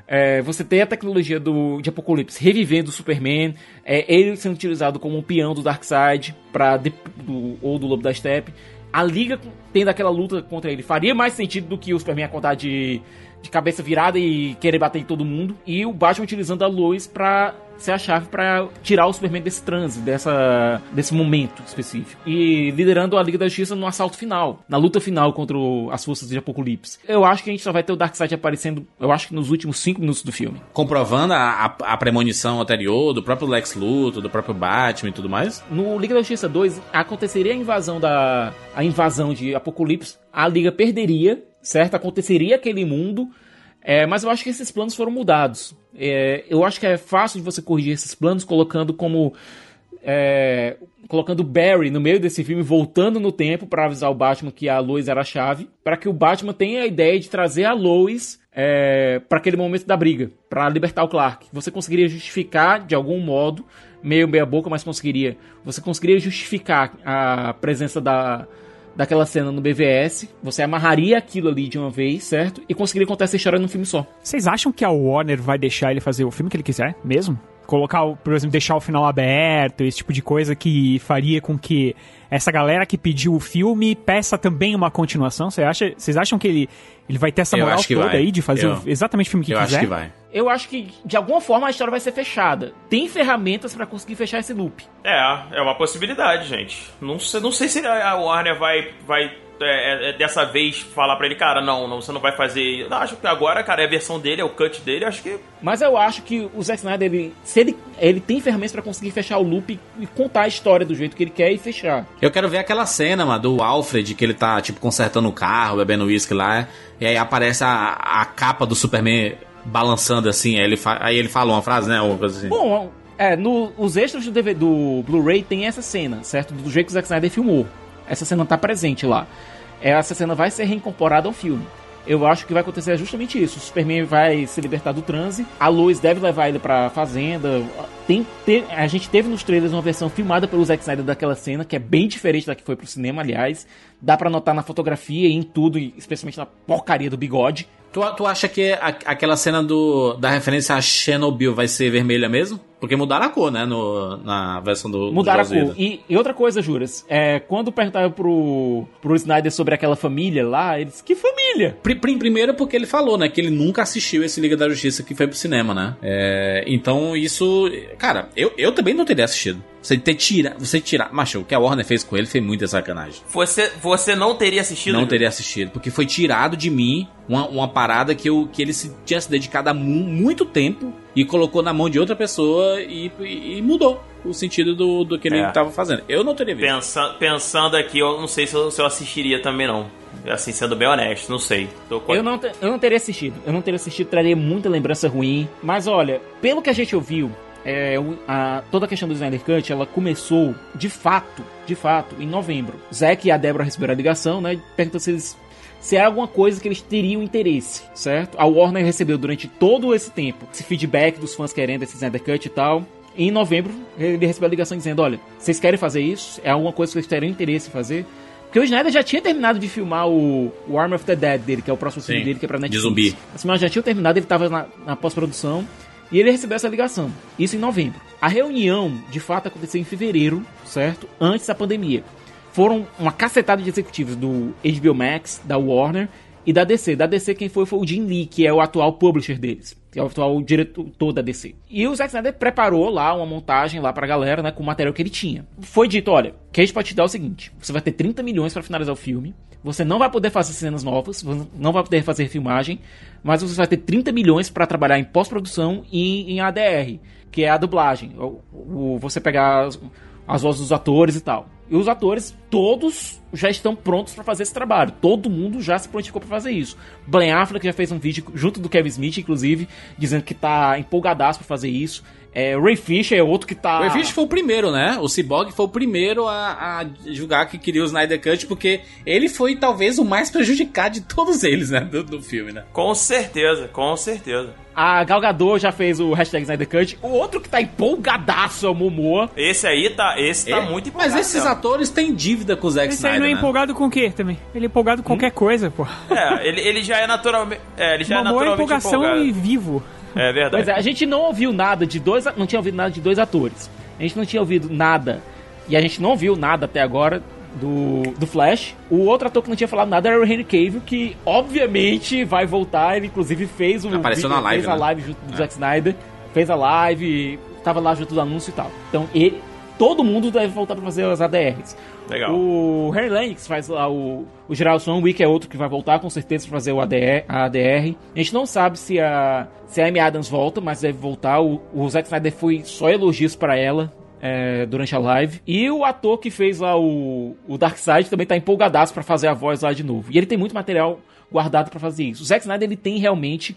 é, você tem a tecnologia do, de Apocalipse revivendo o Superman, é, ele sendo utilizado como um peão do Darkseid ou do Lobo da Steppe. A Liga tendo aquela luta contra ele faria mais sentido do que o Superman acordar de, de cabeça virada e querer bater em todo mundo. E o Batman utilizando a luz pra ser a chave para tirar o Superman desse transe, dessa, desse momento específico. E liderando a Liga da Justiça no assalto final, na luta final contra o, as forças de Apocalipse. Eu acho que a gente só vai ter o Darkseid aparecendo, eu acho que nos últimos 5 minutos do filme. Comprovando a, a, a, premonição anterior do próprio Lex Luthor, do próprio Batman e tudo mais? No Liga da Justiça 2, aconteceria a invasão da a invasão de Apocalipse, a Liga perderia, certo? Aconteceria aquele mundo é, mas eu acho que esses planos foram mudados. É, eu acho que é fácil de você corrigir esses planos colocando como. É, colocando Barry no meio desse filme, voltando no tempo para avisar o Batman que a Lois era a chave, para que o Batman tenha a ideia de trazer a Lois é, para aquele momento da briga, para libertar o Clark. Você conseguiria justificar de algum modo, meio meia boca, mas conseguiria. Você conseguiria justificar a presença da daquela cena no BVS, você amarraria aquilo ali de uma vez, certo? E conseguiria contar essa história num filme só. Vocês acham que a Warner vai deixar ele fazer o filme que ele quiser, mesmo? Colocar, por exemplo, deixar o final aberto, esse tipo de coisa que faria com que essa galera que pediu o filme peça também uma continuação? Você acha, vocês acham que ele, ele vai ter essa moral toda vai. aí de fazer eu, exatamente o filme que eu quiser? Eu acho que vai. Eu acho que, de alguma forma, a história vai ser fechada. Tem ferramentas para conseguir fechar esse loop. É, é uma possibilidade, gente. Não sei, não sei se a Warner vai, vai é, é, é, dessa vez falar para ele, cara, não, não, você não vai fazer. Não, acho que agora, cara, é a versão dele, é o cut dele, acho que. Mas eu acho que o Zack Snyder, ele, se ele, ele tem ferramentas para conseguir fechar o loop e contar a história do jeito que ele quer e fechar. Eu quero ver aquela cena, mano, do Alfred, que ele tá, tipo, consertando o carro, bebendo uísque lá, e aí aparece a, a capa do Superman balançando assim, aí ele, aí ele fala uma frase, né? Coisa assim. Bom, é, no, os extras do, do Blu-ray tem essa cena, certo? Do jeito que o Zack Snyder filmou. Essa cena tá presente lá. Essa cena vai ser reincorporada ao filme. Eu acho que vai acontecer justamente isso. O Superman vai se libertar do transe. A Lois deve levar ele pra fazenda. Tem, te, a gente teve nos trailers uma versão filmada pelo Zack Snyder daquela cena, que é bem diferente da que foi pro cinema, aliás. Dá para notar na fotografia e em tudo, especialmente na porcaria do bigode. Tu, tu acha que a, aquela cena do, da referência a Chernobyl vai ser vermelha mesmo? Porque mudaram a cor, né? No, na versão do. Mudaram do a cor. E, e, outra coisa, Juras, é, quando perguntaram pro, pro Snyder sobre aquela família lá, eles. Que família? Primeiro porque ele falou, né? Que ele nunca assistiu esse Liga da Justiça que foi pro cinema, né? É, então isso. Cara, eu, eu também não teria assistido. Você ter tira, você tirar. Macho, o que a Warner fez com ele foi muita sacanagem. Você, você não teria assistido? Não teria assistido, porque foi tirado de mim uma, uma parada que, eu, que ele se, tinha se dedicado há mu- muito tempo e colocou na mão de outra pessoa e, e- e mudou o sentido do, do que ele É. estava fazendo. Eu não teria visto. Pensa- pensando aqui, eu não sei se eu, se eu assistiria também, não. Assim, sendo bem honesto, não sei. Tô com- Eu não, eu não teria assistido. Eu não teria assistido, traria muita lembrança ruim. Mas olha, pelo que a gente ouviu, é, a- toda a questão do Snyder Cut, ela começou de fato, de fato, em novembro. Zack e a Débora receberam a ligação, né? Perguntando se eles. Se era alguma coisa que eles teriam interesse, certo? A Warner recebeu durante todo esse tempo esse feedback dos fãs querendo esse Snyder Cut e tal. E em novembro, ele recebeu a ligação dizendo: Olha, vocês querem fazer isso? É alguma coisa que vocês teriam interesse em fazer? Porque o Snyder já tinha terminado de filmar o, o Army of the Dead dele, que é o próximo filme Sim, dele, que é pra de Netflix. zumbi. Assim, mas já tinha terminado, ele tava na, na pós-produção. E ele recebeu essa ligação. Isso em novembro. A reunião, de fato, aconteceu em fevereiro, certo? Antes da pandemia. Foram uma cacetada de executivos do HBO Max, da Warner e da DC. Da DC quem foi foi o Jim Lee, que é o atual publisher deles. Que é o atual diretor da DC. E o Zack Snyder preparou lá uma montagem lá pra galera, né? Com o material que ele tinha. Foi dito, olha, que a gente pode te dar o seguinte. Você vai ter 30 milhões pra finalizar o filme. Você não vai poder fazer cenas novas, não vai poder fazer filmagem, mas você vai ter 30 milhões para trabalhar em pós-produção e em ADR, que é a dublagem. O- você pegar as, as vozes dos atores e tal. E os atores, todos já estão prontos para fazer esse trabalho. Todo mundo já se prontificou para fazer isso. Ben Affleck já fez um vídeo junto do Kevin Smith, inclusive, dizendo que tá empolgadaço para fazer isso. É, Ray Fisher é outro que tá. O Ray Fisher foi o primeiro, né? O Cyborg foi o primeiro a, a julgar que queria o Snyder Cut, porque ele foi talvez o mais prejudicado de todos eles, né? Do, do filme, né? Com certeza, com certeza. A Gal Gadot já fez o hashtag Snyder Cut. O outro que tá empolgadaço é o Momoa. Esse aí tá, esse tá É, muito Mas empolgado. esses mesmo. atores têm dívida com o Zack Esse aí Snyder, não é né? empolgado com o quê também? Ele é empolgado com qualquer coisa, pô. É, ele, ele já é naturalmente. É, ele já é Mamou é naturalmente empolgação empolgado. e vivo. É verdade. Pois é, a gente não ouviu nada de dois. Não tinha ouvido nada de dois atores. A gente não tinha ouvido nada. E a gente não viu nada até agora do, do Flash. O outro ator que não tinha falado nada era o Henry Cavill, que obviamente vai voltar. Ele inclusive fez o. Apareceu na live, Fez a né? live junto do É. Zack Snyder. Fez a live. Tava lá junto do anúncio e tal. Então ele. Todo mundo deve voltar pra fazer as ADRs. Legal. O Harry Lennox faz lá o, o Gerald Swanwick é outro que vai voltar com certeza pra fazer o ADR, a ADR. A gente não sabe se a, se a Amy Adams volta, mas deve voltar. O, o Zack Snyder foi só elogios pra ela é, durante a live. E o ator que fez lá o, o Darkseid também tá empolgadaço pra fazer a voz lá de novo. E ele tem muito material guardado pra fazer isso. O Zack Snyder ele tem realmente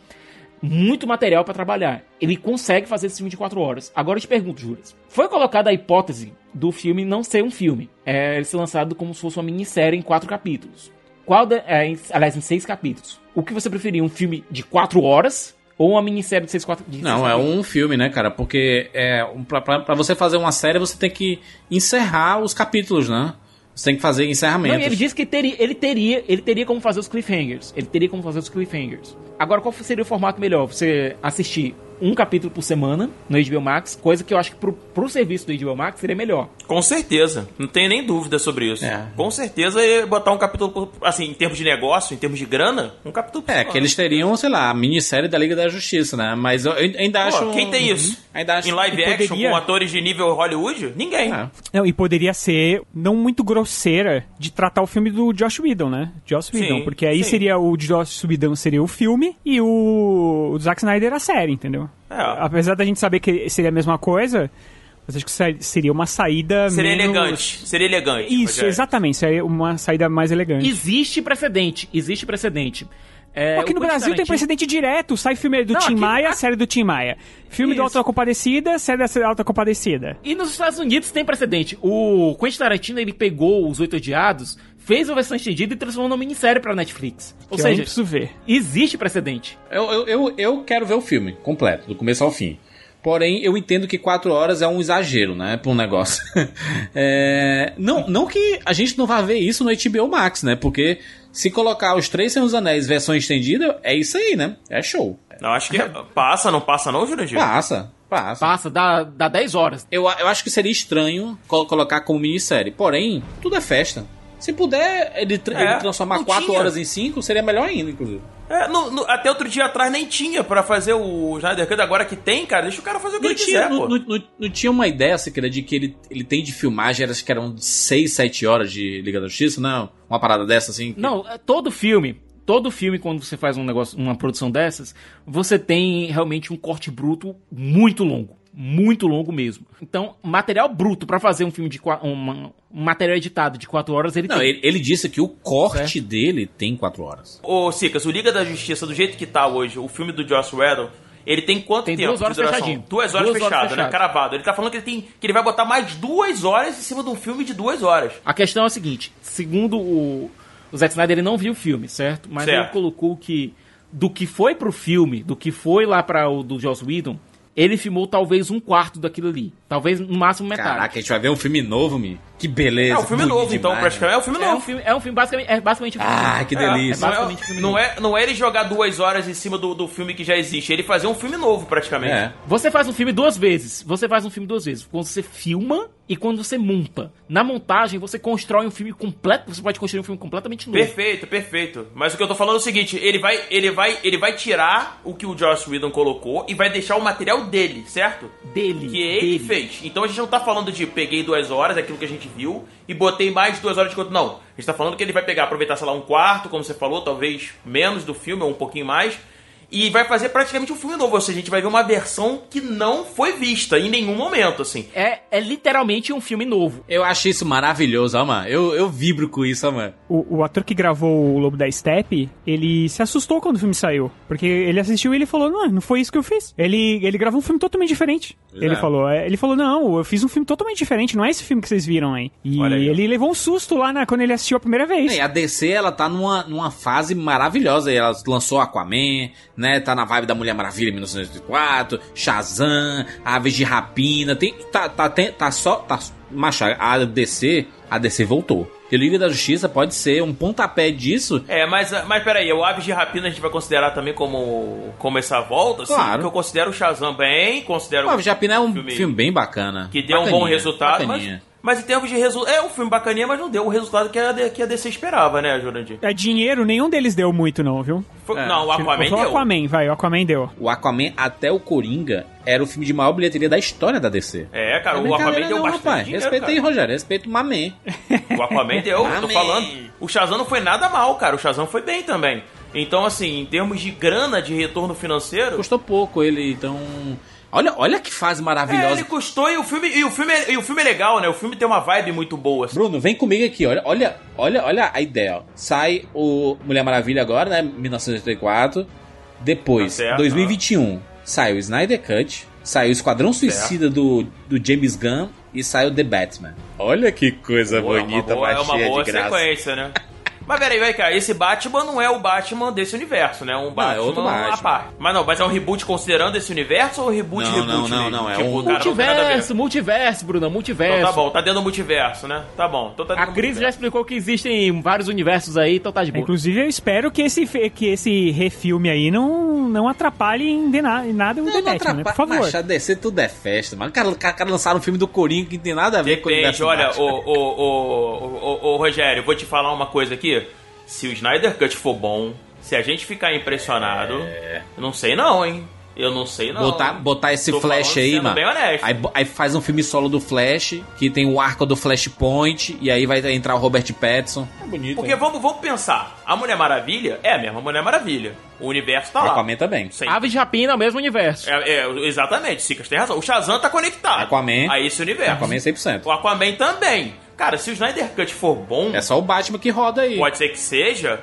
muito material pra trabalhar. Ele consegue fazer esse filme de 4 horas. Agora eu te pergunto, Juras. Foi colocada a hipótese do filme não ser um filme. É ele ser lançado como se fosse uma minissérie em quatro capítulos. Qual da- é, em- aliás, em seis capítulos. O que você preferia? Um filme de 4 horas ou uma minissérie de seis, quatro, de Não, é um filme, né, cara? Porque é, um, pra você fazer uma série, você tem que encerrar os capítulos, né? Você tem que fazer Não, encerramentos. e ele disse que teria, ele teria, ele teria como fazer os cliffhangers. Ele teria como fazer os cliffhangers. Agora, qual seria o formato melhor? Você assistir um capítulo por semana no HBO Max, coisa que eu acho que pro, pro serviço do HBO Max seria melhor. Com certeza. Não tenho nem dúvida sobre isso. É. Com certeza ia botar um capítulo, por- assim, em termos de negócio, em termos de grana, um capítulo por É, semana. que eles teriam, sei lá, a minissérie da Liga da Justiça, né? Mas eu ainda Pô, acho. quem tem isso? Ainda acho Em live action poderia- com atores de nível Hollywood? Ninguém. É. Não, e poderia ser não muito grosseira de tratar o filme do Josh Whedon, né? Josh Whedon, Sim, porque aí sim. seria o Josh Whedon seria o filme e o, o Zack Snyder a série, entendeu? É. Apesar da gente saber que seria a mesma coisa, mas acho que seria uma saída Seria menos... elegante. Seria elegante. Isso, Rogério. exatamente, seria uma saída mais elegante. Existe precedente, existe precedente. É, Aqui no Brasil tem precedente direto. Sai filme do Não, Tim aqui- Maia, série do Tim Maia. Filme do Isso. Alta Compadecida, série da Alta Compadecida. E nos Estados Unidos tem precedente. O Quentin Tarantino ele pegou os Oito Odiados, fez a versão estendida e transformou numa minissérie pra Netflix. Ou que eu não seja, preciso ver. existe precedente. Eu, eu, eu, eu quero ver o filme completo, do começo ao fim. Porém, eu entendo que quatro horas é um exagero, né? Pra um negócio. É, não, não que a gente não vá ver isso no HBO Max, né? Porque se colocar os Três Senhores dos Anéis versão estendida, é isso aí, né? É show. Não, acho que passa, não passa não, Jurandir? Passa, passa. Passa, dá, dá 10 horas. Eu, eu acho que seria estranho col- colocar como minissérie. Porém, tudo é festa. Se puder ele, tra- É, ele transformar não 4 tinha. horas em 5, seria melhor ainda, inclusive. É, no- no- até outro dia atrás nem tinha pra fazer o Snyder Cut, agora que tem, cara, deixa o cara fazer o que Não ele tinha, quiser, não, pô. não- não- não tinha uma ideia, Cicra, de que ele, ele tem de filmagem, acho que eram 6, 7 horas de Liga da Justiça, não? Uma parada dessa, assim? que- Não, é todo filme, todo filme quando você faz um negócio, uma produção dessas, você tem realmente um corte bruto muito longo, muito longo mesmo. Então, material bruto pra fazer um filme de uma- um material editado de 4 horas, ele Não, tem. ele, ele disse que o corte dele tem 4 horas. Ô, Cicas, o Liga da Justiça, do jeito que tá hoje, o filme do Joss Whedon, ele tem quanto Tem tempo duas horas fechadinho. Duas horas Duas horas fechado, né? fechado. Cravado. Ele tá falando que ele, tem, que ele vai botar mais duas horas em cima de um filme de duas horas. A questão é a seguinte, segundo o, o Zack Snyder, ele não viu o filme, certo? Mas Certo. ele colocou que do que foi pro filme, do que foi lá para o do Joss Whedon, ele filmou talvez um quarto daquilo ali. Talvez no máximo metade. Caraca, a gente vai ver um filme novo, Mi. Que beleza. É um filme novo, então, demais, praticamente. É um filme É um novo. filme, é um filme basicamente, é basicamente um filme Ah, novo. que É, delícia. É, um é, filme não, novo. é, não é ele jogar duas horas em cima do, do filme que já existe, ele fazer um filme novo, praticamente. É. Você faz um filme duas vezes. Você faz um filme duas vezes. Quando você filma e quando você monta. Na montagem, você constrói um filme completo. Você pode construir um filme completamente novo. Perfeito, perfeito. Mas o que eu tô falando é o seguinte, ele vai, ele vai, ele vai tirar o que o Joss Whedon colocou e vai deixar o material dele, certo? Dele. Que ele dele. fez. Então a gente não tá falando de peguei duas horas, aquilo que a gente viu, e botei mais duas horas de conteúdo. Não. A gente tá falando que ele vai pegar, aproveitar, sei lá, um quarto, como você falou, talvez menos do filme, ou um pouquinho mais. E vai fazer praticamente um filme novo. Ou seja, a gente vai ver uma versão que não foi vista em nenhum momento, assim. É, é literalmente um filme novo. Eu acho isso maravilhoso, mano. Eu, eu vibro com isso, mano. O, o ator que gravou o Lobo da Steppe, ele se assustou quando o filme saiu. Porque ele assistiu e ele falou, não, não foi isso que eu fiz. Ele, ele gravou um filme totalmente diferente. Pois ele é. falou, é, ele falou, não, eu fiz um filme totalmente diferente, não é esse filme que vocês viram aí. E aí. ele levou um susto lá na, quando ele assistiu a primeira vez. E a DC, ela tá numa, numa fase maravilhosa. Ela lançou Aquaman, né? Tá na vibe da Mulher Maravilha em 1984, Shazam, Aves de Rapina. Tem, tá, tá, tem, tá só. Tá, macho, a DC, a DC voltou. E o Liga da Justiça pode ser um pontapé disso. É, mas, mas peraí, o Aves de Rapina a gente vai considerar também como, como essa volta? Sim, Claro. porque eu considero o Shazam bem, considero O Aves de Rapina é um filme- filme, bem bacana. que deu um bom Bacaninha, resultado, bacaninha. mas em termos de resultado... É um filme bacaninha, mas não deu o resultado que a, que a DC esperava, né, Jurandir? É dinheiro, nenhum deles deu muito não, viu? Foi- É, não, o Aquaman Foi o deu. Aquaman, vai, o Aquaman deu. O Aquaman até o Coringa era o filme de maior bilheteria da história da DC. É, cara, É o Aquaman deu não, bastante rapaz. dinheiro, Respeita cara. aí, Rogério. Respeita o Mamé. O Aquaman deu, eu tô falando. O Shazam não foi nada mal, cara. O Shazam foi bem também. Então, assim, em termos de grana, de retorno financeiro... Custou pouco ele, então. Olha, olha que fase É, maravilhosa. ele custou e o filme, e o filme, é- e o filme é legal, né? O filme tem uma vibe muito boa. assim. Bruno, vem comigo aqui, olha, olha, olha, olha a ideia, ó. Sai o Mulher Maravilha agora, né? 1984. Depois, Tá certo, 2021, sai o Snyder Cut, sai o Esquadrão Suicida do, do James Gunn e sai o The Batman. Olha que coisa Pô, é uma bonita, boa, é uma boa de graça. sequência, né? Mas peraí, vai cá, esse Batman não é o Batman desse universo, né? Um Batman, é outro Batman. parte. Mas não, mas é um reboot considerando esse universo ou um reboot Não, reboot não, não, mesmo? não, é tipo, um- cara, não tem nada a ver. Multiverso, multiverso, Bruno, multiverso. Então tá bom, tá dentro do multiverso, né? Tá bom. Então tá A Cris já explicou que existem vários universos aí, então tá de boa. Inclusive, eu espero que esse, que esse refilme aí não, não atrapalhe em, de na- em nada o The Batman, né? Por favor. Mas DC tudo é festa, mano. Cara, cara, cara lançaram um filme do Coringa que não tem nada a ver com o Depende, universo olha, ô, ô, ô, ô, ô, Rogério, vou te falar uma coisa aqui. Se o Snyder Cut for bom, se a gente ficar impressionado, eu não sei não, hein? Eu não sei não. Botar, botar esse Tô Flash falando aí, mano. bem honesto. Aí, aí faz um filme solo do Flash, que tem o arco do Flashpoint, e aí vai entrar o Robert Pattinson. É bonito. Porque vamos, vamos pensar, a Mulher Maravilha é a mesma Mulher Maravilha. O universo tá o lá. Aquaman também. Sim. Aves de Rapina é o mesmo universo. É, é, exatamente, Sicas tem razão. O Shazam tá conectado Aquaman. a esse universo. Aquaman 100%. O Aquaman também. Cara, se o Snyder Cut for bom, É só o Batman que roda aí. pode ser que seja.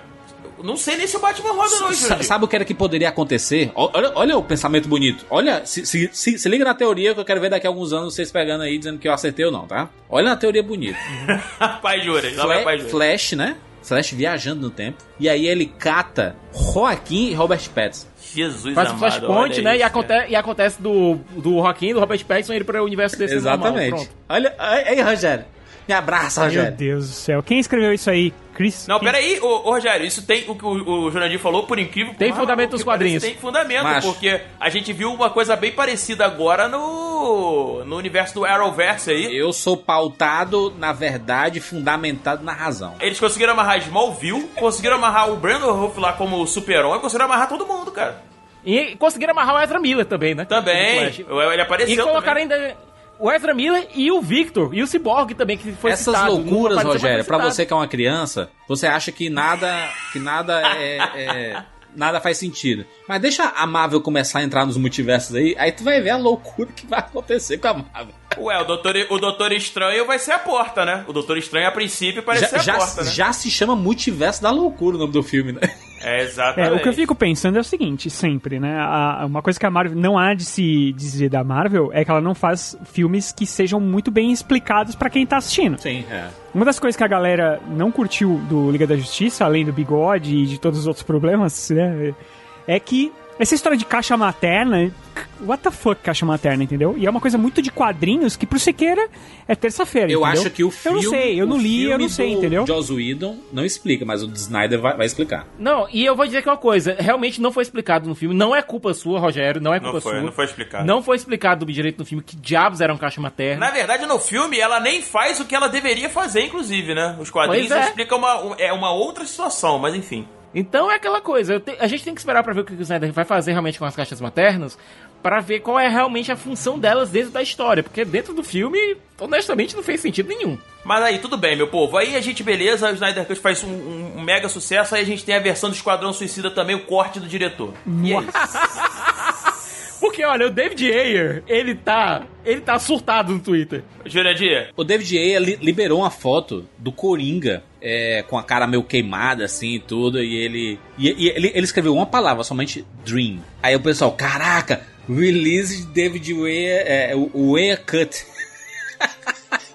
Não sei nem se o Batman roda não, Sa- Jurandir. Sabe o que era que poderia acontecer? Olha, olha o pensamento bonito. Olha, se, se, se- se liga na teoria que eu quero ver daqui a alguns anos vocês pegando aí dizendo que eu acertei ou não, tá? Olha na teoria bonita. pai Jura, lá vai pai Jura. Flash, né? Flash viajando no tempo. E aí ele cata Joaquim e Robert Pattinson. Jesus Faz o amado, Flashpoint, né? isso, e, acontece, e acontece do, do Joaquim, do Robert Pattinson, ele para o universo desse normal. Exatamente. Pronto. Olha, aí, Rogério. Me abraça, Meu Rogério. Deus do céu. Quem escreveu isso aí? Chris? Não, Quem- peraí, ô, ô Rogério, isso tem o que o, o falou, por incrível que Tem fundamento nos quadrinhos. Tem fundamento, Macho. porque a gente viu uma coisa bem parecida agora no, no universo do Arrowverse aí. Eu sou pautado na verdade, fundamentado na razão. Eles conseguiram amarrar Smallville, conseguiram amarrar o Brandon Ruff lá como super-homem, conseguiram amarrar todo mundo, cara. E conseguiram amarrar o Ezra Miller também, né? Também, ele apareceu E colocaram também. ainda o Ezra Miller e o Victor, e o Cyborg também, que foi Essas citado. loucuras, Rogério, citado. você que é uma criança, você acha que nada, que nada é, é- nada faz sentido. Mas deixa a Marvel começar a entrar nos multiversos aí, aí tu vai ver a loucura que vai acontecer com a Marvel. Ué, o Doutor, o Doutor Estranho vai ser a porta, né? O Doutor Estranho, a princípio, parece Já, ser a já, porta, né? já se chama Multiverso da Loucura o nome do filme, né? É, É, exatamente. o que eu fico pensando é o seguinte, sempre, né? A- uma coisa que a Marvel não há de se dizer da Marvel é que ela não faz filmes que sejam muito bem explicados pra quem tá assistindo. Sim, é. Uma das coisas que a galera não curtiu do Liga da Justiça, além do bigode e de todos os outros problemas, né? É que essa história de caixa materna, what the fuck caixa materna, entendeu? E é uma coisa muito de quadrinhos que pro Siqueira é terça-feira, Eu entendeu? acho que o filme. Eu não sei, eu o não li, eu não sei, do entendeu? Joss Whedon não explica, mas o Snyder vai, vai explicar. Não, e eu vou dizer que uma coisa, realmente não foi explicado no filme, não é culpa sua, Rogério, não é culpa Não foi, sua. não foi explicado. Não foi explicado direito no filme que diabos era um caixa materna. Na verdade, no filme, ela nem faz o que ela deveria fazer, inclusive, né? Os quadrinhos é. explicam uma, é uma outra situação, mas enfim. Então é aquela coisa, te- a gente tem que esperar pra ver o que o Snyder vai fazer realmente com as caixas maternas, pra ver qual é realmente a função delas dentro da história, porque dentro do filme, honestamente, não fez sentido nenhum. Mas aí, tudo bem, meu povo. Aí a gente, beleza, o Snyder Cut faz um, um- um mega sucesso, aí a gente tem a versão do Esquadrão Suicida também, o corte do diretor. E é isso. Porque, olha, o David Ayer, ele tá, ele tá surtado no Twitter. Jurandir, O David Ayer li- liberou uma foto do Coringa é, com a cara meio queimada assim e tudo, e ele, e, e ele, ele escreveu uma palavra, somente Dream. Aí o pessoal, caraca, release David Ayer, é, Ayer Cut.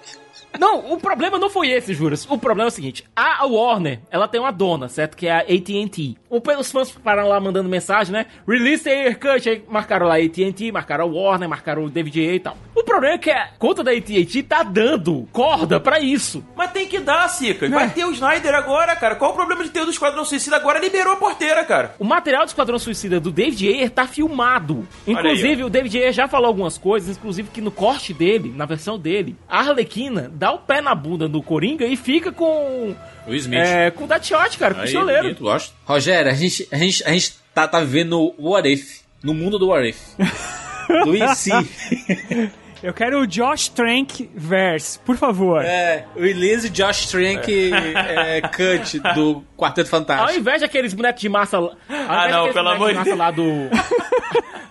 Não, o problema não foi esse, Juras. O problema é o seguinte: a Warner, ela tem uma dona, certo? Que é a AT&T. Os fãs pararam lá mandando mensagem, né? Release the Air Cut. Aí marcaram lá AT&T, marcaram a Warner, marcaram o David A e tal. O problema é que a conta da AT&T tá dando corda pra isso. mas tem que dar, Sica. Vai ter o Snyder agora, cara. Qual o problema de ter o do Esquadrão Suicida agora? Liberou a porteira, cara. O material do Esquadrão Suicida do David Ayer tá filmado. Inclusive, aí, o David Ayer já falou algumas coisas, inclusive que no corte dele, na versão dele, a Arlequina dá o pé na bunda do Coringa e fica com. O Smith. É, com o Deadshot, cara, com o Aí, bonito, gosto. Rogério, a gente, a gente, a gente tá, tá vivendo o What If, no mundo do What If. do IC. Eu quero o Josh Trank verse, por favor. É, o release Josh Trank é, Cut do Quarteto Ao Fantástico. invés daqueles bonecos de massa. Ao Ah, invés não, pelo amor de Deus. lá do.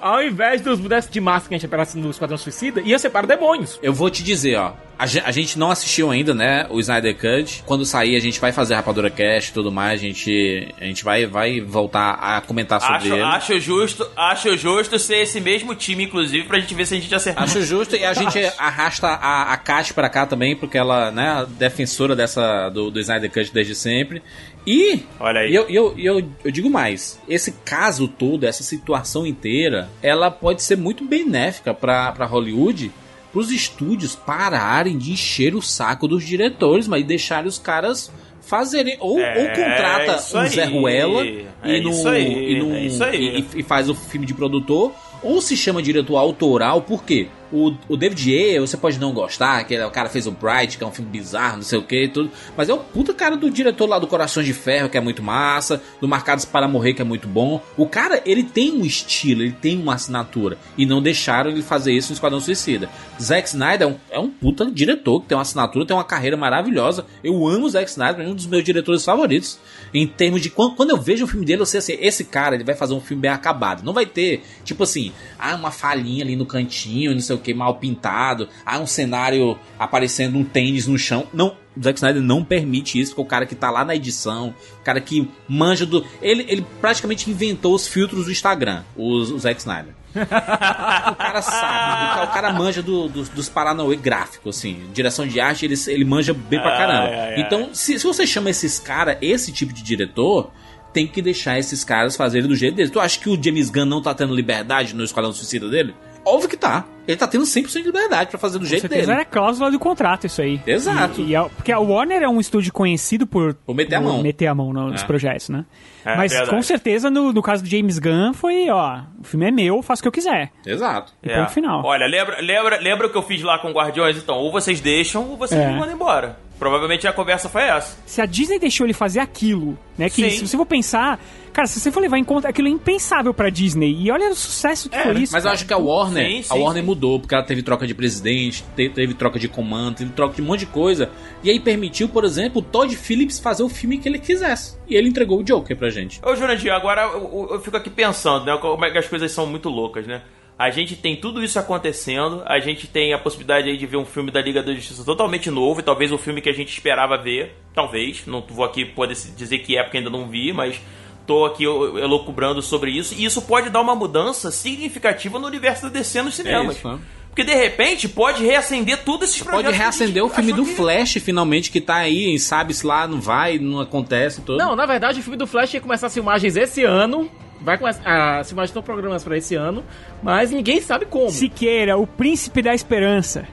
Ao invés dos bonecos de massa que a gente aparece no Esquadrão Suicida, ia ser para demônios. Eu vou te dizer, ó. A gente não assistiu ainda, né? O Snyder Cut. Quando sair, a gente vai fazer a Rapadura Cast e tudo mais. A gente, a gente vai, vai voltar a comentar sobre Acho, ele. acho justo, acho justo ser esse mesmo time, inclusive, pra gente ver se a gente acertar. Acho justo e a gente arrasta a, a Kat pra cá também, porque ela, né, defensora dessa, do, do Snyder Cut desde sempre. E, Olha aí. eu, eu, eu, eu digo mais, esse caso todo, essa situação inteira, ela pode ser muito benéfica pra, pra Hollywood, pros estúdios pararem de encher o saco dos diretores, mas deixarem os caras fazerem. Ou, É, ou contrata um Zé. Ruela É e, no, aí, e, no- é e- e faz o filme de produtor, ou se chama diretor autoral, por quê? O, o David Ayer, você pode não gostar, que ele, o cara fez o Bright, que é um filme bizarro, não sei o que e tudo, mas é o puta cara do diretor lá do Corações de Ferro, que é muito massa, do Marcados para Morrer, que é muito bom. O cara, ele tem um estilo, ele tem uma assinatura, e não deixaram ele fazer isso no Esquadrão Suicida. Zack Snyder é um, é um puta diretor, que tem uma assinatura, tem uma carreira maravilhosa. Eu amo o Zack Snyder, é um dos meus diretores favoritos. Em termos de quando, quando eu vejo um filme dele, eu sei assim, esse cara ele vai fazer um filme bem acabado. Não vai ter, tipo assim, ah, uma falhinha ali no cantinho, não sei o que, mal pintado, ah, um cenário aparecendo um tênis no chão. Não, o Zack Snyder não permite isso, porque o cara que tá lá na edição, o cara que manja do. Ele, ele praticamente inventou os filtros do Instagram, os, o Zack Snyder. o cara sabe, o cara, o manja do- dos- dos Paranauê gráficos, assim. Direção de arte, ele, ele manja bem pra caramba. ai, ai. Então, se, se você chama esses caras, esse tipo de diretor, tem que deixar esses caras fazerem do jeito deles. Tu acha que o James Gunn não tá tendo liberdade no Esquadrão Suicida dele? Óbvio que tá. Ele tá tendo 100% de liberdade pra fazer do Com jeito certeza dele. era cláusula do contrato isso aí. Exato. E, e a- porque a Warner é um estúdio conhecido por, Por meter a mão. meter a mão no- nos É. projetos, né? É, Mas verdade. com certeza no, no caso do James Gunn foi, ó, o filme é meu, eu faço o que eu quiser. Exato. E É. ponto final. Olha, lembra, lembra, lembra o que eu fiz lá com Guardiões? Então, ou vocês deixam ou vocês É. me mandam embora. Provavelmente a conversa foi essa. Se a Disney deixou ele fazer aquilo, né? Que Sim. se você for pensar, cara, se você for levar em conta, aquilo é impensável pra Disney. E olha o sucesso que foi isso. Mas eu cara. acho que a Warner, Sim, a sim, Warner sim. mudou, porque ela teve troca de presidente, te- teve troca de comando, teve troca de um monte de coisa. E aí permitiu, por exemplo, o Todd Phillips fazer o filme que ele quisesse. E ele entregou o Joker pra gente. Ô, Jurandir, agora eu, eu- eu fico aqui pensando, né? Como é que as coisas são muito loucas, né? A gente tem tudo isso acontecendo, a gente tem a possibilidade aí de ver um filme da Liga da Justiça totalmente novo, e talvez o filme que a gente esperava ver, talvez, não vou aqui poder dizer que é porque ainda não vi, mas tô aqui elucubrando sobre isso, e isso pode dar uma mudança significativa no universo da DC nos cinemas. isso, né? Porque de repente pode reacender todos esses projetos. Pode reacender o filme do que- Flash, finalmente, que tá aí, e sabe-se lá, não vai, não acontece tudo. Não, na verdade, o filme do Flash ia começar as filmagens esse ano. Vai começar. As filmagens estão programadas pra esse ano, mas ninguém sabe como. Siqueira, o príncipe da esperança.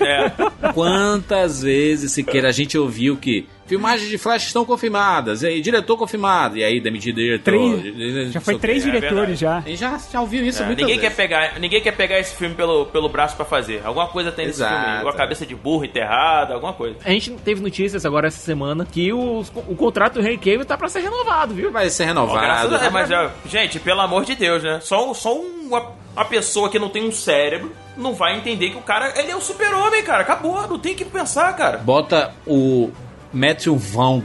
É. Quantas vezes, Siqueira, a gente ouviu que filmagens de Flash estão confirmadas, e aí, diretor confirmado, e aí demitido diretor. Três- já foi três É diretores já. A gente já, já ouviu isso É, muitas ninguém, quer pegar, ninguém quer pegar esse filme pelo, pelo braço pra fazer. Alguma coisa tem nesse Exato. filme. Alguma cabeça de burro enterrada, alguma coisa. A gente teve notícias agora essa semana que os- o contrato do Henry Cavill tá pra ser renovado, viu? Vai ser renovado. graças a Deus, mas, ó, gente, pelo amor de Deus, né? Só, só uma, uma pessoa que não tem um cérebro não vai entender que o cara, ele é o super-homem, cara. Acabou, não tem o que pensar, cara. Bota o Matthew Vaughn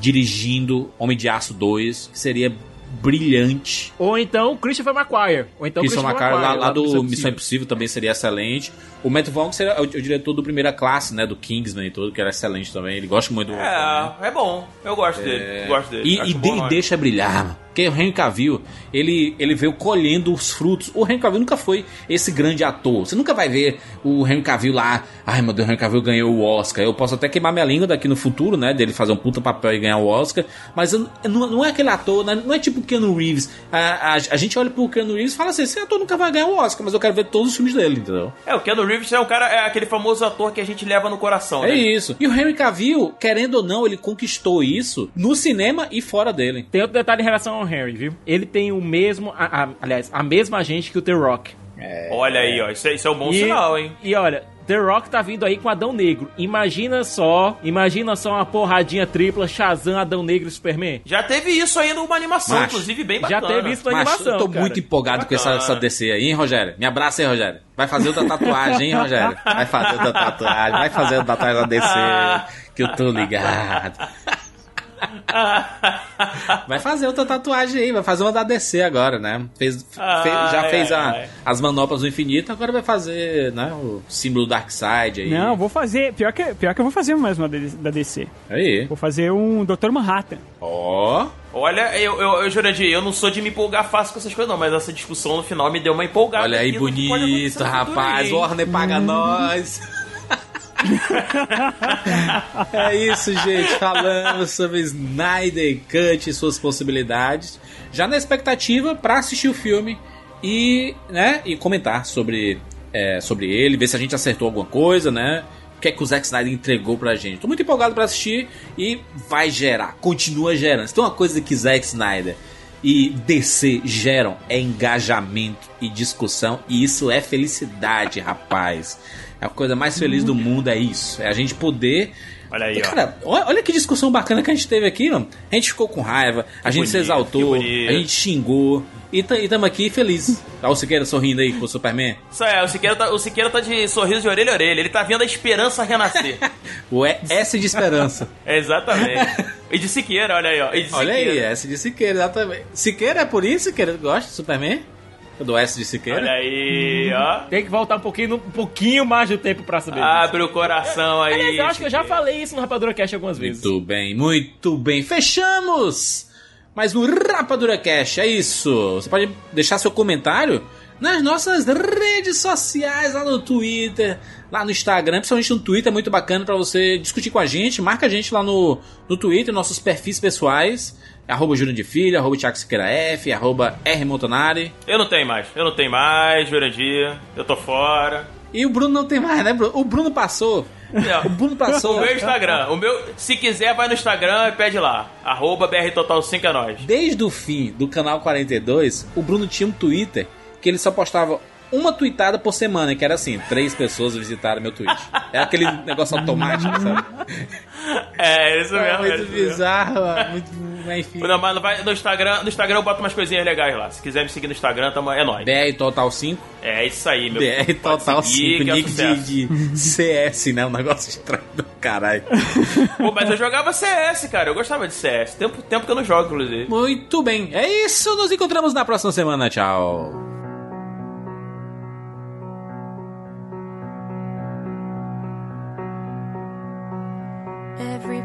dirigindo Homem de Aço 2, que seria brilhante. Ou então Christopher McQuire. Ou então Christian Christopher McQuarrie, lá, McQuire, lá do Missão Impossível. Impossível também seria excelente. O Matthew Vaughn que seria o, o diretor do Primeira Classe, né, do Kingsman e tudo, que era excelente também. Ele gosta muito do... É, é bom. Eu gosto dele. Gosto dele. E, e de- mano. deixa brilhar, mano. Porque o Henry Cavill, ele, ele veio colhendo os frutos. O Henry Cavill nunca foi esse grande ator. Você nunca vai ver o Henry Cavill lá. Ai, meu Deus, o Henry Cavill ganhou o Oscar. Eu posso até queimar minha língua daqui no futuro, né? Dele fazer um puta papel e ganhar o Oscar. Mas eu- não, não é aquele ator, né, não é tipo o Keanu Reeves. A, a, a gente olha pro Keanu Reeves e fala assim: esse ator nunca vai ganhar o Oscar, mas eu quero ver todos os filmes dele, entendeu? É, o Keanu Reeves é um cara, é aquele famoso ator que a gente leva no coração, É né? isso. E o Henry Cavill, querendo ou não, ele conquistou isso no cinema e fora dele. Tem outro detalhe em relação ao Henry, viu? Ele tem o mesmo, a- a- aliás, a mesma agente que o The Rock. Olha aí, ó. Isso é, isso é um bom e, sinal, hein? E olha, The Rock tá vindo aí com Adão Negro. Imagina só, imagina só uma porradinha tripla, Shazam, Adão Negro e Superman. Já teve isso aí numa animação, Macho. inclusive bem Já bacana. teve isso na Mas animação, eu tô cara. muito empolgado com essa, Bacana. essa DC aí, hein, Rogério? Me abraça aí, Rogério. Vai fazer outra tatuagem, hein, Rogério? Vai fazer outra tatuagem, vai fazer outra tatuagem da DC, que eu tô ligado. Vai fazer outra tatuagem aí, vai fazer uma da DC agora, né? Fez, Ai, fez- já fez a- ai. as manoplas do infinito, agora vai fazer né, o símbolo Darkseid aí. Não, vou fazer. Pior que, pior que eu vou fazer mais uma da DC. Aí. Vou fazer um Dr. Manhattan. Ó. Olha, eu, eu, eu Jurandir, eu não sou de me empolgar fácil com essas coisas, não, mas essa discussão no final me deu uma empolgada. Olha aí, bonito, rapaz. aí. Warner paga nós. é isso, gente. Falamos sobre Snyder Cut e suas possibilidades. Já na expectativa pra assistir o filme e, né, e comentar sobre, é, sobre ele, ver se a gente acertou alguma coisa, né? O que é que o Zack Snyder entregou pra gente. Tô muito empolgado pra assistir e vai gerar, continua gerando. Se tem uma coisa que Zack Snyder e DC geram é engajamento e discussão e isso é felicidade, rapaz. É a coisa mais feliz do mundo é isso, é a gente poder Olha aí, ó. Cara, olha, olha que discussão bacana que a gente teve aqui, mano. A gente ficou com raiva, a gente se bonito, que exaltou, a gente xingou e estamos aqui felizes. Tá o Siqueira sorrindo aí com o Superman? Isso é, o Siqueira, tá, o Siqueira tá de sorriso de orelha a orelha. Ele tá vendo a esperança renascer. O S de esperança. É, Exatamente. E de Siqueira, olha aí, ó. Olha aí, Siqueira. S de Siqueira, exatamente. Siqueira é por isso, Siqueira? Gosta de Superman? Do S de Siqueira? Olha aí, ó. Tem que voltar um pouquinho, um pouquinho mais do tempo pra saber. Abre o coração aí. Aliás, eu acho que eu já falei isso no Rapadura Cash algumas vezes. Muito bem, muito bem. Fechamos! Mas no Rapadura Cash, é isso. Você pode deixar seu comentário nas nossas redes sociais, lá no Twitter, lá no Instagram, principalmente no Twitter, é muito bacana para você discutir com a gente. Marca a gente lá no, no Twitter, nossos perfis pessoais. Arroba Júnior de Filho, arroba Thiago Siqueira F, arroba R Montanari. Eu não tenho mais, eu não tenho mais, Jurandir, eu tô fora. E o Bruno não tem mais, né, Bruno? O Bruno passou. Não. O Bruno passou. O meu Instagram, o meu, se quiser, vai no Instagram e pede lá. Arroba BRTotal5 é nóis. Desde o fim do canal 42, o Bruno tinha um Twitter que ele só postava uma tweetada por semana, que era assim, três pessoas visitaram meu tweet. É aquele negócio automático, sabe? É, isso É mesmo. é muito isso mesmo. bizarro, muito, mas enfim. Não, mas vai, no, Instagram, no Instagram eu boto umas coisinhas legais lá. Se quiser me seguir no Instagram, tamo, é nóis. BR Total 5. É isso aí, meu. BR Total seguir, 5, que é nick de, de CS, né? Um negócio estranho do caralho. Pô, mas eu jogava CS, cara. Eu gostava de CS. Tempo, tempo que eu não jogo, inclusive. Muito bem, é isso. Nos encontramos na próxima semana. Tchau.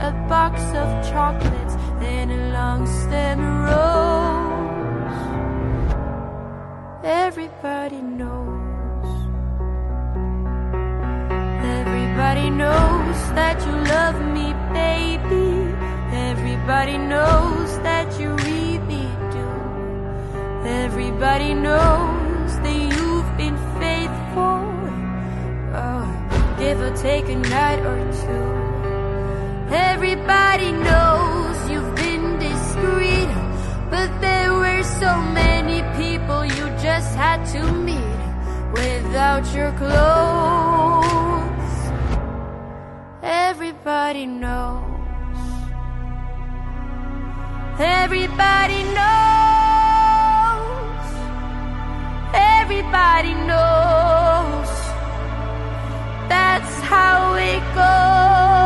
a box of chocolates and a long stem rose. Everybody knows. Everybody knows that you love me, baby. Everybody knows that you really do. Everybody knows that you've been faithful. Oh, give or take a night or two. Everybody knows you've been discreet, but there were so many people you just had to meet without your clothes. Everybody knows. Everybody knows. Everybody knows. That's how it goes.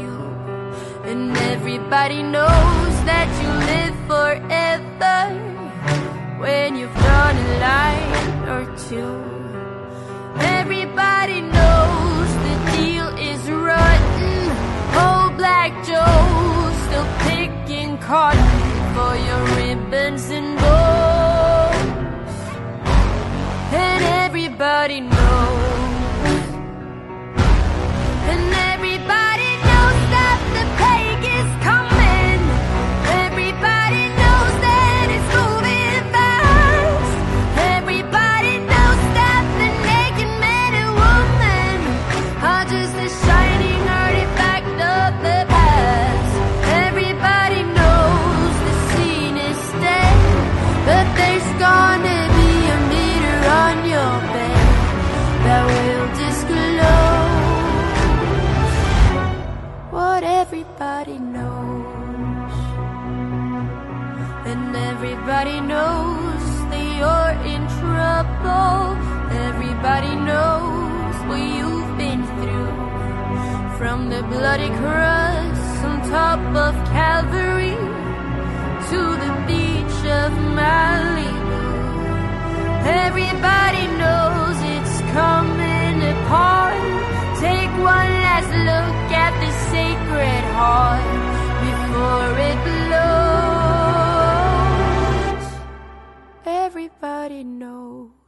And everybody knows that you live forever when you've drawn a line or two. Everybody knows the deal is rotten. Old Black Joe still picking cotton for your ribbons and bows. And everybody knows. Everybody knows what you've been through. From the bloody cross on top of Calvary to the beach of Malibu. Everybody knows it's coming apart. Take one last look at the sacred heart before it blows. Everybody knows.